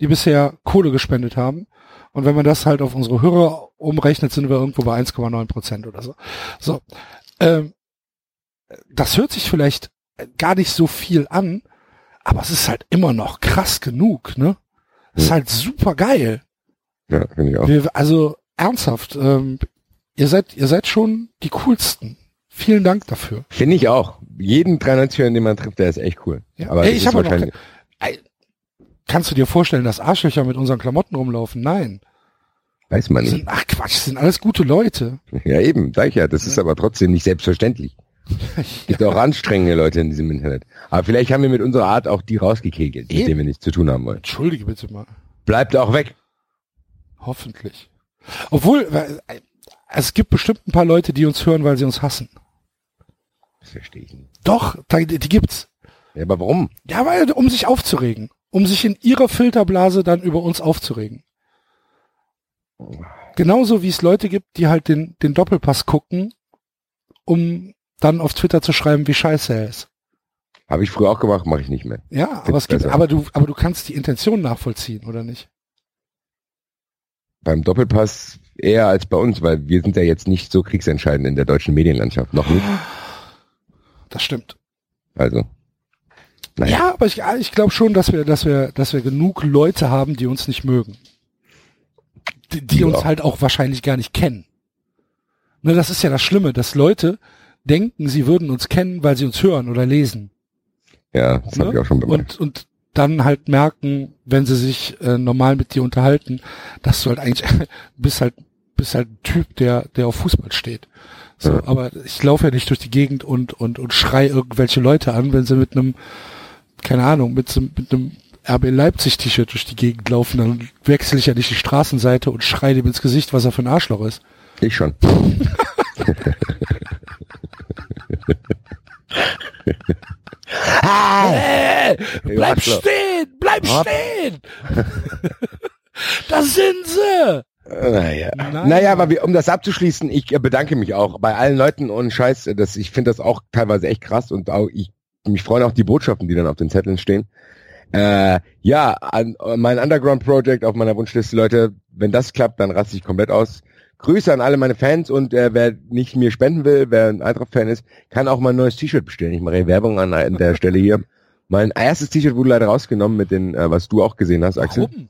die bisher Kohle gespendet haben. Und wenn man das halt auf unsere Hörer umrechnet, sind wir irgendwo bei 1,9 Prozent oder so. So, ähm, das hört sich vielleicht gar nicht so viel an, aber es ist halt immer noch krass genug, ne? Es ist halt super geil. ja, finde ich auch. Wir, also ernsthaft, ähm, ihr seid, ihr seid schon die coolsten. Vielen Dank dafür. Finde ich auch. Jeden 93 den man trifft, der ist echt cool. Ja. Aber Ey, das ich habe noch wahrscheinlich- Ey, Kannst du dir vorstellen, dass Arschlöcher mit unseren Klamotten rumlaufen? Nein. Weiß man Das nicht. sind, ach Quatsch, das sind alles gute Leute. Ja, eben, sag ich ja. Das ist aber trotzdem nicht selbstverständlich. <laughs> Gibt auch anstrengende Leute in diesem Internet. Aber vielleicht haben wir mit unserer Art auch die rausgekegelt, mit denen wir nichts zu tun haben wollen. Entschuldige bitte mal. Bleibt auch weg. Hoffentlich. Obwohl, äh, es gibt bestimmt ein paar Leute, die uns hören, weil sie uns hassen. Das verstehe ich nicht. Doch, die gibt's. Ja, aber warum? Ja, weil, um sich aufzuregen. Um sich in ihrer Filterblase dann über uns aufzuregen. Genauso wie es Leute gibt, die halt den, den Doppelpass gucken, um dann auf Twitter zu schreiben, wie scheiße er ist. Habe ich früher auch gemacht, mache ich nicht mehr. Ja, aber es gibt, aber du, aber du kannst die Intention nachvollziehen, oder nicht? Beim Doppelpass eher als bei uns, weil wir sind ja jetzt nicht so kriegsentscheidend in der deutschen Medienlandschaft. Noch nicht. Das stimmt. Also. Naja. Ja, aber ich, ich glaube schon, dass wir, dass wir, dass wir genug Leute haben, die uns nicht mögen. Die, die uns halt auch wahrscheinlich gar nicht kennen. Ne, das ist ja das Schlimme, dass Leute denken, sie würden uns kennen, weil sie uns hören oder lesen. Ja, das habe Ne? ich auch schon bemerkt. Und, und dann halt merken, wenn sie sich äh, normal mit dir unterhalten, dass du halt eigentlich <laughs> bist halt bist halt ein Typ, der der auf Fußball steht. So, Ja. aber ich laufe ja nicht durch die Gegend und und und schrei irgendwelche Leute an, wenn sie mit einem keine Ahnung, mit so, mit einem RB Leipzig T-Shirt durch die Gegend laufen, dann wechsle ich ja nicht die Straßenseite und schrei dem ins Gesicht, was er für ein Arschloch ist. Ich schon. <laughs> <laughs> Hey, bleib stehen, bleib Hopp. stehen. <laughs> da sind sie. Naja. Nein. naja, aber wir, um das abzuschließen, ich bedanke mich auch bei allen Leuten und Scheiß, das, ich finde das auch teilweise echt krass und auch ich mich freuen auch die Botschaften, die dann auf den Zetteln stehen. Äh, ja, an mein Underground Project auf meiner Wunschliste, Leute, wenn das klappt, dann raste ich komplett aus. Grüße an alle meine Fans und äh, wer nicht mir spenden will, wer ein Eintracht-Fan ist, kann auch mal ein neues T-Shirt bestellen. Ich mache Werbung an, an der Stelle hier. Mein erstes T-Shirt wurde leider rausgenommen mit den, äh, was du auch gesehen hast, Axel. Warum?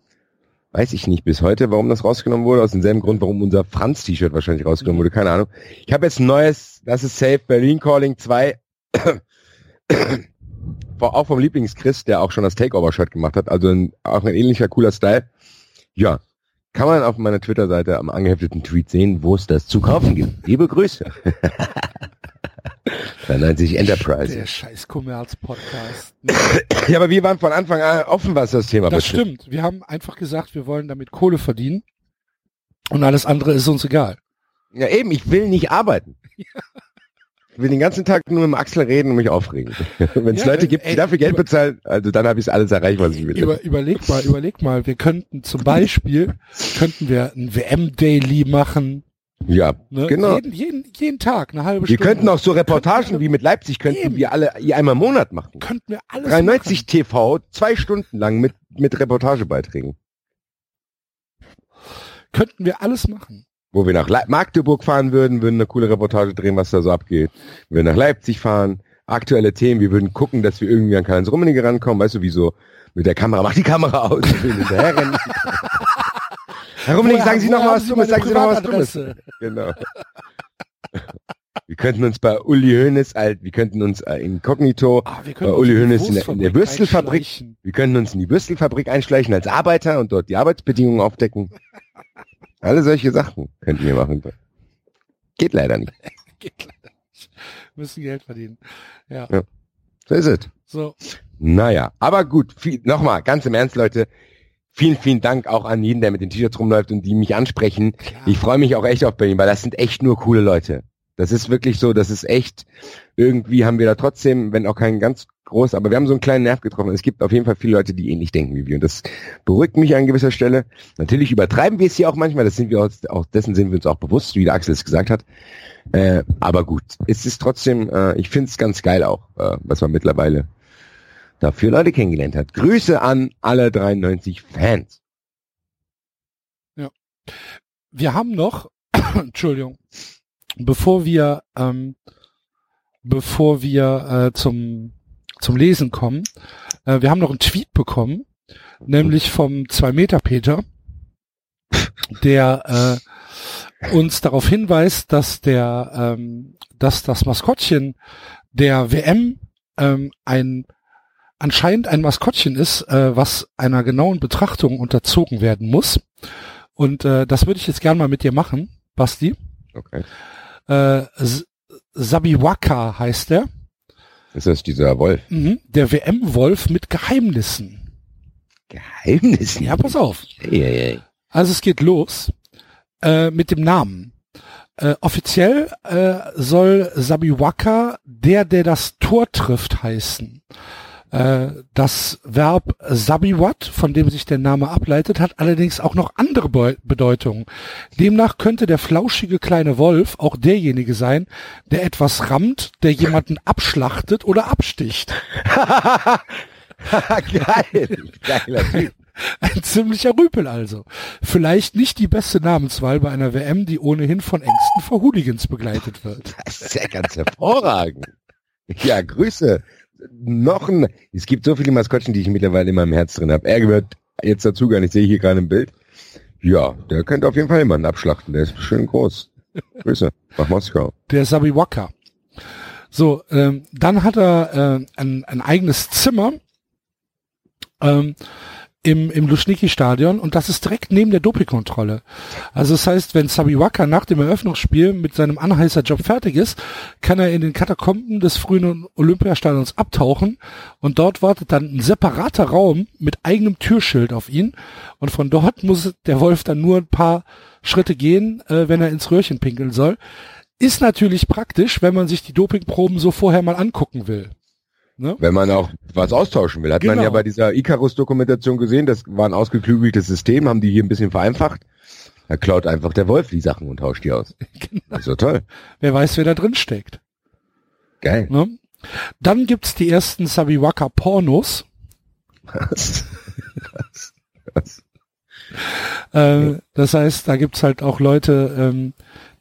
Weiß ich nicht bis heute, warum das rausgenommen wurde. Aus demselben Grund, warum unser Franz-T-Shirt wahrscheinlich rausgenommen wurde. Keine Ahnung. Ich habe jetzt ein neues, das ist Safe, Berlin Calling 2. <coughs> Vor- auch vom Lieblings-Chris, der auch schon das Takeover-Shirt gemacht hat. Also ein, auch ein ähnlicher cooler Style. Ja. Kann man auf meiner Twitter-Seite am angehefteten Tweet sehen, wo es das zu kaufen gibt. Liebe Grüße. <laughs> 93 Enterprise. Der scheiß Kommerz-Podcast. Ja, aber wir waren von Anfang an offen, was das Thema Das betrifft. stimmt. Wir haben einfach gesagt, wir wollen damit Kohle verdienen. Und alles andere ist uns egal. Ja, eben, ich will nicht arbeiten. Ich <laughs> will den ganzen Tag nur mit dem Axel reden und mich aufregen. <laughs> Wenn es Ja, Leute gibt, ey, die dafür Geld bezahlen, also dann habe ich alles erreicht, was ich will. Über, überleg mal, überleg mal, wir könnten zum Beispiel, könnten wir ein WM-Daily machen. ja, Ne? genau. Jeden, jeden, jeden Tag, eine halbe Wir Stunde. könnten auch so Reportagen wie mit Leipzig, könnten Eben. wir alle einmal im Monat machen. könnten wir alles 93 TV, zwei Stunden lang mit, mit Reportagebeiträgen. machen. Könnten wir alles machen. Wo wir nach Le Magdeburg fahren würden, würden eine coole Reportage drehen, was da so abgeht. Wir würden nach Leipzig fahren, aktuelle Themen, wir würden gucken, dass wir irgendwie an Karl-Heinz Rummenigge rankommen, weißt du, wie so mit der Kamera, mach die Kamera aus, wir hinterherrennen. <laughs> Herr Rummenigge, sagen Sie noch mal was Dummes, sagen Sie noch was Dummes. Genau. Wir könnten uns bei Uli Hoeneß, wir könnten uns äh, inkognito, Ah, wir bei Uli Hoeneß in der, in der Würstelfabrik, wir könnten uns in die Würstelfabrik einschleichen als Arbeiter und dort die Arbeitsbedingungen aufdecken. Alle solche Sachen könnten wir machen. Geht leider nicht. <laughs> Geht leider nicht. Müssen Geld verdienen. Ja. Ja. So ist es. So. Naja, aber gut, nochmal, ganz im Ernst, Leute. Vielen, vielen Dank auch an jeden, der mit den T-Shirts rumläuft und die mich ansprechen. Klar. Ich freue mich auch echt auf Berlin, weil das sind echt nur coole Leute. Das ist wirklich so, das ist echt, irgendwie haben wir da trotzdem, wenn auch kein ganz groß, aber wir haben so einen kleinen Nerv getroffen. Es gibt auf jeden Fall viele Leute, die ähnlich denken wie wir. Und das beruhigt mich an gewisser Stelle. Natürlich übertreiben wir es hier auch manchmal, das sind wir uns, auch dessen sind wir uns auch bewusst, wie der Axel es gesagt hat. Äh, aber gut, es ist trotzdem, äh, ich finde es ganz geil auch, äh, was man mittlerweile dafür Leute kennengelernt hat. Grüße an alle 93 Fans. wir haben noch, <coughs> Entschuldigung, bevor wir, ähm, bevor wir äh, zum, zum Lesen kommen, äh, wir haben noch einen Tweet bekommen, nämlich vom 2-Meter-Peter, der äh, uns darauf hinweist, dass der, ähm, dass das Maskottchen der WM ähm, ein anscheinend ein Maskottchen ist, äh, was einer genauen Betrachtung unterzogen werden muss. Und äh, das würde ich jetzt gern mal mit dir machen, Basti. Okay. Äh, Sabiwaka heißt er. Ist das dieser Wolf? Mhm. Der WM-Wolf mit Geheimnissen. Geheimnis? Ja, pass auf. Hey, hey, hey. Also es geht los äh, mit dem Namen. Äh, offiziell äh, soll Sabiwaka der, der das Tor trifft, heißen. Äh, das Verb Sabiwat, von dem sich der Name ableitet, hat allerdings auch noch andere Beu Bedeutungen. Demnach könnte der flauschige kleine Wolf auch derjenige sein, der etwas rammt, der jemanden abschlachtet oder absticht. <laughs> Geil. Geiler Typ. <laughs> Ein ziemlicher Rüpel also. Vielleicht nicht die beste Namenswahl bei einer WM, die ohnehin von Ängsten vor Hooligans begleitet wird. <laughs> Das ist ja ganz hervorragend. Ja, Grüße. Noch ein, es gibt so viele Maskottchen, die ich mittlerweile in meinem Herz drin habe. Er gehört jetzt dazu gar nicht, sehe ich hier gerade im Bild. Ja, der könnte auf jeden Fall jemanden abschlachten. Der ist schön groß. Grüße nach Moskau. Der Sabiwaka. So, ähm, dann hat er äh, ein, ein eigenes Zimmer ähm, im, im Luschniki-Stadion und das ist direkt neben der Dopingkontrolle. Also das heißt, wenn Sabiwaka nach dem Eröffnungsspiel mit seinem Anheißer-Job fertig ist, kann er in den Katakomben des frühen Olympiastadions abtauchen und dort wartet dann ein separater Raum mit eigenem Türschild auf ihn und von dort muss der Wolf dann nur ein paar Schritte gehen, äh, wenn er ins Röhrchen pinkeln soll. Ist natürlich praktisch, wenn man sich die Dopingproben so vorher mal angucken will. Ne? Wenn man auch was austauschen will. Hat man Genau. ja bei dieser Icarus-Dokumentation gesehen, das war ein ausgeklügeltes System, haben die hier ein bisschen vereinfacht. Da klaut einfach der Wolf die Sachen und tauscht die aus. Das ist so toll. Wer weiß, wer da drin steckt. Geil. Ne? Dann gibt's die ersten Sabiwaka Pornos. Was? Was? <laughs> Was? Äh, das heißt, da gibt's halt auch Leute, ähm,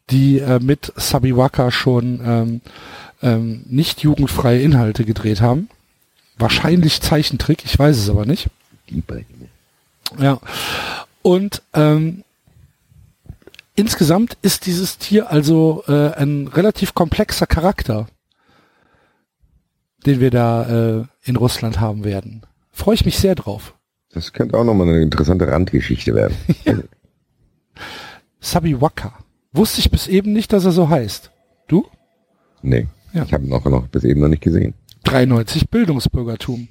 die äh, mit Sabiwaka schon ähm, ähm, nicht jugendfreie Inhalte gedreht haben. Wahrscheinlich Zeichentrick, ich weiß es aber nicht. Ja. Und ähm, insgesamt ist dieses Tier also äh, ein relativ komplexer Charakter, den wir da äh, in Russland haben werden. Freue ich mich sehr drauf. Das könnte auch nochmal eine interessante Randgeschichte werden. <laughs> Sabiwaka. Wusste ich bis eben nicht, dass er so heißt. Du? Nee. Ja. Ich habe ihn auch noch bis eben noch nicht gesehen. 93 Bildungsbürgertum.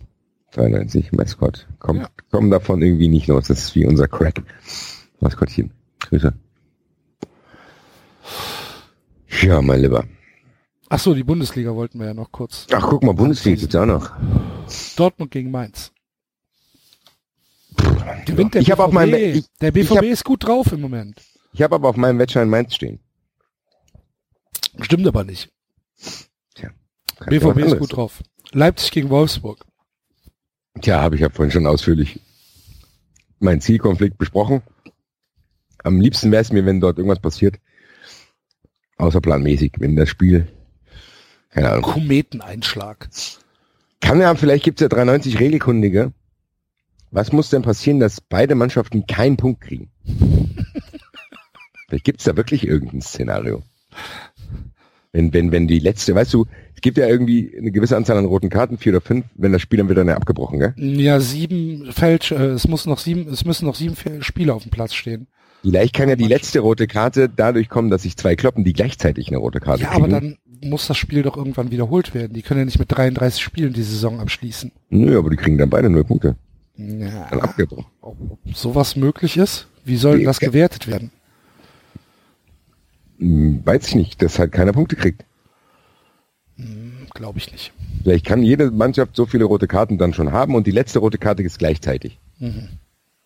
93 Mascot. Kommt, Ja. kommen davon irgendwie nicht los. Das ist wie unser Crack. Maskottchen. Grüße. Ja, mein Lieber. Ach so, die Bundesliga wollten wir ja noch kurz. Ach, guck mal, Bundesliga gibt's auch noch. Dortmund gegen Mainz. Gewinnt der Ich BVB. auf meinem- ich- der BVB hab- ist gut drauf im Moment. Ich habe aber auf meinem Wettschein Mainz stehen. Stimmt aber nicht. BVB ist gut drauf. Leipzig gegen Wolfsburg. Tja, habe ich ja vorhin schon ausführlich meinen Zielkonflikt besprochen. Am liebsten wäre es mir, wenn dort irgendwas passiert. Außerplanmäßig, wenn das Spiel, keine Ahnung. Kometeneinschlag. Kann ja, vielleicht gibt's ja 93 Regelkundige. Was muss denn passieren, dass beide Mannschaften keinen Punkt kriegen? <laughs> vielleicht gibt's da wirklich irgendein Szenario. Wenn, wenn, wenn die letzte, weißt du, es gibt ja irgendwie eine gewisse Anzahl an roten Karten, vier oder fünf, wenn das Spiel dann wieder nicht abgebrochen, gell? Ja, sieben Fälsch, äh, es muss noch sieben, es müssen noch sieben Spieler auf dem Platz stehen. Vielleicht kann ja die letzte rote Karte dadurch kommen, dass sich zwei kloppen, die gleichzeitig eine rote Karte Ja, kriegen. aber dann muss das Spiel doch irgendwann wiederholt werden. Die können ja nicht mit 33 Spielen die Saison abschließen. Nö, aber die kriegen dann beide null Punkte. Ja, Dann abgebrochen. ob sowas möglich ist? Wie soll das Ja. gewertet werden? Hm, weiß ich nicht, dass halt keiner Punkte kriegt. Glaube ich nicht. Vielleicht kann jede Mannschaft so viele rote Karten dann schon haben und die letzte rote Karte ist gleichzeitig. Mhm.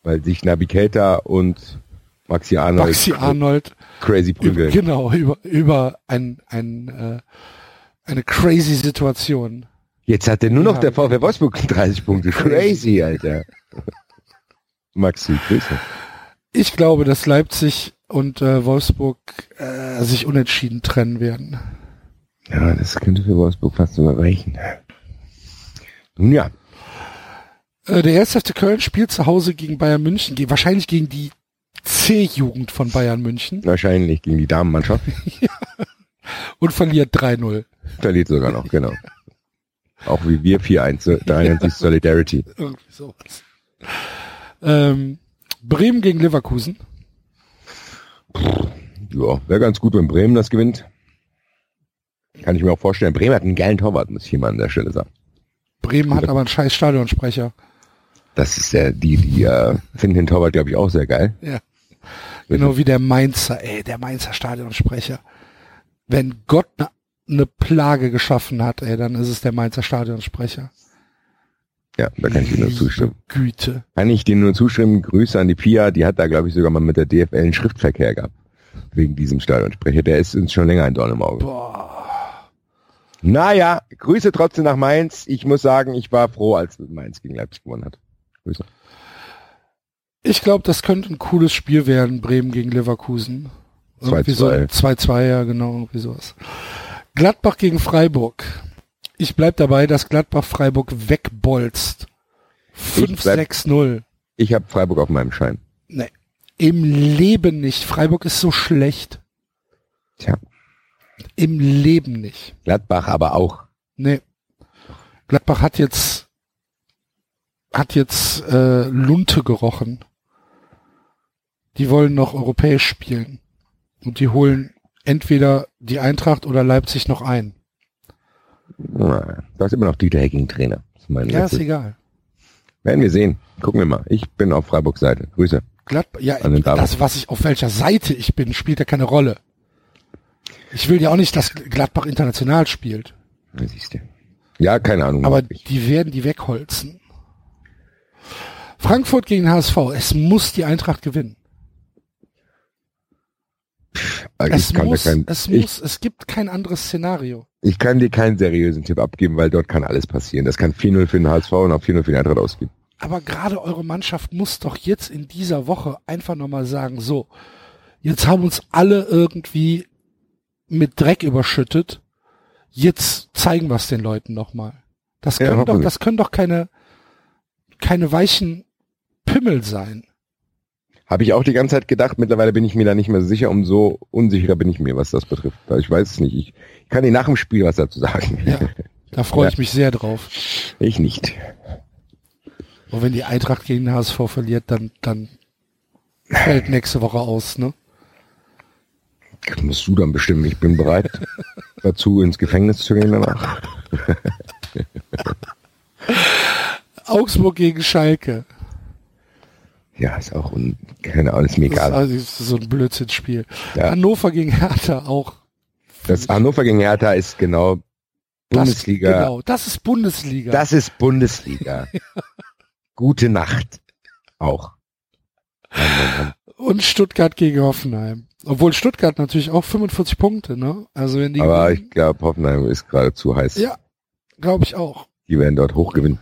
Weil sich Nabi Keita und Maxi Arnold Maxi Arnold crazy prügeln. genau über über ein, ein äh, eine crazy Situation. Jetzt hat er nur noch Ja. der VfL Wolfsburg 30 Punkte. Crazy, Alter. <laughs> Maxi, Grüße. Ich glaube, dass Leipzig und äh, Wolfsburg äh, sich unentschieden trennen werden. Ja, das könnte für Wolfsburg fast sogar reichen. Nun ja, Äh, der 1. FC Köln spielt zu Hause gegen Bayern München, wahrscheinlich gegen die C-Jugend von Bayern München wahrscheinlich gegen die Damenmannschaft. <laughs> und verliert 3-0. Verliert sogar noch, genau. Auch wie wir 4-1, 93 Solidarity. Irgendwie sowas. Ähm, Bremen gegen Leverkusen. Ja, wäre ganz gut, wenn Bremen das gewinnt. Kann ich mir auch vorstellen. Bremen hat einen geilen Torwart, muss ich hier mal an der Stelle sagen. Bremen hat aber einen scheiß Stadionsprecher. Das ist der, die, die äh, finden den Torwart, glaube ich, auch sehr geil. Ja. Genau wie der Mainzer, ey, der Mainzer Stadionsprecher. Wenn Gott eine ne Plage geschaffen hat, ey, dann ist es der Mainzer Stadionsprecher. Ja, da kann ich dir nur zustimmen. Güte. Kann ich dir nur zustimmen. Grüße an die Pia, die hat da, glaube ich, sogar mal mit der DFL einen Schriftverkehr gehabt. Wegen diesem Stadionsprecher. Der ist uns schon länger ein Dorn im Auge. Boah. Naja, Grüße trotzdem nach Mainz. Ich muss sagen, ich war froh, als Mainz gegen Leipzig gewonnen hat. Grüße. Ich glaube, das könnte ein cooles Spiel werden, Bremen gegen Leverkusen. Irgendwie 2-2. so 2-2, ja, genau, irgendwie sowas. Gladbach gegen Freiburg. Ich bleib dabei, dass Gladbach Freiburg wegbolzt. Ich bleib- 5-6-0. Ich habe Freiburg auf meinem Schein. Nee. Im Leben nicht. Freiburg ist so schlecht. Tja, Im Leben nicht. Gladbach aber auch. Nee. Gladbach hat jetzt hat jetzt äh, Lunte gerochen. Die wollen noch europäisch spielen. Und die holen entweder die Eintracht oder Leipzig noch ein. Na, Da ist immer noch Dieter Hecking Trainer. Ist Ja, ist letztes- egal. Werden wir sehen. Gucken wir mal. Ich bin auf Freiburgs Seite. Grüße. Gladbach, ja, das, was ich, auf welcher Seite ich bin, spielt ja keine Rolle. Ich will ja auch nicht, dass Gladbach international spielt. Ja, siehst du. Ja, keine Ahnung. Aber die werden die wegholzen. Frankfurt gegen HSV. Es muss die Eintracht gewinnen. ich, Es muss, kein, es ich, muss, es gibt kein anderes Szenario. ich kann dir keinen seriösen Tipp abgeben, weil dort kann alles passieren. Das kann 4-0 für den HSV und auch 4-0 für den Eintracht ausgehen. Aber gerade eure Mannschaft muss doch jetzt in dieser Woche einfach nochmal sagen, so, jetzt haben uns alle irgendwie mit Dreck überschüttet. Jetzt zeigen wir es den Leuten nochmal. Das Ja, können doch, hoffentlich. das können doch keine, keine weichen Pimmel sein. Habe ich auch die ganze Zeit gedacht. Mittlerweile bin ich mir da nicht mehr sicher. Umso unsicherer bin ich mir, was das betrifft. Ich weiß es nicht. Ich, ich kann dir nach dem Spiel was dazu sagen. Ja, da freue Ja. ich mich sehr drauf. Ich nicht. Und wenn die Eintracht gegen den HSV verliert, dann, dann fällt nächste Woche aus, ne? Musst du dann bestimmen. Ich bin bereit <laughs> dazu, ins Gefängnis zu gehen danach. <laughs> Augsburg gegen Schalke. Ja, ist auch, un keine Ahnung, ist mir Das ist, egal. also, das ist so ein Blödsinnspiel. Ja. Hannover gegen Hertha auch. Das Hannover gegen Hertha ist genau Bundesliga. Das, genau, das ist Bundesliga. Das ist Bundesliga. <laughs> Gute Nacht. Auch. Und Stuttgart gegen Hoffenheim. Obwohl Stuttgart natürlich auch 45 Punkte, ne? Also wenn die Aber gewinnen- ich glaube, Hoffenheim ist gerade zu heiß. ja, glaube ich auch. Die werden dort hoch gewinnen.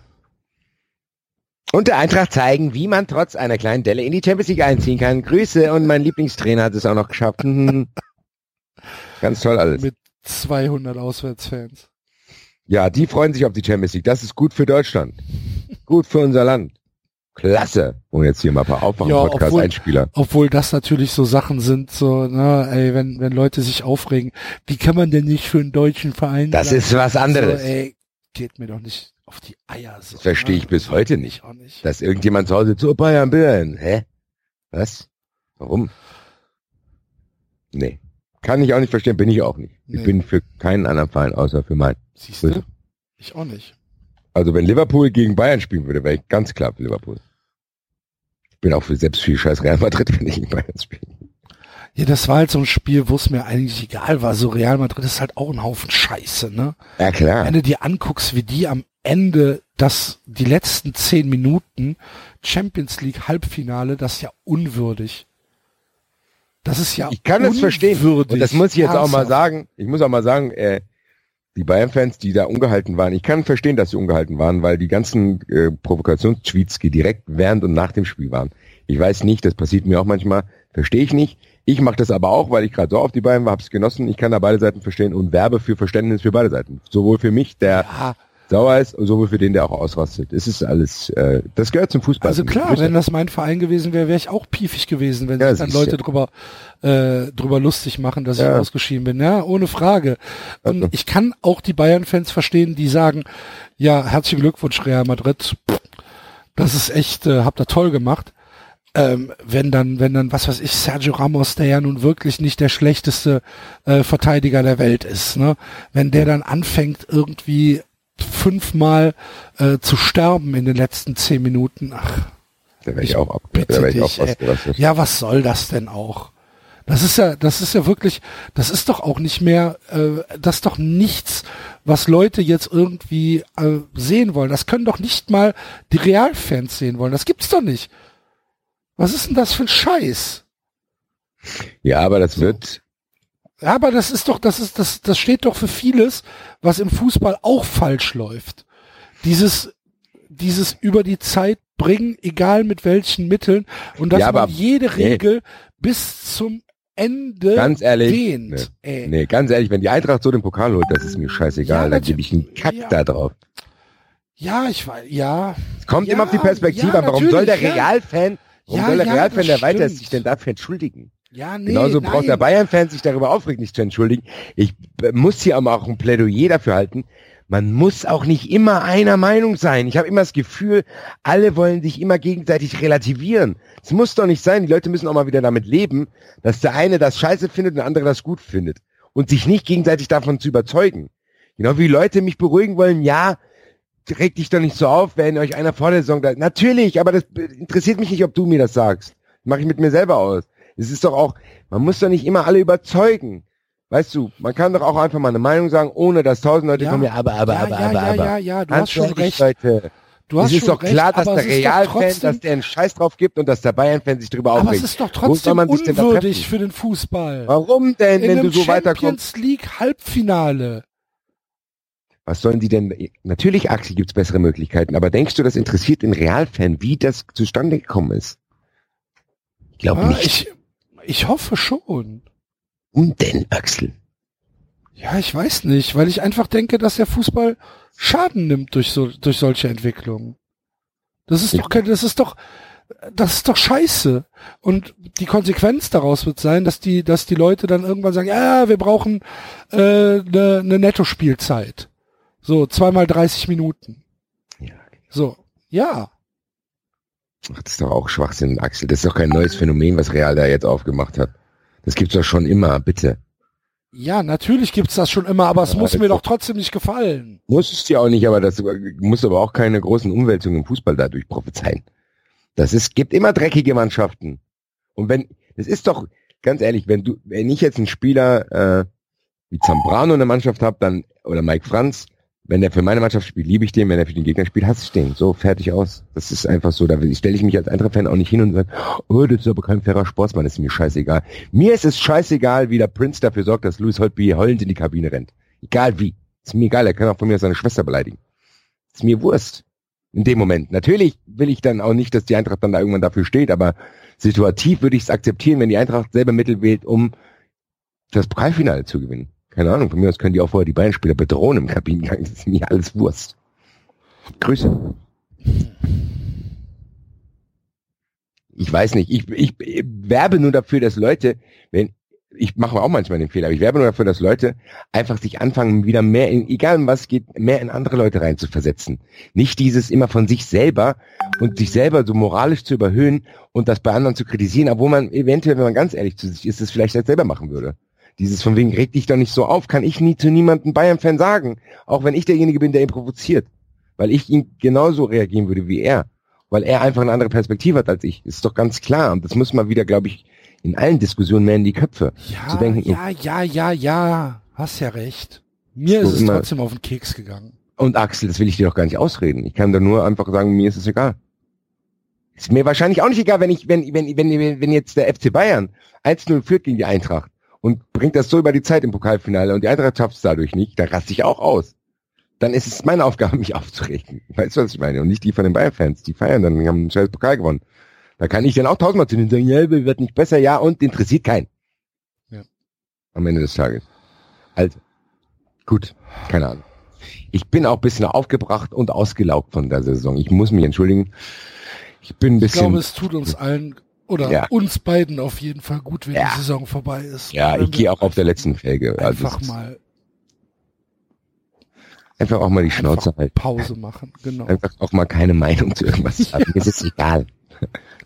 Und der Eintracht zeigen, wie man trotz einer kleinen Delle in die Champions League einziehen kann. Grüße und mein Lieblingstrainer hat es auch noch geschafft. <laughs> Ganz toll alles. Mit 200 Auswärtsfans. Ja, die freuen sich auf die Champions League. Das ist gut für Deutschland. Gut für unser Land. Klasse. Und jetzt hier mal ein paar aufwachen Ja, obwohl- Obwohl das natürlich so Sachen sind, so, ne, ey, wenn, wenn Leute sich aufregen, wie kann man denn nicht für einen deutschen Verein Das sein? ist was anderes. So, ey, geht mir doch nicht auf die Eier. So, Das verstehe ne? ich bis heute nicht. Ich auch nicht. Dass irgendjemand zu Hause zu Bayern Bayern. Hä? Was? Warum? Nee. Kann ich auch nicht verstehen, bin ich auch nicht. Ich Nee. bin für keinen anderen Verein außer für meinen. Siehst du? Ich auch nicht. Also wenn Liverpool gegen Bayern spielen würde, wäre ich ganz klar für Liverpool. Ich bin auch für selbst für scheiß Real Madrid, <laughs> wenn ich gegen Bayern spiele. Ja, das war halt so ein Spiel, wo es mir eigentlich egal war. So Real Madrid ist halt auch ein Haufen Scheiße, ne? Ja klar. Wenn du dir anguckst, wie die am Ende das, die letzten zehn Minuten Champions League Halbfinale, das ist ja unwürdig. Das ist ja Ich kann es verstehen. unwürdig. Und das muss ich jetzt auch mal sagen. Ich muss auch mal sagen, äh, die Bayern-Fans, die da ungehalten waren, ich kann verstehen, dass sie ungehalten waren, weil die ganzen äh, Provokationstweets direkt während und nach dem Spiel waren. Ich weiß nicht, das passiert mir auch manchmal, verstehe ich nicht. Ich mache das aber auch, weil ich gerade so auf die Bayern war, hab's genossen. Ich kann da beide Seiten verstehen und werbe für Verständnis für beide Seiten. Sowohl für mich, der Ja, sauer ist, sowohl für den, der auch ausrastet. Es ist alles, äh, das gehört zum Fußball. also klar, wenn das mein Verein gewesen wäre, wäre ich auch piefig gewesen, wenn Ja, sich dann Leute drüber, äh, drüber lustig machen, dass ich Ja. ausgeschieden bin. Ja, ohne Frage. Und Also. ich kann auch die Bayern-Fans verstehen, die sagen, ja, herzlichen Glückwunsch, Real Madrid. Das ist echt, äh, habt ihr toll gemacht. Ähm, wenn dann, wenn dann, was weiß ich, Sergio Ramos, der ja nun wirklich nicht der schlechteste äh, Verteidiger der Welt ist, ne? Wenn der dann anfängt, irgendwie fünfmal äh, zu sterben in den letzten zehn Minuten, ach, da wäre ich auch ab, bitte ich auch dich, ausgerastet. ja, was soll das denn auch? Das ist ja, das ist ja wirklich, das ist doch auch nicht mehr, äh, das ist doch nichts, was Leute jetzt irgendwie äh, sehen wollen. Das können doch nicht mal die Realfans sehen wollen. Das gibt's doch nicht. Was ist denn das für ein Scheiß? Ja, aber das wird, Ja, aber das ist doch, das ist, das, das steht doch für vieles, was im Fußball auch falsch läuft. Dieses, dieses über die Zeit bringen, egal mit welchen Mitteln, und dass Ja, aber- man jede nee. Regel bis zum Ende Ganz ehrlich, dehnt. Ey. Nee, ganz ehrlich, wenn die Eintracht so den Pokal holt, das ist mir scheißegal, Ja, da gebe ich einen Kack ja. da drauf. Ja, ich weiß, ja. Es kommt Ja, immer auf die Perspektive an. Warum soll der. Realfan, warum soll der Realfan, der weiter sich denn dafür entschuldigen? Ja, nee, Genauso nein. braucht der Bayern-Fan sich darüber aufregt, nicht zu entschuldigen. Ich muss hier aber auch ein Plädoyer dafür halten. Man muss auch nicht immer einer Meinung sein. Ich habe immer das Gefühl, alle wollen sich immer gegenseitig relativieren. Es muss doch nicht sein. Die Leute müssen auch mal wieder damit leben, dass der eine das scheiße findet und der andere das gut findet. Und sich nicht gegenseitig davon zu überzeugen. Genau wie Leute mich beruhigen wollen, ja, reg dich doch nicht so auf, wenn euch einer vor der Saison da, natürlich, aber das interessiert mich nicht, ob du mir das sagst. Mache ich mit mir selber aus. Es ist doch auch, man muss doch nicht immer alle überzeugen. Weißt du, man kann doch auch einfach mal eine Meinung sagen, ohne dass tausend Leute Ja. kommen, ja, aber, aber, ja, aber, ja, aber, ja, aber. ja, ja, du Ganz hast schon recht. Leute. Du hast es ist doch recht, klar, dass aber der Realfan, dass der einen Scheiß drauf gibt und dass der Bayern-Fan sich darüber Aber aufregt. es ist doch trotzdem man sich unwürdig für den Fußball. Warum denn, In wenn du so weiterkommst? Champions League Halbfinale. Was sollen die denn? Natürlich, Axel, gibt's bessere Möglichkeiten, aber denkst du, das interessiert den Realfan, wie das zustande gekommen ist? Ich glaube Ja, nicht. ich, ich hoffe schon. Und denn, Axel? Ja, ich weiß nicht, weil ich einfach denke, dass der Fußball Schaden nimmt durch so, durch solche Entwicklungen. Das ist Ja. doch kein, das ist doch, das ist doch scheiße. Und die Konsequenz daraus wird sein, dass die, dass die Leute dann irgendwann sagen, ja, wir brauchen eine äh, ne, ne Netto-Spielzeit. So, zweimal 30 Minuten. Ja. So, ja. Ach, das ist doch auch Schwachsinn, Axel. Das ist doch kein neues Phänomen, was Real da jetzt aufgemacht hat. Das gibt's doch schon immer, bitte. Ja, natürlich gibt's das schon immer, aber es Ja, muss mir doch trotzdem nicht gefallen. Muss es dir auch nicht, aber das muss aber auch keine großen Umwälzungen im Fußball dadurch prophezeien. Das ist, gibt immer dreckige Mannschaften. Und wenn, das ist doch, ganz ehrlich, wenn du, wenn ich jetzt einen Spieler äh, wie Zambrano in der Mannschaft habe, dann, oder Mike Franz, wenn der für meine Mannschaft spielt, liebe ich den, wenn er für den Gegner spielt, hasse ich den. So, fertig aus. Das ist einfach so. Da stelle ich mich als Eintracht-Fan auch nicht hin und sage, oh, das ist aber kein fairer Sportsmann, das ist mir scheißegal. Mir ist es scheißegal, wie der Prinz dafür sorgt, dass Louis Holtby heulend in die Kabine rennt. Egal wie. Ist mir egal, er kann auch von mir seine Schwester beleidigen. Ist mir Wurst. In dem Moment. Natürlich will ich dann auch nicht, dass die Eintracht dann da irgendwann dafür steht, aber situativ würde ich es akzeptieren, wenn die Eintracht selber Mittel wählt, um das Pokalfinale zu gewinnen. Keine Ahnung, von mir aus können die auch vorher die Bayern-Spieler bedrohen im Kabinengang. <laughs> Das ist mir alles Wurst. Grüße. Ich weiß nicht, ich, ich, ich werbe nur dafür, dass Leute, wenn, ich mache auch manchmal den Fehler, aber ich werbe nur dafür, dass Leute einfach sich anfangen, wieder mehr in, egal um was geht, mehr in andere Leute rein zu versetzen. Nicht dieses immer von sich selber und sich selber so moralisch zu überhöhen und das bei anderen zu kritisieren, obwohl man eventuell, wenn man ganz ehrlich zu sich ist, es vielleicht halt selber machen würde. Dieses von wegen, reg dich doch nicht so auf, kann ich nie zu niemandem Bayern-Fan sagen. Auch wenn ich derjenige bin, der ihn provoziert. Weil ich ihn genauso reagieren würde wie er. Weil er einfach eine andere Perspektive hat als ich. Ist doch ganz klar. Und das muss man wieder, glaube ich, in allen Diskussionen mehr in die Köpfe. Ja, Zu denken, ja, ja, ja, ja. Hast ja recht. Mir ist es immer- trotzdem auf den Keks gegangen. Und Axel, das will ich dir doch gar nicht ausreden. Ich kann da nur einfach sagen, mir ist es egal. Ist mir wahrscheinlich auch nicht egal, wenn ich, wenn, wenn, wenn, wenn jetzt der FC Bayern 1-0 führt gegen die Eintracht und bringt das so über die Zeit im Pokalfinale und die Eintracht schafft es dadurch nicht, da raste ich auch aus. Dann ist es meine Aufgabe, <laughs> mich aufzuregen. Weißt du, was ich meine? Und nicht die von den Bayern-Fans. Die feiern dann, die haben einen scheiß Pokal gewonnen. Da kann ich dann auch tausendmal zu denen sagen, ja, wir wird nicht besser, ja, und interessiert keinen. Ja. Am Ende des Tages. Also, gut, keine Ahnung. Ich bin auch ein bisschen aufgebracht und ausgelaugt von der Saison. Ich muss mich entschuldigen. Ich bin ein Ich bisschen. glaube, es tut uns allen oder Ja. uns beiden auf jeden Fall gut, wenn Ja. die Saison vorbei ist. ja, ich gehe auch auf der letzten Felge. Also Einfach es ist mal einfach auch mal die Schnauze halten. Pause machen. Genau. Einfach auch mal keine Meinung zu irgendwas haben. Mir ist es egal.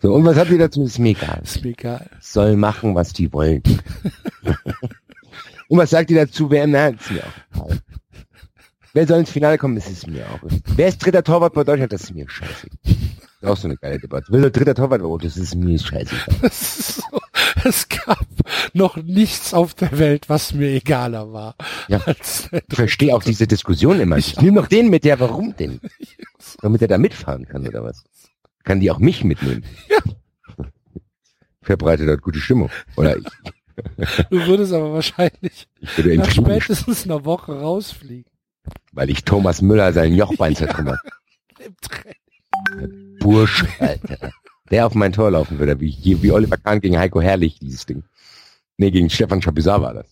So, und was habt ihr dazu? Ist mir egal. Ist mir egal. Soll machen, was die wollen. <laughs> und was sagt ihr dazu? Wer, na, ist mir auch egal. Wer soll ins Finale kommen? Das ist mir auch. Wer ist dritter Torwart bei Deutschland? Das ist mir scheiße. Das ist auch so eine geile Debatte. Wer soll dritter Torwart? Oh, das ist mir scheiße. <laughs> Es, ist so, es gab noch nichts auf der Welt, was mir egaler war. Ja. Der Ich verstehe auch diese Diskussion immer nicht. Ich Ich nehme noch den mit, der warum denn? Damit er da mitfahren kann, oder was? Kann die auch mich mitnehmen? Ja. Verbreitet dort gute Stimmung. Oder ich, Du würdest aber wahrscheinlich ich würde nach spätestens einer Woche rausfliegen. weil ich Thomas Müller sein Jochbein zertrümmert. <laughs> Im Training. Bursch, <laughs> Alter. Der auf mein Tor laufen würde, wie, wie Oliver Kahn gegen Heiko Herrlich, dieses Ding. Nee, gegen Stefan Chapuisat war das.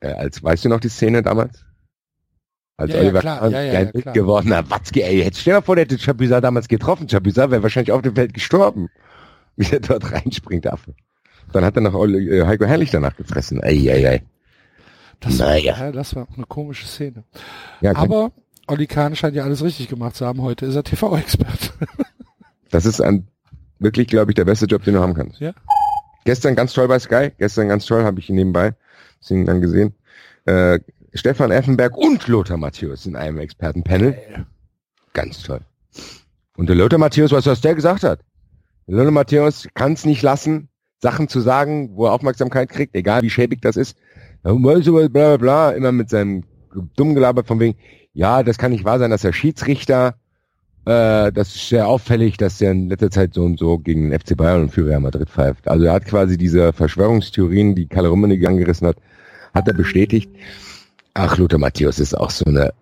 Äh, als, weißt du noch die Szene damals? Als Ja, ja, Oliver klar. Kahn Ja, ja, ja, klar. gewordener Watzke, ey, jetzt stell dir mal vor, der hätte Chapuisat damals getroffen. Chapuisat wäre wahrscheinlich auf dem Feld gestorben. <laughs> Wie der dort reinspringt dafür. Dann hat er noch Oli, äh, Heiko Herrlich danach gefressen. Ey, ey, ey. Das, war, Naja. ja, das war eine komische Szene. Ja, Aber Olli Kahn scheint ja alles richtig gemacht zu haben. Heute ist er TV-Expert. <laughs> Das ist ein wirklich, glaube ich, der beste Job, den du haben kannst. Ja. Gestern ganz toll bei Sky, gestern ganz toll, habe ich ihn nebenbei bisschen dann gesehen. Äh, Stefan Effenberg und Lothar Matthäus in einem Expertenpanel. Ganz toll. Und der Lothar Matthäus, was was der gesagt hat? Der Lothar Matthäus kann es nicht lassen, Sachen zu sagen, wo er Aufmerksamkeit kriegt, egal wie schäbig das ist. Bla bla bla, immer mit seinem dummen Gelaber von wegen, ja, das kann nicht wahr sein, dass der Schiedsrichter äh, das ist sehr auffällig, dass er in letzter Zeit so und so gegen den FC Bayern und für Real Madrid pfeift. Also er hat quasi diese Verschwörungstheorien, die Kalle Rummenigge angerissen hat, hat er bestätigt. Ach, Lothar Matthäus ist auch so eine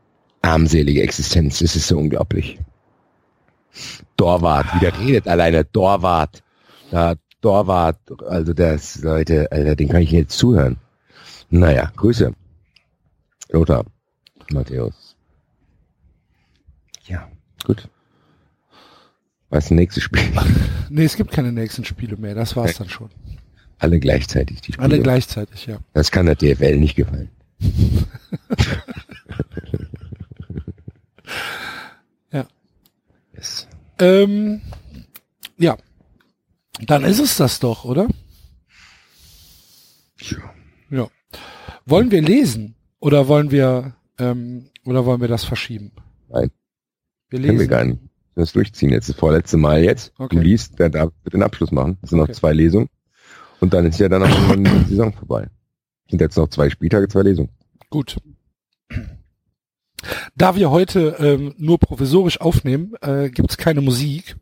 armselige Existenz. Das ist so unglaublich. Dorwart, wie der redet alleine, Dorwart. Ja, Dorwart, also das, Leute, Alter, den kann ich jetzt zuhören. Naja, Grüße. Lothar Matthäus. Ja, gut. Was ist das nächste Spiel? <laughs> nee, es gibt keine nächsten Spiele mehr. Das war's dann schon. Alle gleichzeitig, die Spiele. Alle gleichzeitig, ja. Das kann der DFL nicht gefallen. <laughs> Ja. Yes. Ähm, ja. Dann ist es das doch, oder? Ja. Wollen wir lesen oder wollen wir ähm, oder wollen wir das verschieben? Nein. Wir Können wir lesen. gar nicht. Das durchziehen jetzt. Das vorletzte Mal jetzt. Okay. Du liest, der darf den Abschluss machen. Es sind Okay. noch zwei Lesungen. Und dann ist ja dann auch die <coughs> Saison vorbei. Sind jetzt noch zwei Spieltage, zwei Lesungen. Gut. Da wir heute ähm, nur provisorisch aufnehmen, äh, gibt's keine Musik.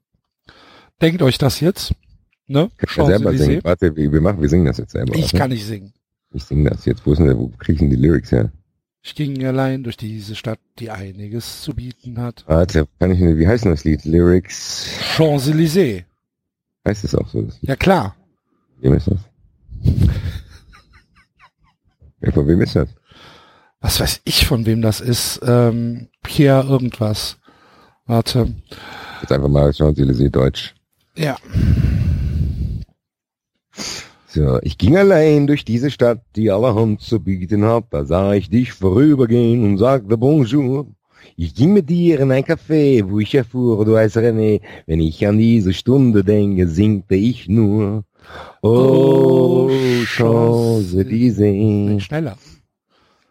Denkt euch das jetzt. Ne? Du selber singen. Warte, wie wir machen, wir singen das jetzt selber. Ich warte. kann nicht singen. Ich singe das jetzt. Wo ist denn wo krieg ich denn die Lyrics her? Ich ging allein durch diese Stadt, die einiges zu bieten hat. Warte, kann ich nicht, wie heißt denn das Lied? Lyrics? Champs-Élysées. Heißt es auch so? Ja klar. wem ist das? ja, von wem ist das? Was weiß ich, von wem das ist. Ähm, Pierre irgendwas. Warte. Jetzt einfach mal Champs-Élysées Deutsch. Ja. So, ich ging allein durch diese Stadt, die allerhand zu bieten hat. Da sah ich dich vorübergehen und sagte Bonjour. Ich ging mit dir in ein Café, wo ich erfuhr, du heißt René. Wenn ich an diese Stunde denke, singte ich nur. Oh, Champs-Élysées. Schneller.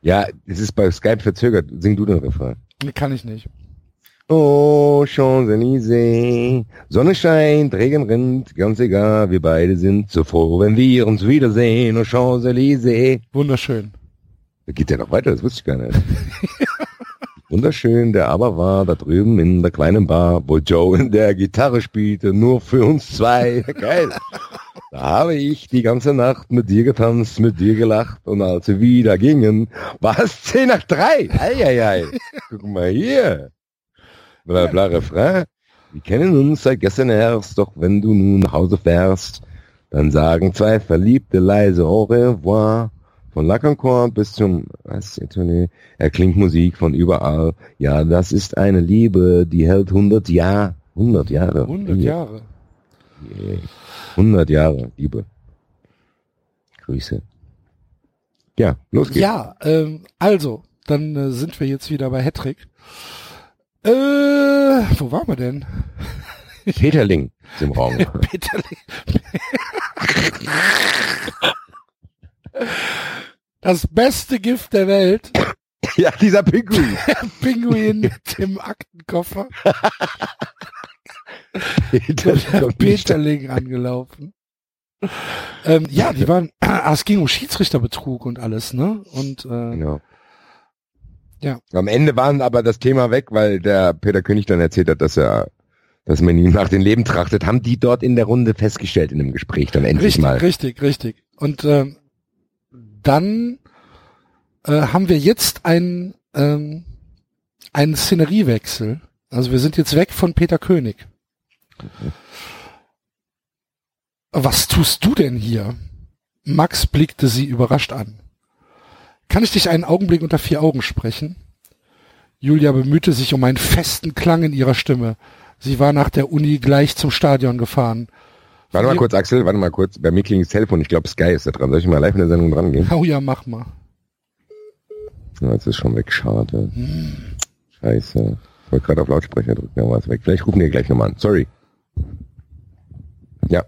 Ja, es ist bei Skype verzögert. Sing du den Refrain. Nee, Kann ich nicht. Oh, Champs-Élysées. Sonne scheint, Regen rinnt, ganz egal, wir beide sind so froh, wenn wir uns wiedersehen. Oh, Champs-Élysées. Wunderschön. Da geht ja noch weiter, das wusste ich gar nicht. <laughs> Wunderschön, der aber war da drüben in der kleinen Bar, wo Joe in der Gitarre spielte, nur für uns zwei. <laughs> Geil. Da habe ich die ganze Nacht mit dir getanzt, mit dir gelacht und als wir wieder gingen, war es zehn nach drei. Eieiei. Guck mal hier. Bla bla Refrain. Wir kennen uns seit gestern erst, doch wenn du nun nach Hause fährst, dann sagen zwei Verliebte leise au revoir. Von La Concorde bis zum, was, Etonier, erklingt Musik von überall. Ja, das ist eine Liebe, die hält 100 Jahre. 100 Jahre. 100 Jahre. 100 Jahre, Liebe. Grüße. Ja, los geht's. Ja, ähm, also, dann äh, sind wir jetzt wieder bei Hattrick. Äh, wo waren wir denn? <laughs> Peterling ist im Raum. <laughs> Peter Das beste Gift der Welt, ja, dieser Pinguin. <laughs> Pinguin mit dem Aktenkoffer, Peterling der. Peterling angelaufen. Ähm, ja, die waren, ah, es ging um Schiedsrichterbetrug und alles, ne? Und äh, Genau. Ja. Am Ende waren aber das Thema weg, weil der Peter König dann erzählt hat, dass er, dass man ihm nach dem Leben trachtet, haben die dort in der Runde festgestellt in einem Gespräch dann endlich richtig, mal. richtig, richtig. Und ähm, dann äh, haben wir jetzt einen ähm, einen Szeneriewechsel. Also wir sind jetzt weg von Peter König. Was tust du denn hier? Max blickte sie überrascht an. Kann ich dich einen Augenblick unter vier Augen sprechen? Julia bemühte sich um einen festen Klang in ihrer Stimme. Sie war nach der Uni gleich zum Stadion gefahren. Warte mal Wir- kurz, Axel, warte mal kurz. Bei mir klingelt das Telefon. Ich glaube, Sky ist da dran. Soll ich mal live in der Sendung dran gehen? Oh ja, mach mal. Jetzt ist schon weg. Schade. Scheiße. Ich wollte gerade auf Lautsprecher drücken, war es weg. Vielleicht rufen die gleich nochmal an. Sorry. Ja.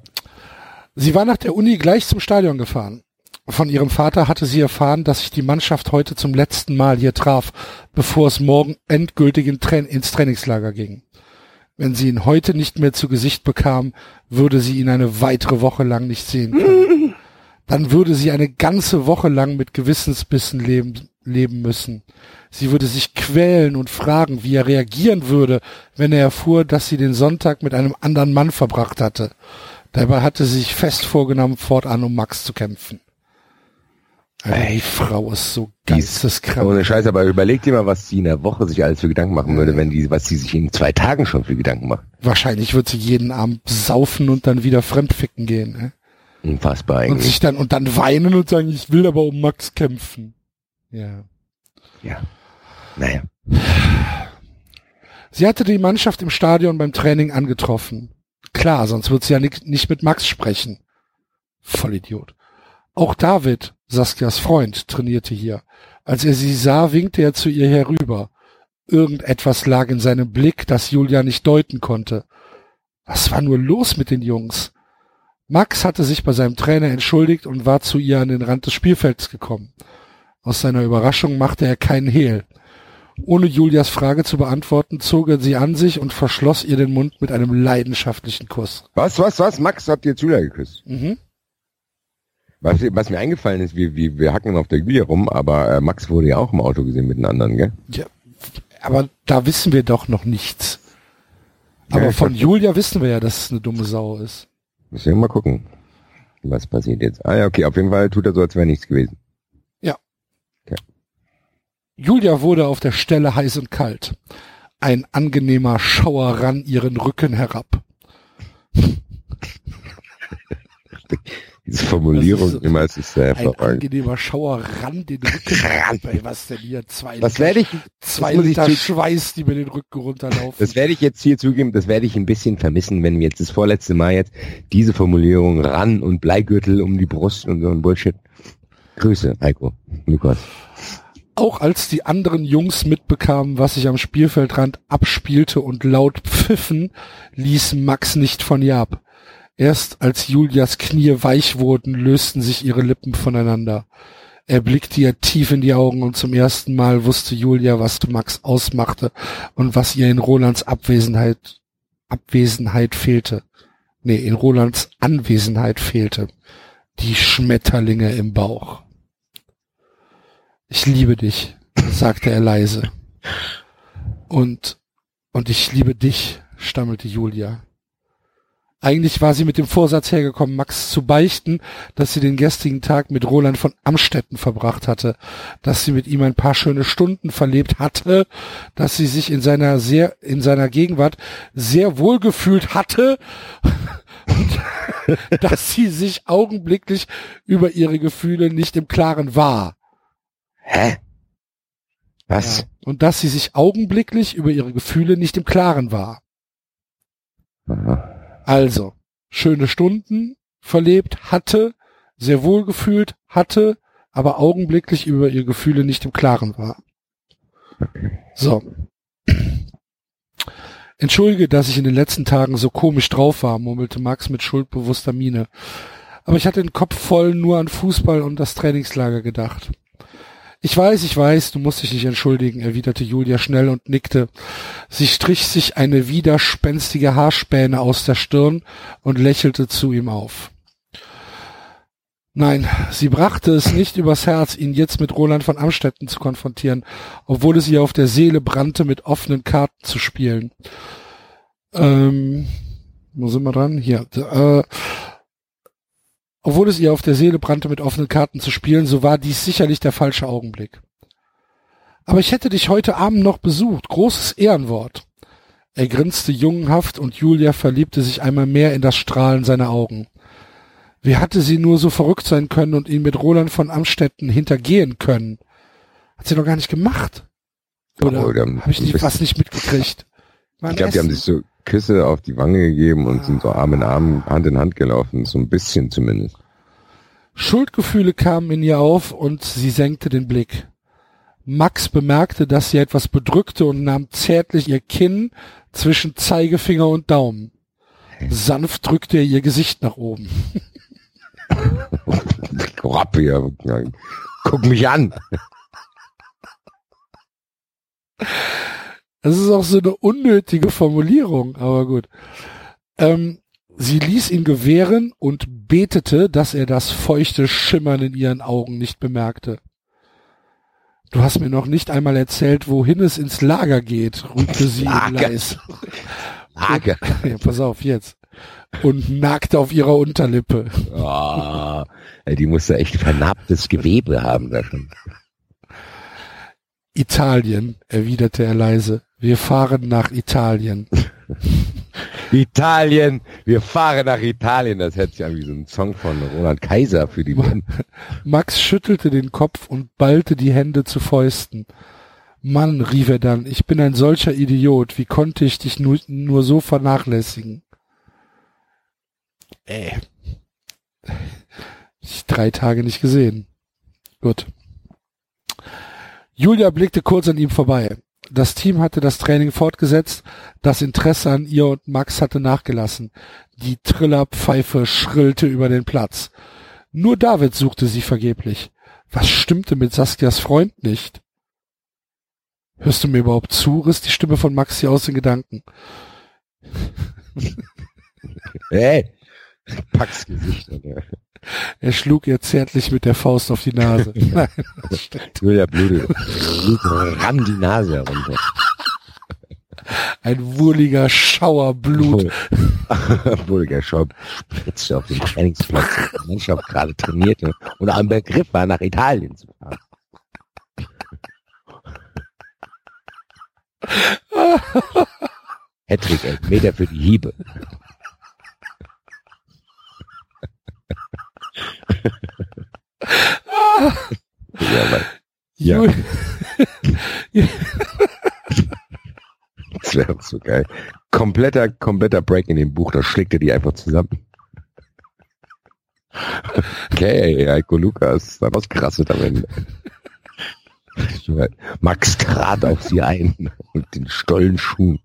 Sie war nach der Uni gleich zum Stadion gefahren. Von ihrem Vater hatte sie erfahren, dass sich die Mannschaft heute zum letzten Mal hier traf, bevor es morgen endgültig ins Trainingslager ging. Wenn sie ihn heute nicht mehr zu Gesicht bekam, würde sie ihn eine weitere Woche lang nicht sehen können. <laughs> Dann würde sie eine ganze Woche lang mit Gewissensbissen leben, leben müssen. Sie würde sich quälen und fragen, wie er reagieren würde, wenn er erfuhr, dass sie den Sonntag mit einem anderen Mann verbracht hatte. Dabei hatte sie sich fest vorgenommen, fortan um Max zu kämpfen. Alter, die Frau ist so geisteskrank. Ohne Scheiß, aber überleg dir mal, was sie in der Woche sich alles für Gedanken machen würde, wenn die, was sie sich in zwei Tagen schon für Gedanken macht. Wahrscheinlich wird sie jeden Abend saufen und dann wieder fremdficken gehen. Ne? Unfassbar Und eigentlich. sich dann und dann weinen und sagen, ich will aber um Max kämpfen. Ja. Ja. Naja. Sie hatte die Mannschaft im Stadion beim Training angetroffen. Klar, sonst wird sie ja nicht, nicht mit Max sprechen. Vollidiot. Auch David, Saskias Freund, trainierte hier. Als er sie sah, winkte er zu ihr herüber. Irgendetwas lag in seinem Blick, das Julia nicht deuten konnte. Was war nur los mit den Jungs? Max hatte sich bei seinem Trainer entschuldigt und war zu ihr an den Rand des Spielfelds gekommen. Aus seiner Überraschung machte er keinen Hehl. Ohne Julias Frage zu beantworten, zog er sie an sich und verschloss ihr den Mund mit einem leidenschaftlichen Kuss. Was, was, was? Max hat dir Julia geküsst? Mhm. Was, was mir eingefallen ist, wir, wir, wir hacken auf der Julia rum, aber äh, Max wurde ja auch im Auto gesehen mit den anderen, gell? Ja, aber da wissen wir doch noch nichts. Aber Ja, von ich- Julia wissen wir ja, dass es eine dumme Sau ist. Müssen wir mal gucken. Was passiert jetzt? Ah ja, okay, auf jeden Fall tut er so, als wäre nichts gewesen. Julia wurde auf der Stelle heiß und kalt. Ein angenehmer Schauer rann ihren Rücken herab. <laughs> Diese Formulierung ist immer, ist sehr Ein hervorragend. angenehmer Schauer rann den Rücken herab. Ey, was denn hier? Zwei Das Liter, werde ich, zwei ich Liter zu- Schweiß, die mir den Rücken runterlaufen. das werde ich jetzt hier zugeben, das werde ich ein bisschen vermissen, wenn wir jetzt das vorletzte Mal jetzt diese Formulierung ran und Bleigürtel um die Brust und so ein Bullshit. Grüße, Heiko, Lukas. Auch als die anderen Jungs mitbekamen, was sich am Spielfeldrand abspielte und laut pfiffen, ließ Max nicht von ihr ab. Erst als Julias Knie weich wurden, lösten sich ihre Lippen voneinander. Er blickte ihr tief in die Augen und zum ersten Mal wusste Julia, was Max ausmachte und was ihr in Rolands Abwesenheit, Abwesenheit fehlte. Nee, in Rolands Anwesenheit fehlte. Die Schmetterlinge im Bauch. Ich liebe dich, sagte er leise. Und, und ich liebe dich, stammelte Julia. Eigentlich war sie mit dem Vorsatz hergekommen, Max zu beichten, dass sie den gestrigen Tag mit Roland von Amstetten verbracht hatte, dass sie mit ihm ein paar schöne Stunden verlebt hatte, dass sie sich in seiner sehr, in seiner Gegenwart sehr wohl gefühlt hatte und <laughs> dass sie sich augenblicklich über ihre Gefühle nicht im Klaren war. Hä? Was? Ja. Und dass sie sich augenblicklich über ihre Gefühle nicht im Klaren war. Aha. Also, schöne Stunden verlebt, hatte, sehr wohl gefühlt, hatte, aber augenblicklich über ihre Gefühle nicht im Klaren war. So. Entschuldige, dass ich in den letzten Tagen so komisch drauf war, murmelte Max mit schuldbewusster Miene. Aber ich hatte den Kopf voll nur an Fußball und das Trainingslager gedacht. Ich weiß, ich weiß, du musst dich nicht entschuldigen, erwiderte Julia schnell und nickte. Sie strich sich eine widerspenstige Haarspäne aus der Stirn und lächelte zu ihm auf. Nein, sie brachte es nicht übers Herz, ihn jetzt mit Roland von Amstetten zu konfrontieren, obwohl es ihr auf der Seele brannte, mit offenen Karten zu spielen. Ähm, wo sind wir dran? Hier. Äh, obwohl es ihr auf der Seele brannte, mit offenen Karten zu spielen, so war dies sicherlich der falsche Augenblick. Aber ich hätte dich heute Abend noch besucht. Großes Ehrenwort. Er grinste jungenhaft und Julia verliebte sich einmal mehr in das Strahlen seiner Augen. Wie hatte sie nur so verrückt sein können und ihn mit Roland von Amstetten hintergehen können? Hat sie doch gar nicht gemacht. Oder habe ich nicht, was nicht mitgekriegt? Ich glaube, die haben sich so Küsse auf die Wange gegeben und sind so Arm in Arm, Hand in Hand gelaufen, so ein bisschen zumindest. Schuldgefühle kamen in ihr auf und sie senkte den Blick. Max bemerkte, dass sie etwas bedrückte und nahm zärtlich ihr Kinn zwischen Zeigefinger und Daumen. Sanft drückte er ihr Gesicht nach oben. <laughs> Guck mich an. <laughs> Das ist auch so eine unnötige Formulierung, aber gut. Ähm, sie ließ ihn gewähren und betete, dass er das feuchte Schimmern in ihren Augen nicht bemerkte. Du hast mir noch nicht einmal erzählt, wohin es ins Lager geht, rügte sie Lager. in Leis. Lager. <laughs> Ja, pass auf, jetzt. Und nagte auf ihrer Unterlippe. Oh, die muss da echt vernarbtes Gewebe haben da schon. Italien, erwiderte er leise. Wir fahren nach Italien. <laughs> Italien, wir fahren nach Italien. Das hört sich an wie so ein Song von Roland Kaiser für die Band. <laughs> Max schüttelte den Kopf und ballte die Hände zu Fäusten. Mann, rief er dann, ich bin ein solcher Idiot. Wie konnte ich dich nur, nur so vernachlässigen? Äh. Ich drei Tage nicht gesehen. Gut. Julia blickte kurz an ihm vorbei. Das Team hatte das Training fortgesetzt, das Interesse an ihr und Max hatte nachgelassen. Die Trillerpfeife schrillte über den Platz. Nur David suchte sie vergeblich. Was stimmte mit Saskias Freund nicht? Hörst du mir überhaupt zu? riss die Stimme von Maxi aus den Gedanken. <laughs> Hey, Pax Gesicht. Alter. Er schlug ihr zärtlich mit der Faust auf die Nase. <laughs> Nein, Julia. Blut rann die Nase herunter. ein wurliger Schauer Blut. Bulger <laughs> Schau spritzte auf dem Trainingsplatz. Die Mannschaft gerade trainierte und am Begriff war, nach Italien zu fahren. <laughs> Hattrick, Elfmeter für die Hiebe. Ja, aber Ja. Das wäre so geil. Kompletter, kompletter Break in dem Buch, da schlägt er die einfach zusammen. Okay, Heiko Lukas, dann ausgerastet am Ende. Max trat auf sie ein mit den Stollenschuhen.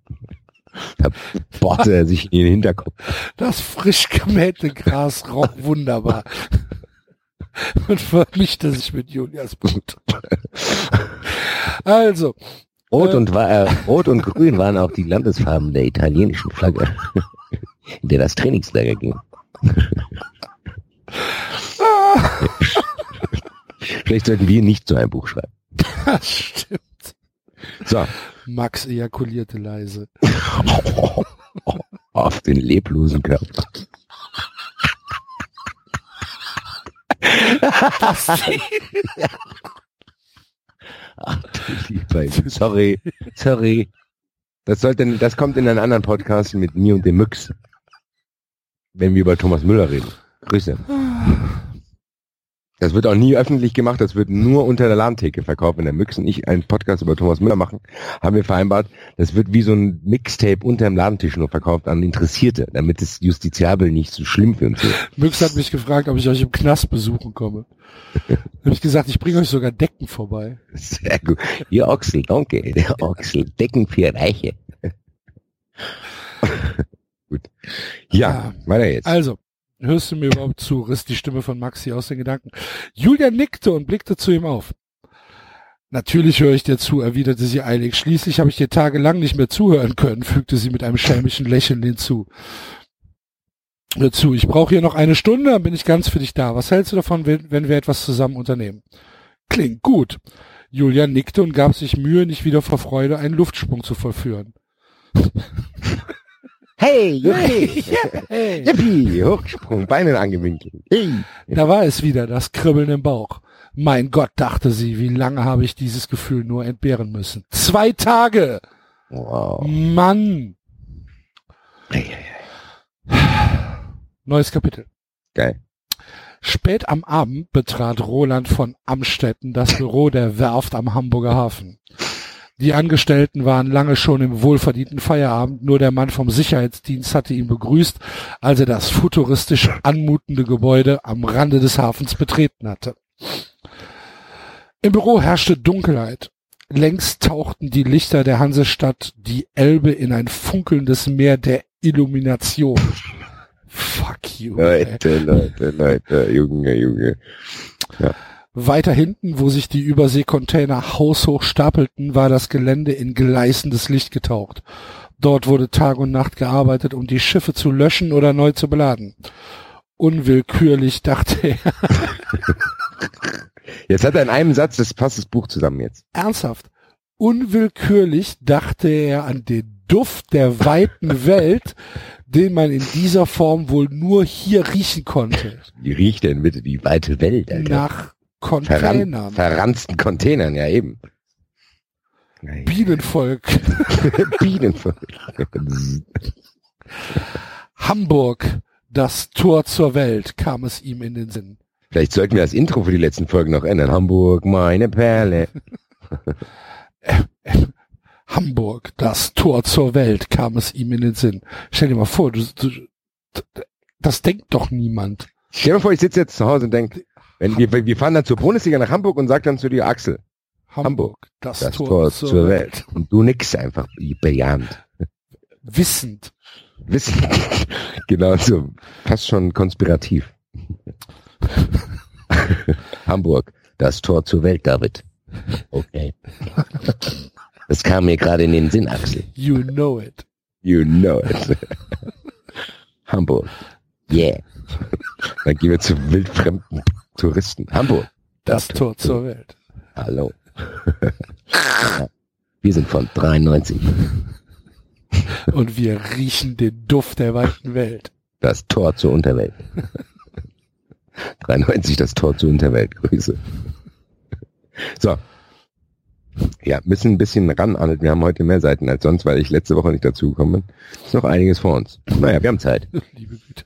Da bohrte er sich in den Hinterkopf. Das frisch gemähte Gras roch wunderbar und vermischte sich mit Julias Blut. Also, Rot Äh. und, äh, Rot und Grün waren auch die Landesfarben der italienischen Flagge, in der das Trainingslager ging. <laughs> Vielleicht sollten wir nicht so ein Buch schreiben. das stimmt. So, Max ejakulierte leise. <laughs> auf den leblosen Körper. Ach, <laughs> sorry, sorry. Das sollte, das kommt in einen anderen Podcast mit mir und dem Müx. Wenn wir über Thomas Müller reden. Grüße. <sighs> Das wird auch nie öffentlich gemacht, das wird nur unter der Ladentheke verkauft. Wenn der Müx und ich einen Podcast über Thomas Müller machen, haben wir vereinbart, das wird wie so ein Mixtape unter dem Ladentisch nur verkauft an Interessierte, damit es justiziabel nicht so schlimm für uns wird. Müx hat mich gefragt, ob ich euch im Knast besuchen komme. <laughs> Habe ich gesagt, ich bringe euch sogar Decken vorbei. Sehr gut. Ihr Ochsel, danke. Der Ochsel, Decken für Reiche. <laughs> gut. Ja, weiter jetzt. Also, hörst du mir überhaupt zu? Riss die Stimme von Maxi aus den Gedanken. Julia nickte und blickte zu ihm auf. Natürlich höre ich dir zu, erwiderte sie eilig. Schließlich habe ich dir tagelang nicht mehr zuhören können, fügte sie mit einem schelmischen Lächeln hinzu. Hör zu, ich brauche hier noch eine Stunde, dann bin ich ganz für dich da. Was hältst du davon, wenn, wir etwas zusammen unternehmen? Klingt gut. Julia nickte und gab sich Mühe, nicht wieder vor Freude einen Luftsprung zu vollführen. Hey, Juppie. <laughs> Hey. Juppie, Hochsprung, Beine angewinkelt. Hey. Da war es wieder, das Kribbeln im Bauch. Mein Gott, dachte sie, wie lange habe ich dieses Gefühl nur entbehren müssen? Zwei Tage! Wow. Mann! Hey, hey, hey. Neues Kapitel. Geil. Spät am Abend betrat Roland von Amstetten das Büro der Werft am Hamburger Hafen. Die Angestellten waren lange schon im wohlverdienten Feierabend, nur der Mann vom Sicherheitsdienst hatte ihn begrüßt, als er das futuristisch anmutende Gebäude am Rande des Hafens betreten hatte. Im Büro herrschte Dunkelheit. Längst tauchten die Lichter der Hansestadt die Elbe in ein funkelndes Meer der Illumination. Fuck you. ey. Leute, Leute, Leute, Junge, Junge. Weiter hinten, wo sich die Überseekontainer haushoch stapelten, war das Gelände in gleißendes Licht getaucht. Dort wurde Tag und Nacht gearbeitet, um die Schiffe zu löschen oder neu zu beladen. Unwillkürlich dachte er, <laughs> Jetzt hat er in einem Satz, das passt das Buch zusammen jetzt. ernsthaft, unwillkürlich dachte er an den Duft der weiten Welt, den man in dieser Form wohl nur hier riechen konnte. Wie riecht denn bitte die weite Welt, Alter? Nach Verran Containern, verranzten Containern, ja eben. Nein. Bienenvolk, <laughs> Bienenvolk. <laughs> Hamburg, das Tor zur Welt, kam es ihm in den Sinn. Vielleicht sollten wir das Intro für die letzten Folgen noch ändern. Hamburg, meine Perle. <laughs> Hamburg, das Tor zur Welt, kam es ihm in den Sinn. Stell dir mal vor, du, du, das denkt doch niemand. Stell dir mal vor, ich sitze jetzt zu Hause und denk, wenn wir, wir fahren dann zur Bundesliga nach Hamburg und sag dann zu dir, Axel, Hamburg, das, Das Tor, Tor zur, zur Welt. Welt. Und du nix einfach bejahend. Wissend. Wissen. genau so. Fast schon konspirativ. Hamburg, das Tor zur Welt, David. Okay. Das kam mir gerade in den Sinn, Axel. You know it. You know it. Hamburg. Yeah. Dann gehen wir zu wildfremden Touristen. Hamburg. Das Tor zur Welt. Hallo. Wir sind von 93. Und wir riechen den Duft der weiten Welt. Das Tor zur Unterwelt. 93 das Tor zur Unterwelt. Grüße. So. Ja, müssen ein bisschen ran, Arnold. Wir haben heute mehr Seiten als sonst, weil ich letzte Woche nicht dazu gekommen bin. Ist noch einiges vor uns. Naja, wir haben Zeit. <laughs> Liebe Güte.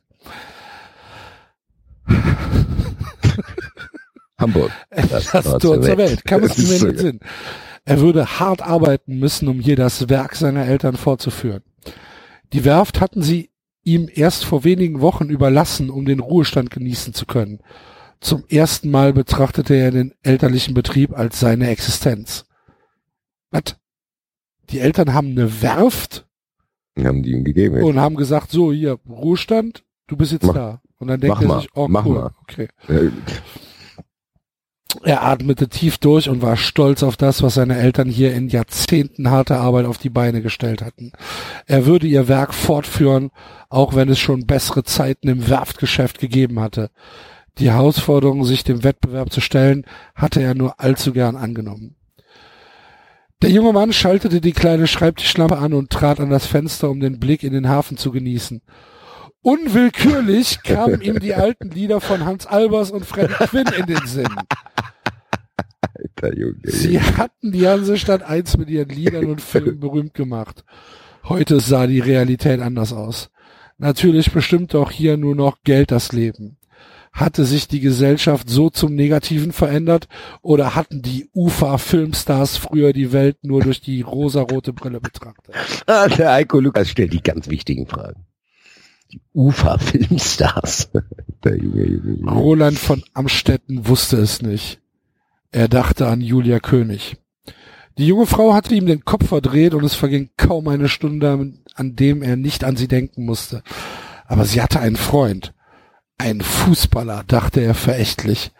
Hamburg. <laughs> Das, Tor zur Welt. Kann <laughs> es Das mir nicht Sinn. Er würde hart arbeiten müssen, um hier das Werk seiner Eltern fortzuführen. Die Werft hatten sie ihm erst vor wenigen Wochen überlassen, um den Ruhestand genießen zu können. Zum ersten Mal betrachtete er den elterlichen Betrieb als seine Existenz. Was? Die Eltern haben eine Werft Haben die ihm gegeben. und haben gesagt, so hier, Ruhestand, du bist jetzt Mach- da. Und dann denkt er sich, oh mach cool, mal. okay. Äh, Er atmete tief durch und war stolz auf das, was seine Eltern hier in Jahrzehnten harter Arbeit auf die Beine gestellt hatten. Er würde ihr Werk fortführen, auch wenn es schon bessere Zeiten im Werftgeschäft gegeben hatte. Die Herausforderung, sich dem Wettbewerb zu stellen, hatte er nur allzu gern angenommen. Der junge Mann schaltete die kleine Schreibtischlampe an und trat an das Fenster, um den Blick in den Hafen zu genießen. Unwillkürlich kamen ihm die alten Lieder von Hans Albers und Freddy Quinn in den Sinn. Alter Junge. Sie hatten die Hansestadt eins mit ihren Liedern und Filmen berühmt gemacht. Heute sah die Realität anders aus. Natürlich bestimmte auch hier nur noch Geld das Leben. Hatte sich die Gesellschaft so zum Negativen verändert oder hatten die UFA-Filmstars früher die Welt nur durch die rosarote Brille betrachtet? Ah, der Eiko Lukas stellt die ganz wichtigen Fragen. Die Ufa-Filmstars. <laughs> der Junge, Junge, Junge. Roland von Amstetten wusste es nicht. Er dachte an Julia König. Die junge Frau hatte ihm den Kopf verdreht und es verging kaum eine Stunde, an dem er nicht an sie denken musste. Aber sie hatte einen Freund. Ein Fußballer, dachte er verächtlich.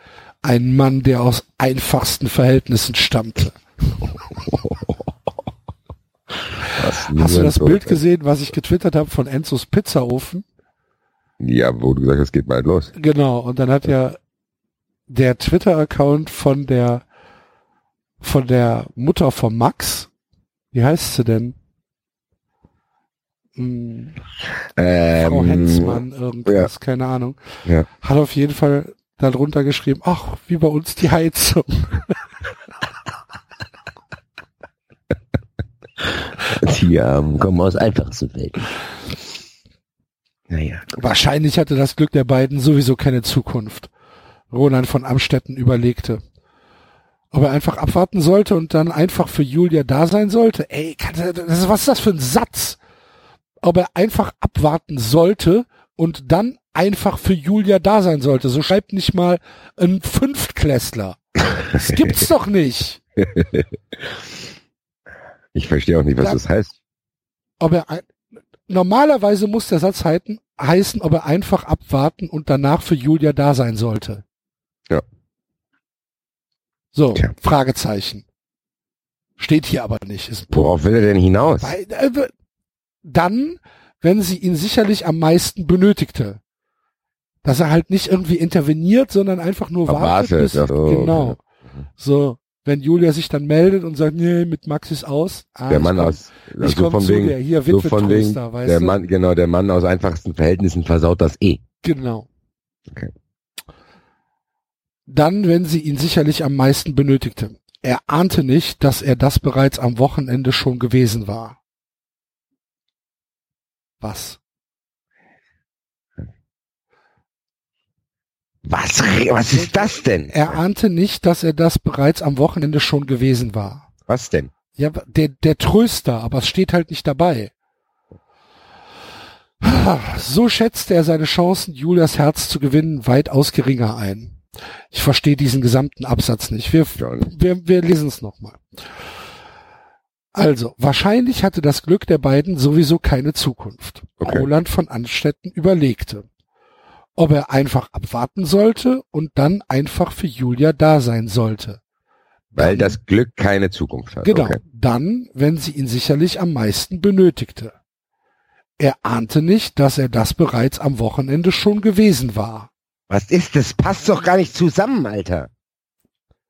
Ein Mann, der aus einfachsten Verhältnissen stammte. <laughs> Was Hast du das Bild gesehen, was ich getwittert habe von Enzos Pizzaofen? Ja, wo du gesagt hast, geht bald los. Genau, und dann hat ja der Twitter-Account von der von der Mutter von Max, wie heißt sie denn? Hm, Ähm, Frau Hensmann, irgendwas, keine Ahnung. Ja. Hat auf jeden Fall darunter geschrieben, ach, wie bei uns die Heizung. <laughs> Die ähm, kommen aus einfachsten Welten. Naja. Wahrscheinlich hatte das Glück der beiden sowieso keine Zukunft. Roland von Amstetten überlegte, ob er einfach abwarten sollte und dann einfach für Julia da sein sollte. Ey, das was ist das für ein Satz? Ob er einfach abwarten sollte und dann einfach für Julia da sein sollte. So schreibt nicht mal ein Fünftklässler. Das gibt's doch nicht. <laughs> Ich verstehe auch nicht, was Ja. das heißt. Ob er ein, normalerweise muss der Satz heiten, heißen, ob er einfach abwarten und danach für Julia da sein sollte. Ja. So, Tja. Fragezeichen. Steht hier aber nicht. Worauf will er denn hinaus? Äh, dann, wenn sie ihn sicherlich am meisten benötigte. Dass er halt nicht irgendwie interveniert, sondern einfach nur wartet. Erwartet, bis, ach so. Genau. So, wenn Julia sich dann meldet und sagt, nee, mit Max ist aus. Ah, der Mann komm- aus, also komm von wegen, dir, hier so von wegen, weißt der du? Mann, genau, der Mann aus einfachsten Verhältnissen versaut das eh. Genau. Okay. Dann, wenn sie ihn sicherlich am meisten benötigte. Er ahnte nicht, dass er das bereits am Wochenende schon gewesen war. Was? Was, was ist das denn? Er ahnte nicht, dass er das bereits am Wochenende schon gewesen war. Was denn? Ja, der, der Tröster, aber es steht halt nicht dabei. So schätzte er seine Chancen, Julias Herz zu gewinnen, weitaus geringer ein. Ich verstehe diesen gesamten Absatz nicht. Wir, wir, wir lesen es nochmal. Also, wahrscheinlich hatte das Glück der beiden sowieso keine Zukunft. Okay. Roland von Anstetten überlegte, ob er einfach abwarten sollte und dann einfach für Julia da sein sollte. Weil das Glück keine Zukunft hat. Genau. Okay. Dann, wenn sie ihn sicherlich am meisten benötigte. Er ahnte nicht, dass er das bereits am Wochenende schon gewesen war. Was ist das? Passt doch gar nicht zusammen, Alter.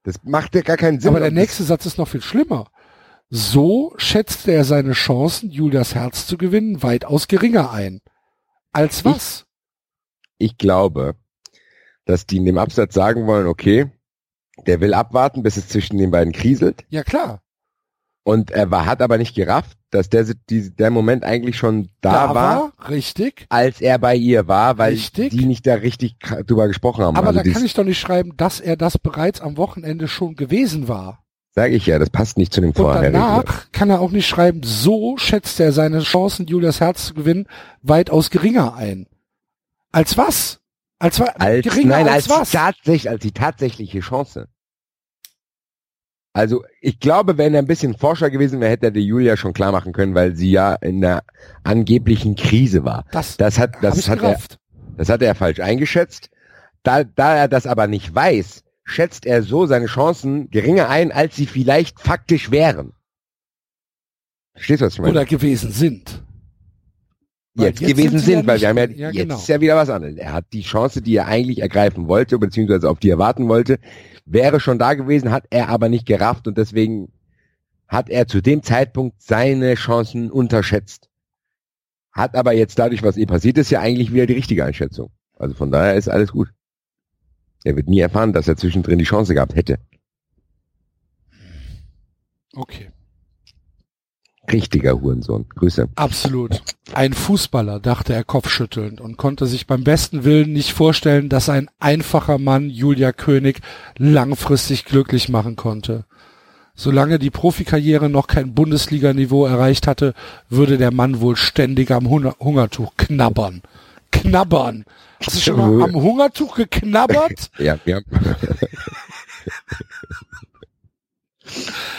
Das macht ja gar keinen Sinn. Aber der nächste Satz ist noch viel schlimmer. So schätzte er seine Chancen, Julias Herz zu gewinnen, weitaus geringer ein. Als was? Ich, glaube, dass die in dem Absatz sagen wollen, okay, der will abwarten, bis es zwischen den beiden kriselt. Ja, klar. Und er war, hat aber nicht gerafft, dass der, der Moment eigentlich schon da, da war, war, richtig, als er bei ihr war, weil richtig. die nicht da richtig drüber gesprochen haben. Aber also da kann ich doch nicht schreiben, dass er das bereits am Wochenende schon gewesen war. Sag ich ja, das passt nicht zu dem vorherigen. Und danach kann er auch nicht schreiben, so schätzt er seine Chancen, Julias Herz zu gewinnen, weitaus geringer ein. Als was? Als, als geringer nein, als, als was? Tatsächlich, als die tatsächliche Chance. Also ich glaube, wenn er ein bisschen Forscher gewesen wäre, hätte er die Julia schon klar machen können, weil sie ja in der angeblichen Krise war. Das, das hat, das hat er, das hat er falsch eingeschätzt. Da, da er das aber nicht weiß, schätzt er so seine Chancen geringer ein, als sie vielleicht faktisch wären. Verstehst du, was ich meine? Oder gewesen sind. Jetzt, jetzt, gewesen sind, ja weil wir haben ja, ja jetzt genau. ist ja wieder was anderes. Er hat die Chance, die er eigentlich ergreifen wollte, beziehungsweise auf die er warten wollte, wäre schon da gewesen, hat er aber nicht gerafft und deswegen hat er zu dem Zeitpunkt seine Chancen unterschätzt. Hat aber jetzt dadurch, was eh passiert ist, ja eigentlich wieder die richtige Einschätzung. Also von daher ist alles gut. Er wird nie erfahren, dass er zwischendrin die Chance gehabt hätte. Okay. Richtiger Hurensohn. Grüße. Absolut. Ein Fußballer, dachte er kopfschüttelnd und konnte sich beim besten Willen nicht vorstellen, dass ein einfacher Mann Julia König langfristig glücklich machen konnte. Solange die Profikarriere noch kein Bundesliganiveau erreicht hatte, würde der Mann wohl ständig am Hungertuch knabbern. Knabbern. Hast du schon mal <laughs> am Hungertuch geknabbert? ja, ja.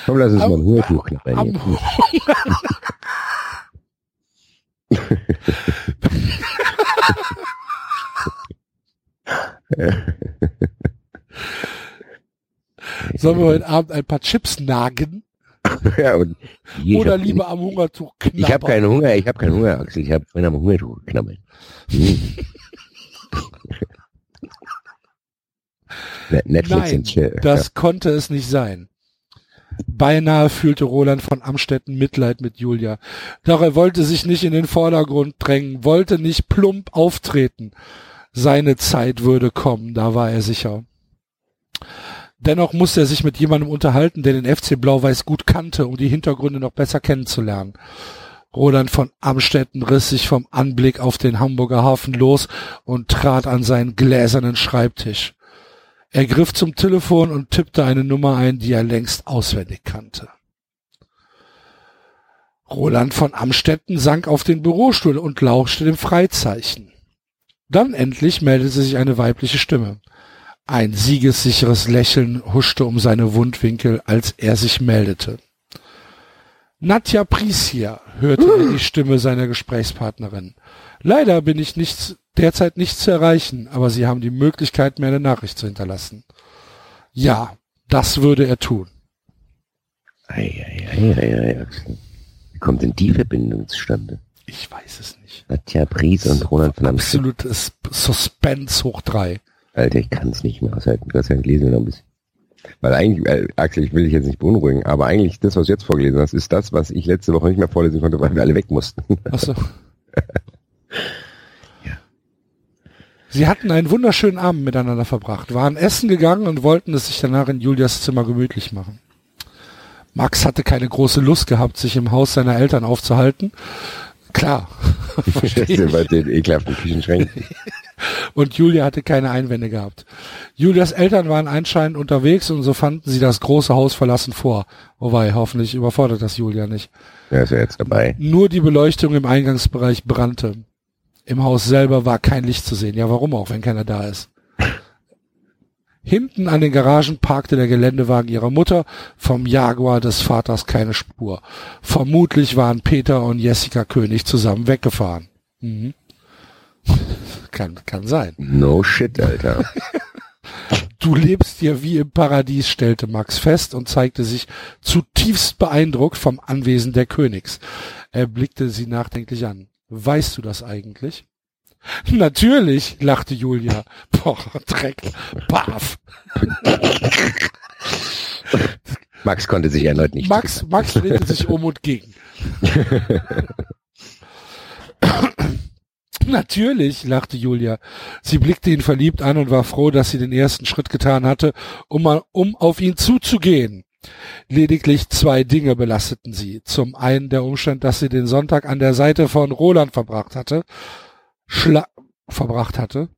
Komm, lass uns am, mal ein Hungertuch knabbern. Sollen wir heute Abend ein paar Chips nagen? ja, und Oder lieber am Hungertuch knabbern? Ich habe keinen Hunger, ich habe keinen Hunger, Axel. Ich habe am Hungertuch knabbern. Hm. <laughs> Netflix Nein. Das konnte es nicht sein. Beinahe fühlte Roland von Amstetten Mitleid mit Julia. Doch er wollte sich nicht in den Vordergrund drängen, wollte nicht plump auftreten. Seine Zeit würde kommen, da war er sicher. Dennoch musste er sich mit jemandem unterhalten, der den FC Blau-Weiß gut kannte, um die Hintergründe noch besser kennenzulernen. Roland von Amstetten riss sich vom Anblick auf den Hamburger Hafen los und trat an seinen gläsernen Schreibtisch. Er griff zum Telefon und tippte eine Nummer ein, die er längst auswendig kannte. Roland von Amstetten sank auf den Bürostuhl und lauschte dem Freizeichen. Dann endlich meldete sich eine weibliche Stimme. Ein siegessicheres Lächeln huschte um seine Wundwinkel, als er sich meldete. Nadja Prisia, hörte er die Stimme seiner Gesprächspartnerin. Leider bin ich nicht, derzeit nicht zu erreichen, aber Sie haben die Möglichkeit, mir eine Nachricht zu hinterlassen. Ja, das würde er tun. Ei, ei, ei, ei, ei. Wie kommt denn die Verbindung zustande? Ich weiß es nicht. Nadja Pries und Roland von Amstetten. Absolutes Suspense hoch drei. Alter, ich kann es nicht mehr aushalten. Gott sei Dank lesen wir noch ein bisschen. Weil eigentlich, äh, Axel, ich will dich jetzt nicht beunruhigen, aber eigentlich das, was du jetzt vorgelesen hast, ist das, was ich letzte Woche nicht mehr vorlesen konnte, weil wir alle weg mussten. Ach so. <laughs> Sie hatten einen wunderschönen Abend miteinander verbracht, waren essen gegangen und wollten es sich danach in Julias Zimmer gemütlich machen. Max hatte keine große Lust gehabt, sich im Haus seiner Eltern aufzuhalten. Klar. Bei den ekelhaften Küchenschränken. <laughs> Und Julia hatte keine Einwände gehabt. Julias Eltern waren anscheinend unterwegs und so fanden sie das große Haus verlassen vor. Wobei, hoffentlich überfordert das Julia nicht. Er ist ja jetzt dabei. Nur die Beleuchtung im Eingangsbereich brannte. Im Haus selber war kein Licht zu sehen. Ja, warum auch, wenn keiner da ist? Hinten an den Garagen parkte der Geländewagen ihrer Mutter, vom Jaguar des Vaters keine Spur. Vermutlich waren Peter und Jessica König zusammen weggefahren. Mhm. <laughs> kann, kann sein. No shit, Alter. <laughs> Du lebst hier wie im Paradies, stellte Max fest und zeigte sich zutiefst beeindruckt vom Anwesen der Königs. Er blickte sie nachdenklich an. Weißt du das eigentlich? Natürlich, lachte Julia. Boah, Dreck. Baff. Max konnte sich erneut nicht. Max, Max drehte sich um und ging. <laughs> Natürlich, lachte Julia. Sie blickte ihn verliebt an und war froh, dass sie den ersten Schritt getan hatte, um, mal, um auf ihn zuzugehen. Lediglich zwei Dinge belasteten sie. Zum einen der Umstand, dass sie den Sonntag an der Seite von Roland verbracht hatte. Schla verbracht hatte.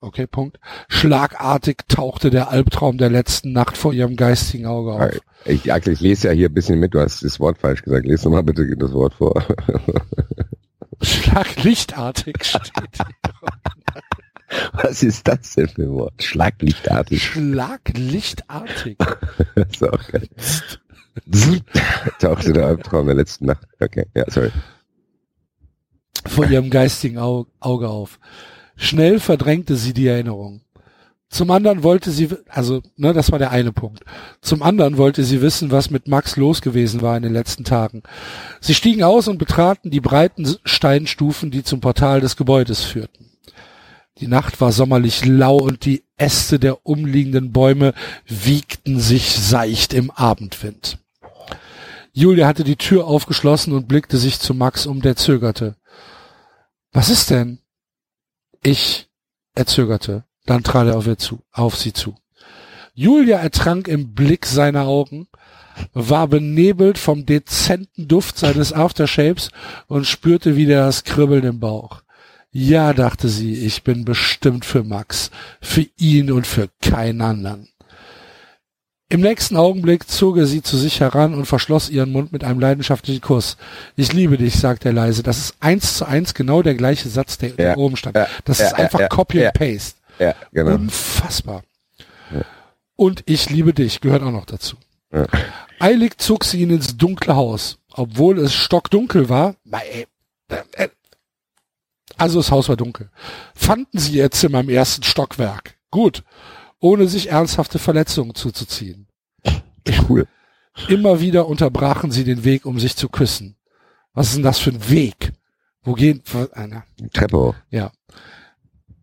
Okay, Punkt. Schlagartig tauchte der Albtraum der letzten Nacht vor ihrem geistigen Auge auf. Ich, ich lese ja hier ein bisschen mit, du hast das Wort falsch gesagt. Lies nochmal bitte das Wort vor. Schlaglichtartig steht <laughs> <laughs> Was ist das denn für ein Wort? Schlaglichtartig. Schlaglichtartig. <laughs> das ist auch geil. Tauchte der Albtraum der letzten Nacht. Okay, ja, sorry. Vor ihrem geistigen Auge auf. Schnell verdrängte sie die Erinnerung. Zum anderen wollte sie, also, ne, das war der eine Punkt. Zum anderen wollte sie wissen, was mit Max los gewesen war in den letzten Tagen. Sie stiegen aus und betraten die breiten Steinstufen, die zum Portal des Gebäudes führten. Die Nacht war sommerlich lau und die Äste der umliegenden Bäume wiegten sich seicht im Abendwind. Julia hatte die Tür aufgeschlossen und blickte sich zu Max um, der zögerte. Was ist denn? Ich, er zögerte. Dann trat er auf, ihr zu, auf sie zu. Julia ertrank im Blick seiner Augen, war benebelt vom dezenten Duft seines Aftershaves und spürte wieder das Kribbeln im Bauch. Ja, dachte sie, ich bin bestimmt für Max, für ihn und für keinen anderen. Im nächsten Augenblick zog er sie zu sich heran und verschloss ihren Mund mit einem leidenschaftlichen Kuss. Ich liebe dich, sagte er leise. Das ist eins zu eins genau der gleiche Satz, der, ja, oben stand. Das ja, ist einfach Copy and Paste. Ja, genau. Unfassbar. Und ich liebe dich, gehört auch noch dazu. Eilig zog sie ihn ins dunkle Haus. Obwohl es stockdunkel war, äh, äh, also das Haus war dunkel, fanden sie ihr Zimmer im ersten Stockwerk. Gut, ohne sich ernsthafte Verletzungen zuzuziehen. Cool. Immer wieder unterbrachen sie den Weg, um sich zu küssen. Was ist denn das für ein Weg? Wo gehen, einer? Treppe hoch. Ja.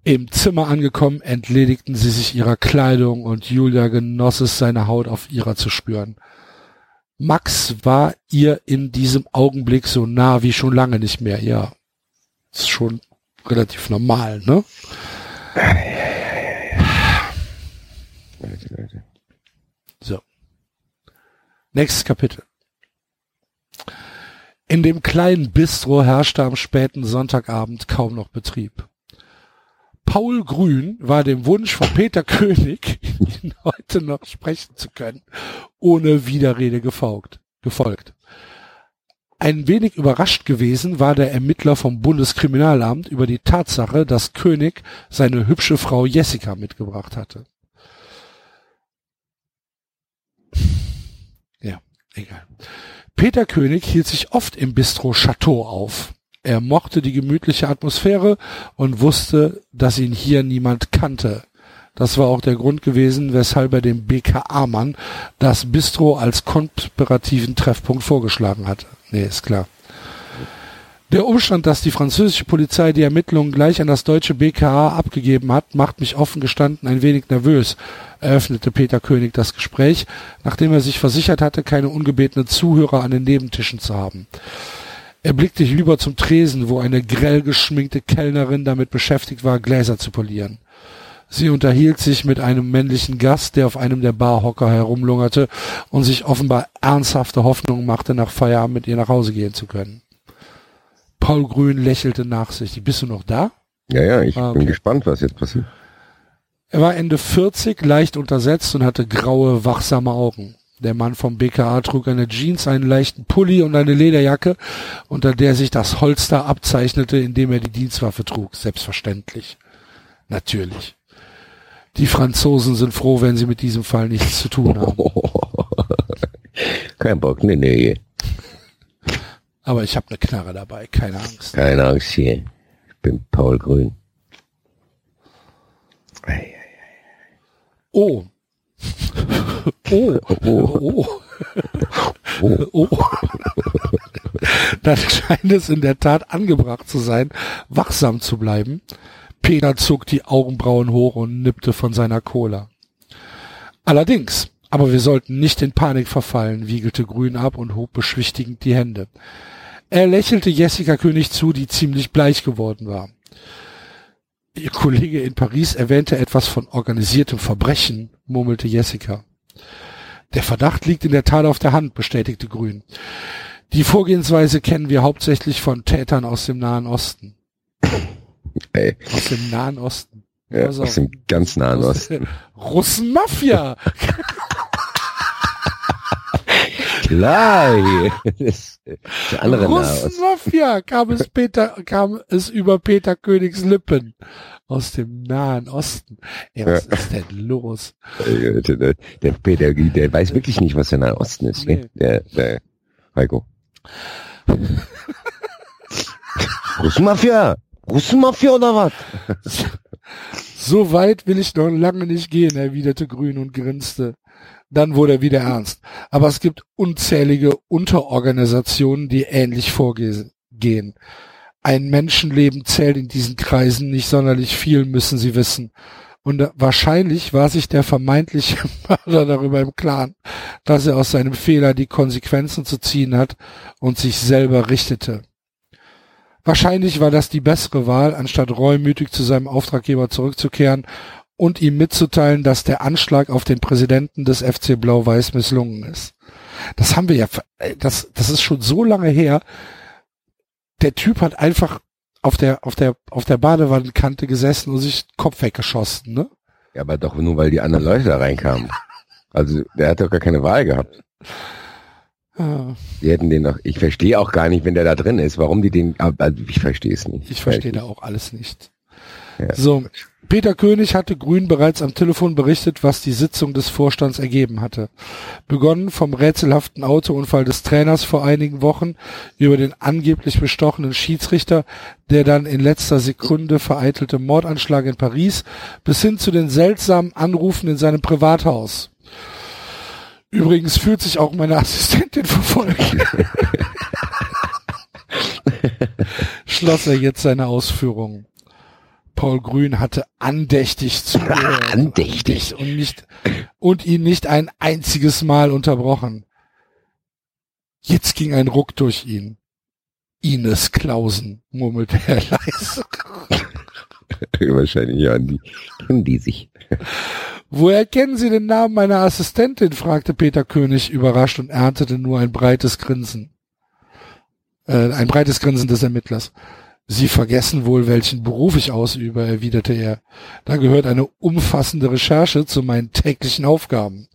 Im Zimmer angekommen, entledigten sie sich ihrer Kleidung und Julia genoss es, seine Haut auf ihrer zu spüren. Max war ihr in diesem Augenblick so nah wie schon lange nicht mehr. Ja, ist schon relativ normal, ne? So. Nächstes Kapitel. In dem kleinen Bistro herrschte am späten Sonntagabend kaum noch Betrieb. Paul Grün war dem Wunsch von Peter <laughs> König, ihn heute noch sprechen zu können, ohne Widerrede gefolgt. gefolgt. Ein wenig überrascht gewesen war der Ermittler vom Bundeskriminalamt über die Tatsache, dass König seine hübsche Frau Jessica mitgebracht hatte. Ja, egal. Peter König hielt sich oft im Bistro Chateau auf. Er mochte die gemütliche Atmosphäre und wusste, dass ihn hier niemand kannte. Das war auch der Grund gewesen, weshalb er dem BKA-Mann das Bistro als konspirativen Treffpunkt vorgeschlagen hatte. Nee, ist klar. Der Umstand, dass die französische Polizei die Ermittlungen gleich an das deutsche BKA abgegeben hat, macht mich offen gestanden ein wenig nervös, eröffnete Peter König das Gespräch, nachdem er sich versichert hatte, keine ungebetenen Zuhörer an den Nebentischen zu haben. Er blickte hinüber zum Tresen, wo eine grell geschminkte Kellnerin damit beschäftigt war, Gläser zu polieren. Sie unterhielt sich mit einem männlichen Gast, der auf einem der Barhocker herumlungerte und sich offenbar ernsthafte Hoffnungen machte, nach Feierabend mit ihr nach Hause gehen zu können. Paul Grün lächelte nachsichtig. Bist du noch da? Ja, ja, ich ah, okay. bin gespannt, was jetzt passiert. Er war Ende 40, leicht untersetzt und hatte graue, wachsame Augen. Der Mann vom BKA trug eine Jeans, einen leichten Pulli und eine Lederjacke, unter der sich das Holster abzeichnete, indem er die Dienstwaffe trug. Selbstverständlich. Natürlich. Die Franzosen sind froh, wenn sie mit diesem Fall nichts zu tun haben. Kein Bock, nee, nee. Aber ich habe eine Knarre dabei, keine Angst. Keine Angst hier. Ich bin Paul Grün. Ei, <laughs> Oh. Oh. Oh. Oh. Oh. Dann scheint es in der Tat angebracht zu sein, wachsam zu bleiben. Peter zog die Augenbrauen hoch und nippte von seiner Cola. Allerdings, aber wir sollten nicht in Panik verfallen, wiegelte Grün ab und hob beschwichtigend die Hände. Er lächelte Jessica König zu, die ziemlich bleich geworden war. Ihr Kollege in Paris erwähnte etwas von organisiertem Verbrechen, murmelte Jessica. Der Verdacht liegt in der Tat auf der Hand, bestätigte Grün. Die Vorgehensweise kennen wir hauptsächlich von Tätern aus dem Nahen Osten. <laughs> Ey. Aus dem Nahen Osten. Ja, Also, aus dem ganz nahen Osten. Russenmafia. <laughs> Klar, der andere. Russenmafia kam es Peter, kam es über Peter Königs Lippen. Aus dem Nahen Osten. Ey, was ist denn los? Äh, Der, der Peter, der weiß wirklich nicht, was der Nahe Osten ist, Nee. ne? Der, der Heiko. <laughs> Russenmafia! Russenmafia oder was? <laughs> So weit will ich noch lange nicht gehen, erwiderte Grün und grinste. Dann wurde er wieder ernst. Aber es gibt unzählige Unterorganisationen, die ähnlich vorgehen. Ein Menschenleben zählt in diesen Kreisen nicht sonderlich viel, müssen Sie wissen. Und wahrscheinlich war sich der vermeintliche <laughs> Mörder darüber im Klaren, dass er aus seinem Fehler die Konsequenzen zu ziehen hat und sich selber richtete. Wahrscheinlich war das die bessere Wahl, anstatt reumütig zu seinem Auftraggeber zurückzukehren und ihm mitzuteilen, dass der Anschlag auf den Präsidenten des FC Blau-Weiß misslungen ist. Das haben wir ja, äh, das, das ist schon so lange her. Der Typ hat einfach auf der, auf der, auf der Badewannenkante gesessen und sich Kopf weggeschossen, ne? Ja, aber doch nur, weil die anderen Leute da reinkamen. Also, der hat doch gar keine Wahl gehabt. Ah, Die hätten den noch, ich verstehe auch gar nicht, wenn der da drin ist, warum die den, also ich verstehe es nicht. Ich verstehe da auch alles nicht. Ja. So, Peter König hatte Grün bereits am Telefon berichtet, was die Sitzung des Vorstands ergeben hatte. Begonnen vom rätselhaften Autounfall des Trainers vor einigen Wochen über den angeblich bestochenen Schiedsrichter, der dann in letzter Sekunde vereitelte Mordanschlag in Paris, bis hin zu den seltsamen Anrufen in seinem Privathaus. Übrigens fühlt sich auch meine Assistentin verfolgt. <laughs> Schloss er jetzt seine Ausführungen. Paul Grün hatte andächtig zugehört. <laughs> Andächtig. Und nicht, und ihn nicht ein einziges Mal unterbrochen. Jetzt ging ein Ruck durch ihn. Ines Klausen, murmelte er <laughs> leise. Wahrscheinlich, ja, die, kennen die sich. <laughs> Woher kennen Sie den Namen meiner Assistentin? fragte Peter König überrascht und erntete nur ein breites Grinsen. Äh, ein breites Grinsen des Ermittlers. Sie vergessen wohl, welchen Beruf ich ausübe, erwiderte er. Da gehört eine umfassende Recherche zu meinen täglichen Aufgaben.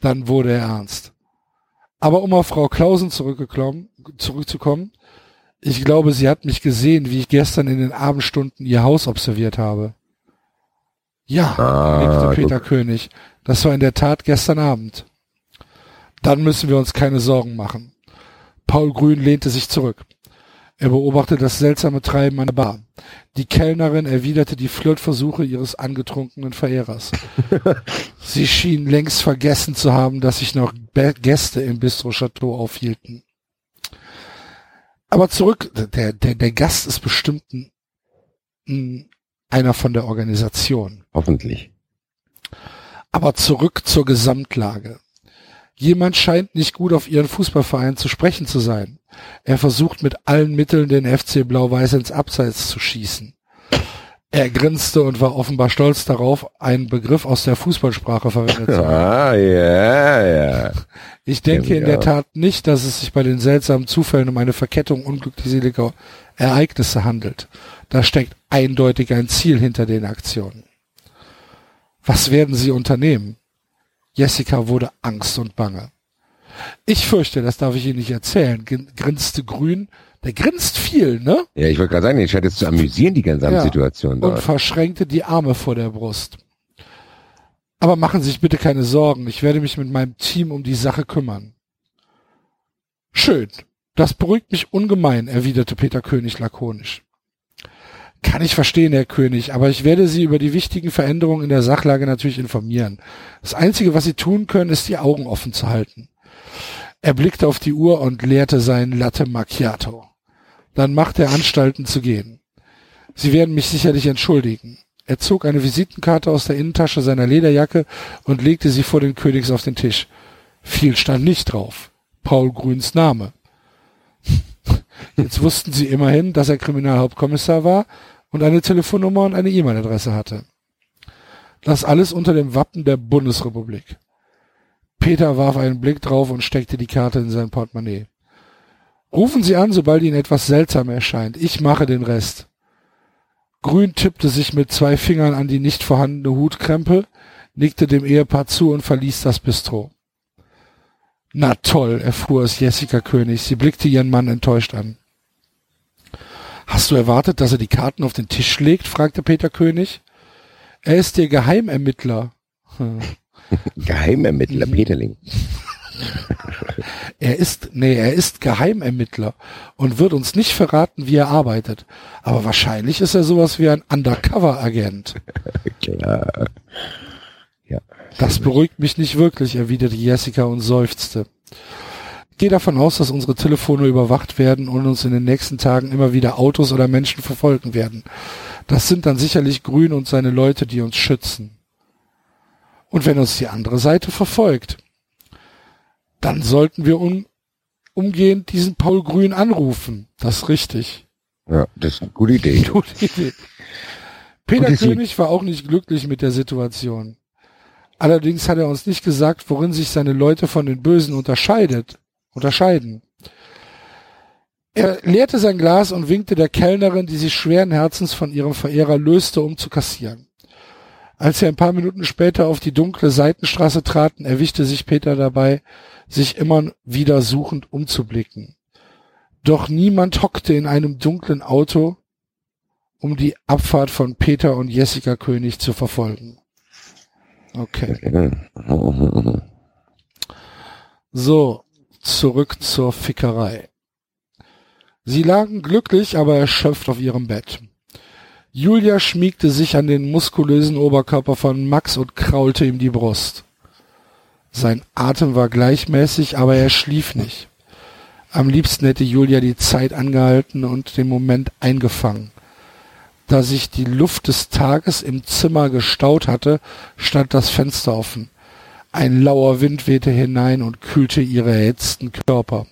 Dann wurde er ernst. Aber um auf Frau Klausen zurückzukommen, ich glaube, sie hat mich gesehen, wie ich gestern in den Abendstunden ihr Haus observiert habe. Ja, Ah, Peter König. Das war in der Tat gestern Abend. Dann müssen wir uns keine Sorgen machen. Paul Grün lehnte sich zurück. Er beobachtete das seltsame Treiben an der Bar. Die Kellnerin erwiderte die Flirtversuche ihres angetrunkenen Verehrers. <laughs> Sie schien längst vergessen zu haben, dass sich noch Gäste im Bistro Chateau aufhielten. Aber zurück, der, der, der Gast ist bestimmt ein, einer von der Organisation. Hoffentlich. Aber zurück zur Gesamtlage. Jemand scheint nicht gut auf ihren Fußballverein zu sprechen zu sein. Er versucht mit allen Mitteln den FC Blau-Weiß ins Abseits zu schießen. Er grinste und war offenbar stolz darauf, einen Begriff aus der Fußballsprache verwendet zu haben. Ah, ja, ja. Ich denke in der. Tat nicht, dass es sich bei den seltsamen Zufällen um eine Verkettung unglückseliger Ereignisse handelt. Da steckt eindeutig ein Ziel hinter den Aktionen. Was werden Sie unternehmen? Jessica wurde Angst und Bange. Ich fürchte, das darf ich Ihnen nicht erzählen, Grin- grinste Grün. Der grinst viel, ne? Ja, ich wollte gerade sagen, den scheint jetzt zu amüsieren, die ganze Ja. Situation Und dort. verschränkte die Arme vor der Brust. Aber machen Sie sich bitte keine Sorgen, ich werde mich mit meinem Team um die Sache kümmern. Schön, das beruhigt mich ungemein, erwiderte Peter König lakonisch. Kann ich verstehen, Herr König, aber ich werde Sie über die wichtigen Veränderungen in der Sachlage natürlich informieren. Das Einzige, was Sie tun können, ist die Augen offen zu halten. Er blickte auf die Uhr und leerte seinen Latte Macchiato. Dann machte er Anstalten zu gehen. Sie werden mich sicherlich entschuldigen. Er zog eine Visitenkarte aus der Innentasche seiner Lederjacke und legte sie vor den Königs auf den Tisch. Viel stand nicht drauf. Paul Grüns Name. Jetzt wussten sie immerhin, dass er Kriminalhauptkommissar war und eine Telefonnummer und eine E-Mail-Adresse hatte. Das alles unter dem Wappen der Bundesrepublik. Peter warf einen Blick drauf und steckte die Karte in sein Portemonnaie. Rufen Sie an, sobald Ihnen etwas seltsam erscheint. Ich mache den Rest. Grün tippte sich mit zwei Fingern an die nicht vorhandene Hutkrempe, nickte dem Ehepaar zu und verließ das Bistro. Na toll, erfuhr es Jessica König. Sie blickte ihren Mann enttäuscht an. Hast du erwartet, dass er die Karten auf den Tisch legt? fragte Peter König. Er ist der Geheimermittler. Hm. <laughs> Geheimermittler, mhm. Peterling. er ist, nee, er ist Geheimermittler und wird uns nicht verraten, wie er arbeitet. Aber wahrscheinlich ist er sowas wie ein Undercover-Agent. <laughs> Klar. Ja. Das beruhigt mich nicht wirklich, erwiderte Jessica und seufzte. Gehe davon aus, dass unsere Telefone überwacht werden und uns in den nächsten Tagen immer wieder Autos oder Menschen verfolgen werden. Das sind dann sicherlich Grün und seine Leute, die uns schützen. Und wenn uns die andere Seite verfolgt, dann sollten wir um, umgehend diesen Paul Grün anrufen. Das ist richtig. Ja, das ist eine gute Idee. <laughs> Gute Idee. Peter König war auch nicht glücklich mit der Situation. Allerdings hat er uns nicht gesagt, worin sich seine Leute von den Bösen unterscheidet, unterscheiden. Er leerte sein Glas und winkte der Kellnerin, die sich schweren Herzens von ihrem Verehrer löste, um zu kassieren. Als sie ein paar Minuten später auf die dunkle Seitenstraße traten, erwischte sich Peter dabei, sich immer wieder suchend umzublicken. Doch niemand hockte in einem dunklen Auto, um die Abfahrt von Peter und Jessica König zu verfolgen. Okay. <laughs> So, zurück zur Fickerei. Sie lagen glücklich, aber erschöpft auf ihrem Bett. Julia schmiegte sich an den muskulösen Oberkörper von Max und kraulte ihm die Brust. Sein Atem war gleichmäßig, aber er schlief nicht. Am liebsten hätte Julia die Zeit angehalten und den Moment eingefangen. Da sich die Luft des Tages im Zimmer gestaut hatte, stand das Fenster offen. Ein lauer Wind wehte hinein und kühlte ihre erhitzten Körper.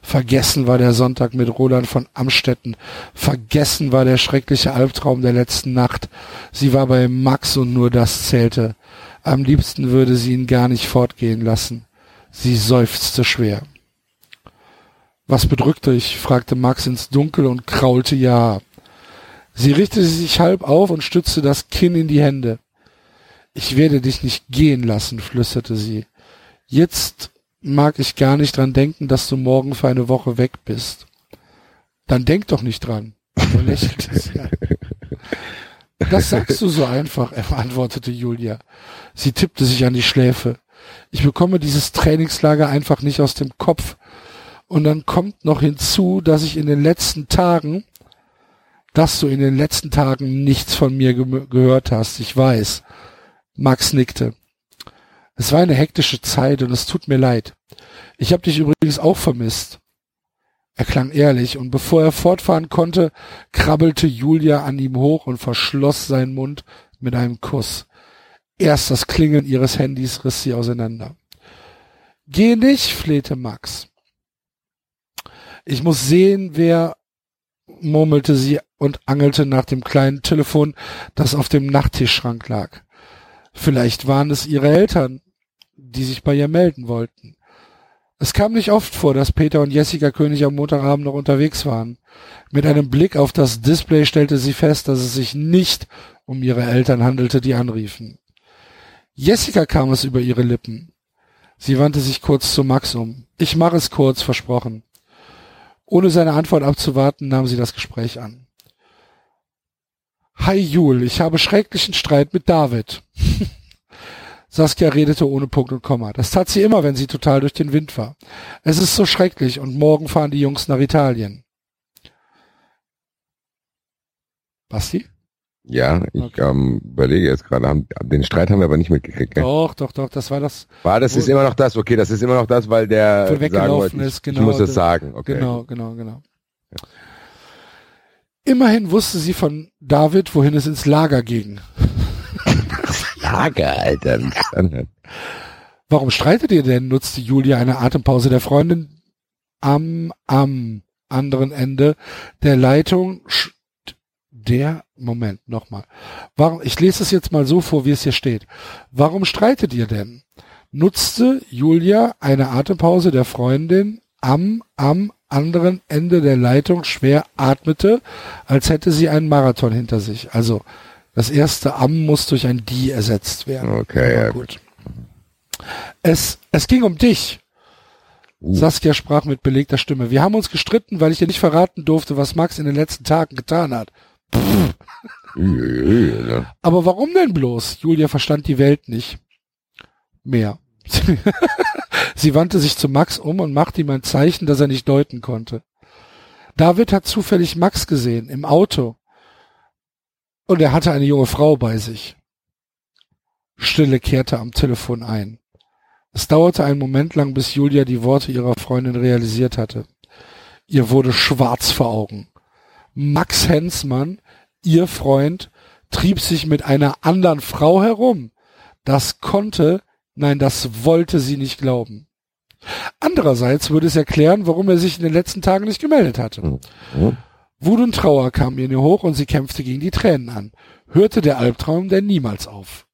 Vergessen war der Sonntag mit Roland von Amstetten. Vergessen war der schreckliche Albtraum der letzten Nacht. Sie war bei Max und nur das zählte. Am liebsten würde sie ihn gar nicht fortgehen lassen. Sie seufzte schwer. Was bedrückt dich? fragte Max ins Dunkel und kraulte ihr Haar. Sie richtete sich halb auf und stützte das Kinn in die Hände. Ich werde dich nicht gehen lassen, flüsterte sie. Jetzt mag ich gar nicht dran denken, dass du morgen für eine Woche weg bist. Dann denk doch nicht dran. <laughs> Das sagst du so einfach, <laughs> antwortete Julia. Sie tippte sich an die Schläfe. Ich bekomme dieses Trainingslager einfach nicht aus dem Kopf. Und dann kommt noch hinzu, dass ich in den letzten Tagen, dass du in den letzten Tagen nichts von mir ge gehört hast. Ich weiß. Max nickte. Es war eine hektische Zeit und es tut mir leid. Ich habe dich übrigens auch vermisst. Er klang ehrlich, und bevor er fortfahren konnte, krabbelte Julia an ihm hoch und verschloss seinen Mund mit einem Kuss. Erst das Klingeln ihres Handys riss sie auseinander. Geh nicht, flehte Max. Ich muss sehen, wer, murmelte sie und angelte nach dem kleinen Telefon, das auf dem Nachttischschrank lag. Vielleicht waren es ihre Eltern, die sich bei ihr melden wollten. Es kam nicht oft vor, dass Peter und Jessica König am Montagabend noch unterwegs waren. Mit einem Blick auf das Display stellte sie fest, dass es sich nicht um ihre Eltern handelte, die anriefen. Jessica kam es über ihre Lippen. Sie wandte sich kurz zu Max um. Ich mache es kurz, versprochen. Ohne seine Antwort abzuwarten, nahm sie das Gespräch an. Hi Jul, ich habe schrecklichen Streit mit David. <laughs> Saskia redete ohne Punkt und Komma. Das tat sie immer, wenn sie total durch den Wind war. Es ist so schrecklich und morgen fahren die Jungs nach Italien. Basti? Ja, ich Okay. ähm, überlege jetzt gerade. Den Streit haben wir aber nicht mitgekriegt. Gell? Doch, doch, doch, das war das. War das ist immer noch das? Okay, das ist immer noch das, weil der sagen wollte, ich, ist, ich genau, muss es das- sagen. Okay. Genau, genau, genau. Immerhin wusste sie von David, wohin es ins Lager ging. Lager, Alter. Warum streitet ihr denn? nutzte Julia eine Atempause der Freundin am, am anderen Ende der Leitung. Der, Moment, nochmal. Warum, ich lese es jetzt mal so vor, wie es hier steht. Warum streitet ihr denn? Nutzte Julia eine Atempause der Freundin am, am anderen Ende der Leitung schwer atmete, als hätte sie einen Marathon hinter sich. Also, das erste am muss durch ein die ersetzt werden. Okay, ja, gut. Es, es ging um dich. Uh. Saskia sprach mit belegter Stimme. Wir haben uns gestritten, weil ich dir nicht verraten durfte, was Max in den letzten Tagen getan hat. Ne? Aber warum denn bloß? Julia verstand die Welt nicht mehr. <laughs> Sie wandte sich zu Max um und machte ihm ein Zeichen, das er nicht deuten konnte. David hat zufällig Max gesehen, im Auto. Und er hatte eine junge Frau bei sich. Stille kehrte am Telefon ein. Es dauerte einen Moment lang, bis Julia die Worte ihrer Freundin realisiert hatte. Ihr wurde schwarz vor Augen. Max Hensmann, ihr Freund, trieb sich mit einer anderen Frau herum. Das konnte, nein, das wollte sie nicht glauben. Andererseits würde es erklären, warum er sich in den letzten Tagen nicht gemeldet hatte. Mhm. Wut und Trauer kamen in ihr hoch und sie kämpfte gegen die Tränen an. Hörte der Albtraum denn niemals auf?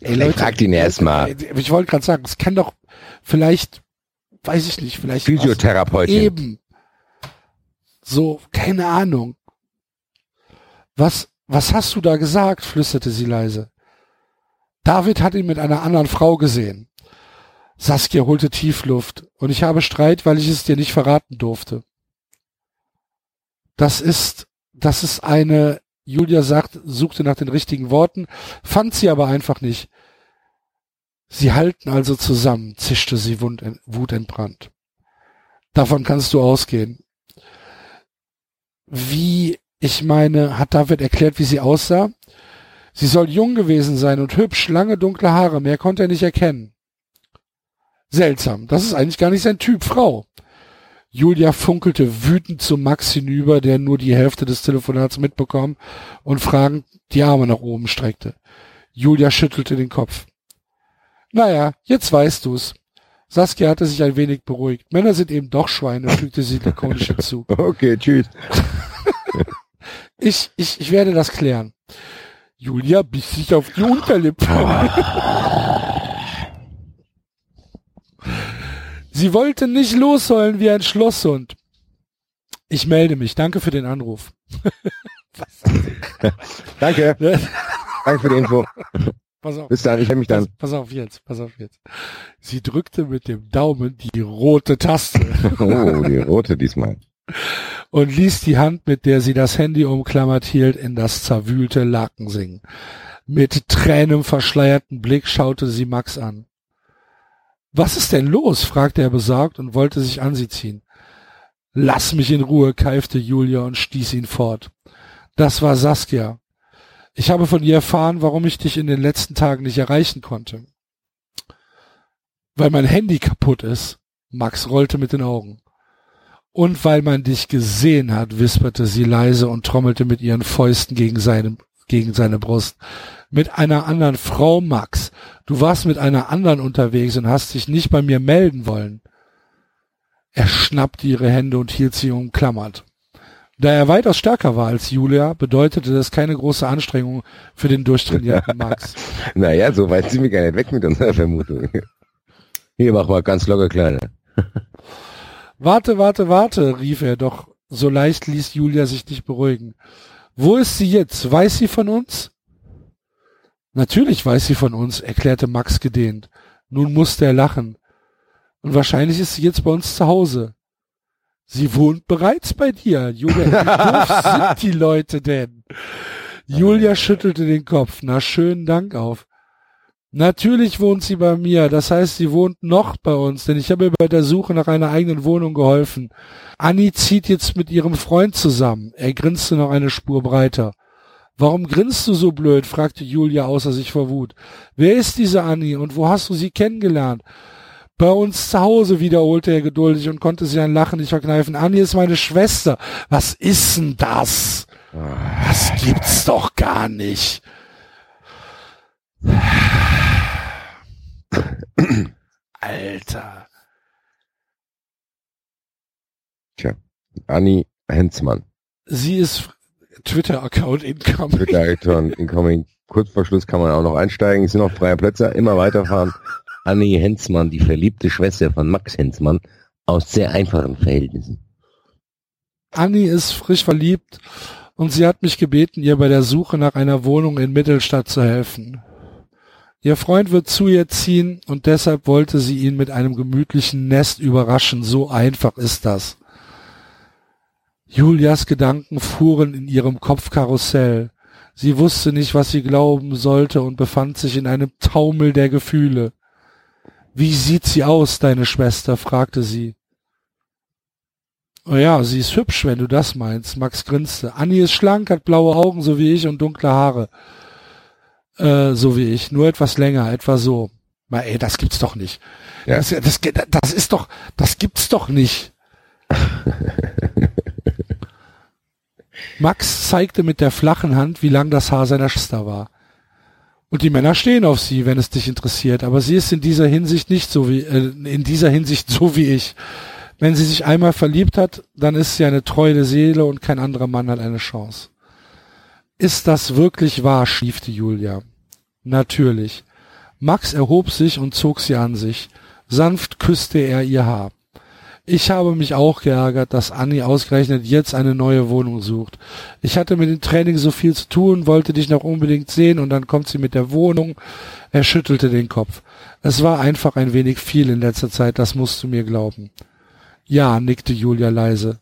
Ey, Vielleicht fragt ihn erst mal. Ich wollte gerade sagen, es kann doch vielleicht, weiß ich nicht, vielleicht Physiotherapeutin. Eben. So, keine Ahnung. Was, was hast du da gesagt? flüsterte sie leise. David hat ihn mit einer anderen Frau gesehen. Saskia holte Tiefluft und ich habe Streit, weil ich es dir nicht verraten durfte. Das ist, das ist eine, Julia sagt, suchte nach den richtigen Worten, fand sie aber einfach nicht. Sie halten also zusammen, zischte sie wutentbrannt. Davon kannst du ausgehen. Wie, ich meine, hat David erklärt, wie sie aussah? Sie soll jung gewesen sein und hübsch, lange dunkle Haare, mehr konnte er nicht erkennen. Seltsam, das ist eigentlich gar nicht sein Typ Frau. Julia funkelte wütend zu Max hinüber, der nur die Hälfte des Telefonats mitbekommen und fragend die Arme nach oben streckte. Julia schüttelte den Kopf. Naja, jetzt weißt du's. Saskia hatte sich ein wenig beruhigt. Männer sind eben doch Schweine, fügte sie lakonisch <laughs> hinzu. Okay, tschüss. Ich, ich, ich werde das klären. Julia biss sich auf die Unterlippe. <laughs> Sie wollte nicht losheulen wie ein Schlosshund. Ich melde mich. Danke für den Anruf. <laughs> Danke. Danke für die Info. Pass auf. Bis dann, ich melde mich Pass, dann. pass auf jetzt, pass auf jetzt. Sie drückte mit dem Daumen die rote Taste <laughs> Oh, die rote diesmal. und ließ die Hand, mit der sie das Handy umklammert hielt, in das zerwühlte Laken sinken. Mit Tränen verschleierten Blick schaute sie Max an. Was ist denn los? fragte er besorgt und wollte sich an sie ziehen. Lass mich in Ruhe, keifte Julia und stieß ihn fort. Das war Saskia. Ich habe von ihr erfahren, warum ich dich in den letzten Tagen nicht erreichen konnte. Weil mein Handy kaputt ist. Max rollte mit den Augen. Und weil man dich gesehen hat, wisperte sie leise und trommelte mit ihren Fäusten gegen seine, gegen seine Brust. Mit einer anderen Frau, Max. Du warst mit einer anderen unterwegs und hast dich nicht bei mir melden wollen. Er schnappte ihre Hände und hielt sie umklammert. Da er weitaus stärker war als Julia, bedeutete das keine große Anstrengung für den durchtrainierten <laughs> Max. Naja, so weit sind wir gar nicht weg mit unserer Vermutung. Hier, mach mal ganz locker kleine. Warte, warte, warte, rief er, doch so leicht ließ Julia sich nicht beruhigen. Wo ist sie jetzt? Weiß sie von uns? Natürlich weiß sie von uns, erklärte Max gedehnt. Nun musste er lachen. Und wahrscheinlich ist sie jetzt bei uns zu Hause. Sie wohnt bereits bei dir. Julia, wie <laughs> doof sind die Leute denn? Julia schüttelte den Kopf. Na, schönen Dank auf. Natürlich wohnt sie bei mir. Das heißt, sie wohnt noch bei uns, denn ich habe ihr bei der Suche nach einer eigenen Wohnung geholfen. Anni zieht jetzt mit ihrem Freund zusammen. Er grinste noch eine Spur breiter. Warum grinst du so blöd? fragte Julia außer sich vor Wut. Wer ist diese Anni und wo hast du sie kennengelernt? Bei uns zu Hause, wiederholte er geduldig und konnte sich ein Lachen nicht verkneifen. Anni ist meine Schwester. Was ist denn das? Das gibt's doch gar nicht. Alter. Tja, Anni Hensmann. Sie ist Twitter-Account incoming. Twitter-Account incoming. Kurz vor Schluss kann man auch noch einsteigen. Es sind noch freie Plätze. Immer weiterfahren. Anni Hensmann, die verliebte Schwester von Max Hensmann, aus sehr einfachen Verhältnissen. Anni ist frisch verliebt und sie hat mich gebeten, ihr bei der Suche nach einer Wohnung in Mittelstadt zu helfen. Ihr Freund wird zu ihr ziehen und deshalb wollte sie ihn mit einem gemütlichen Nest überraschen. So einfach ist das. Julias Gedanken fuhren in ihrem Kopfkarussell. Sie wusste nicht, was sie glauben sollte und befand sich in einem Taumel der Gefühle. Wie sieht sie aus, deine Schwester? fragte sie. Oh ja, sie ist hübsch, wenn du das meinst. Max grinste. Annie ist schlank, hat blaue Augen, so wie ich, und dunkle Haare. Äh, so wie ich. Nur etwas länger, etwa so. Mal, ey, das gibt's doch nicht. Ja. Das, das, das ist doch, das gibt's doch nicht. <laughs> Max zeigte mit der flachen Hand, wie lang das Haar seiner Schwester war. Und die Männer stehen auf sie, wenn es dich interessiert. Aber sie ist in dieser Hinsicht nicht so wie, äh, in dieser Hinsicht so wie ich. Wenn sie sich einmal verliebt hat, dann ist sie eine treue Seele und kein anderer Mann hat eine Chance. Ist das wirklich wahr? schliefte Julia. Natürlich. Max erhob sich und zog sie an sich. Sanft küsste er ihr Haar. Ich habe mich auch geärgert, dass Annie ausgerechnet jetzt eine neue Wohnung sucht. Ich hatte mit dem Training so viel zu tun, wollte dich noch unbedingt sehen und dann kommt sie mit der Wohnung. Er schüttelte den Kopf. Es war einfach ein wenig viel in letzter Zeit, das musst du mir glauben. Ja, nickte Julia leise.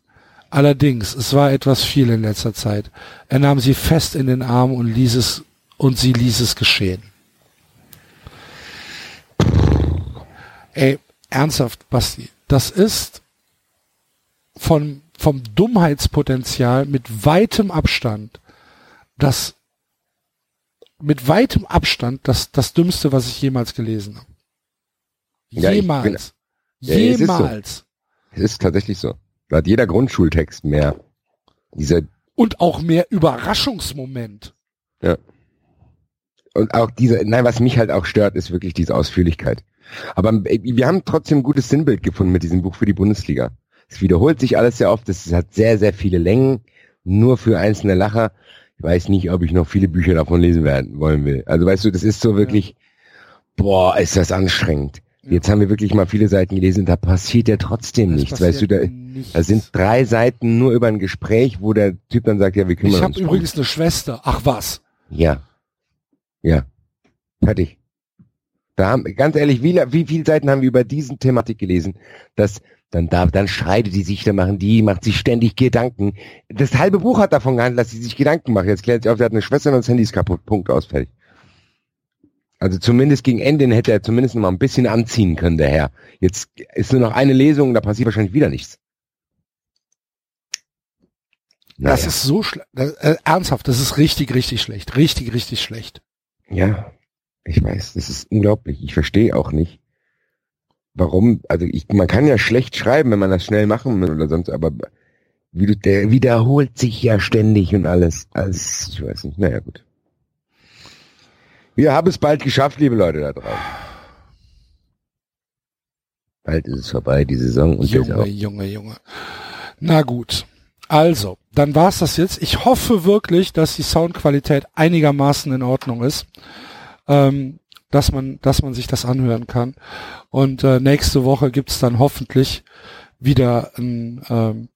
Allerdings, es war etwas viel in letzter Zeit. Er nahm sie fest in den Arm und ließ es, und sie ließ es geschehen. Ey, ernsthaft, Basti, das ist von, vom Dummheitspotenzial mit weitem Abstand das, mit weitem Abstand das, das Dümmste, was ich jemals gelesen habe. Ja, jemals. Bin, ja, jemals. Es ist, so. es ist tatsächlich so. Da hat jeder Grundschultext mehr. Dieser und auch mehr Überraschungsmoment. Ja. Und auch diese, nein, was mich halt auch stört, ist wirklich diese Ausführlichkeit. Aber äh, wir haben trotzdem ein gutes Sinnbild gefunden mit diesem Buch für die Bundesliga. Es wiederholt sich alles sehr oft, es hat sehr, sehr viele Längen, nur für einzelne Lacher. Ich weiß nicht, ob ich noch viele Bücher davon lesen werden wollen will. Also weißt du, das ist so wirklich, boah, ist das anstrengend. Jetzt haben wir wirklich mal viele Seiten gelesen, da passiert ja trotzdem das nichts. Weißt du, da, da sind drei Seiten nur über ein Gespräch, wo der Typ dann sagt, ja, wir kümmern ich uns. Ich habe übrigens eine Schwester. Ach was. Ja. Ja. Fertig. Da haben, ganz ehrlich, wie, wie viele Seiten haben wir über diesen Thematik gelesen, dass dann da, dann schreitet die sich, dann machen die, macht sich ständig Gedanken. Das halbe Buch hat davon gehandelt, dass sie sich Gedanken macht. Jetzt klärt sich auf, sie hat eine Schwester und das Handy ist kaputt. Punkt aus, fertig. Also zumindest gegen Ende hätte er zumindest noch mal ein bisschen anziehen können, der Herr. Jetzt ist nur noch eine Lesung, da passiert wahrscheinlich wieder nichts. Naja. Das ist so schlecht. Äh, ernsthaft, das ist richtig, richtig schlecht. Richtig, richtig schlecht. Ja, ich weiß, das ist unglaublich. Ich verstehe auch nicht, warum, also ich, man kann ja schlecht schreiben, wenn man das schnell machen will oder sonst, aber wie du, der wiederholt sich ja ständig und alles. Alles, ich weiß nicht. Naja, gut. Wir haben es bald geschafft, liebe Leute da draußen. Bald ist es vorbei, die Saison. Und Junge, Junge, Junge. Na gut. Also, dann war's das jetzt. Ich hoffe wirklich, dass die Soundqualität einigermaßen in Ordnung ist ähm, dass man, dass man sich das anhören kann. Und äh, nächste Woche gibt's dann hoffentlich wieder ein, ähm,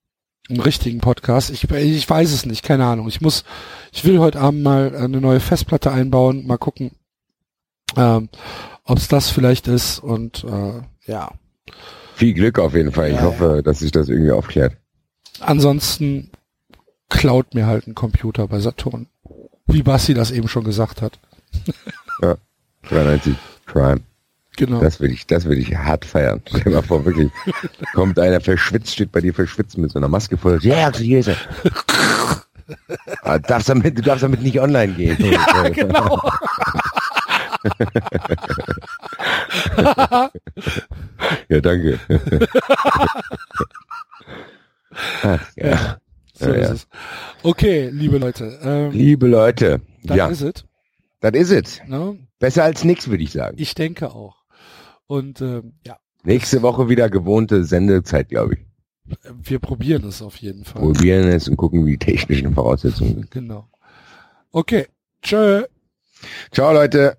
einen richtigen Podcast. Ich, ich weiß es nicht, keine Ahnung. Ich muss, ich will heute Abend mal eine neue Festplatte einbauen, mal gucken, ähm, ob es das vielleicht ist. Und äh, ja. Viel Glück auf jeden Fall. Ich ja, hoffe, ja. dass sich das irgendwie aufklärt. Ansonsten klaut mir halt ein Computer bei Saturn. Wie Basti das eben schon gesagt hat. Ja. 93 Crime. Genau. Das würde ich, das würde ich hart feiern. <laughs> Stell dir mal vor, wirklich. Kommt einer verschwitzt, steht bei dir verschwitzt mit so einer Maske vor. Ja, yeah, hier ist er. Ah, darfst damit, du darfst damit nicht online gehen. ja, <laughs> genau. <laughs> ja, danke. <laughs> Ja. <laughs> So Ja, ist ja. es. Okay, liebe Leute. Ähm, Liebe Leute, das ja, ist es. das ist es. Ne? Besser als nix, würde ich sagen. Ich denke auch. Und ähm, ja, Nächste Woche wieder gewohnte Sendezeit, glaube ich. wir probieren es auf jeden Fall. Probieren es und gucken, wie die technischen Voraussetzungen sind. Genau. Okay. Tschö. Ciao, Leute.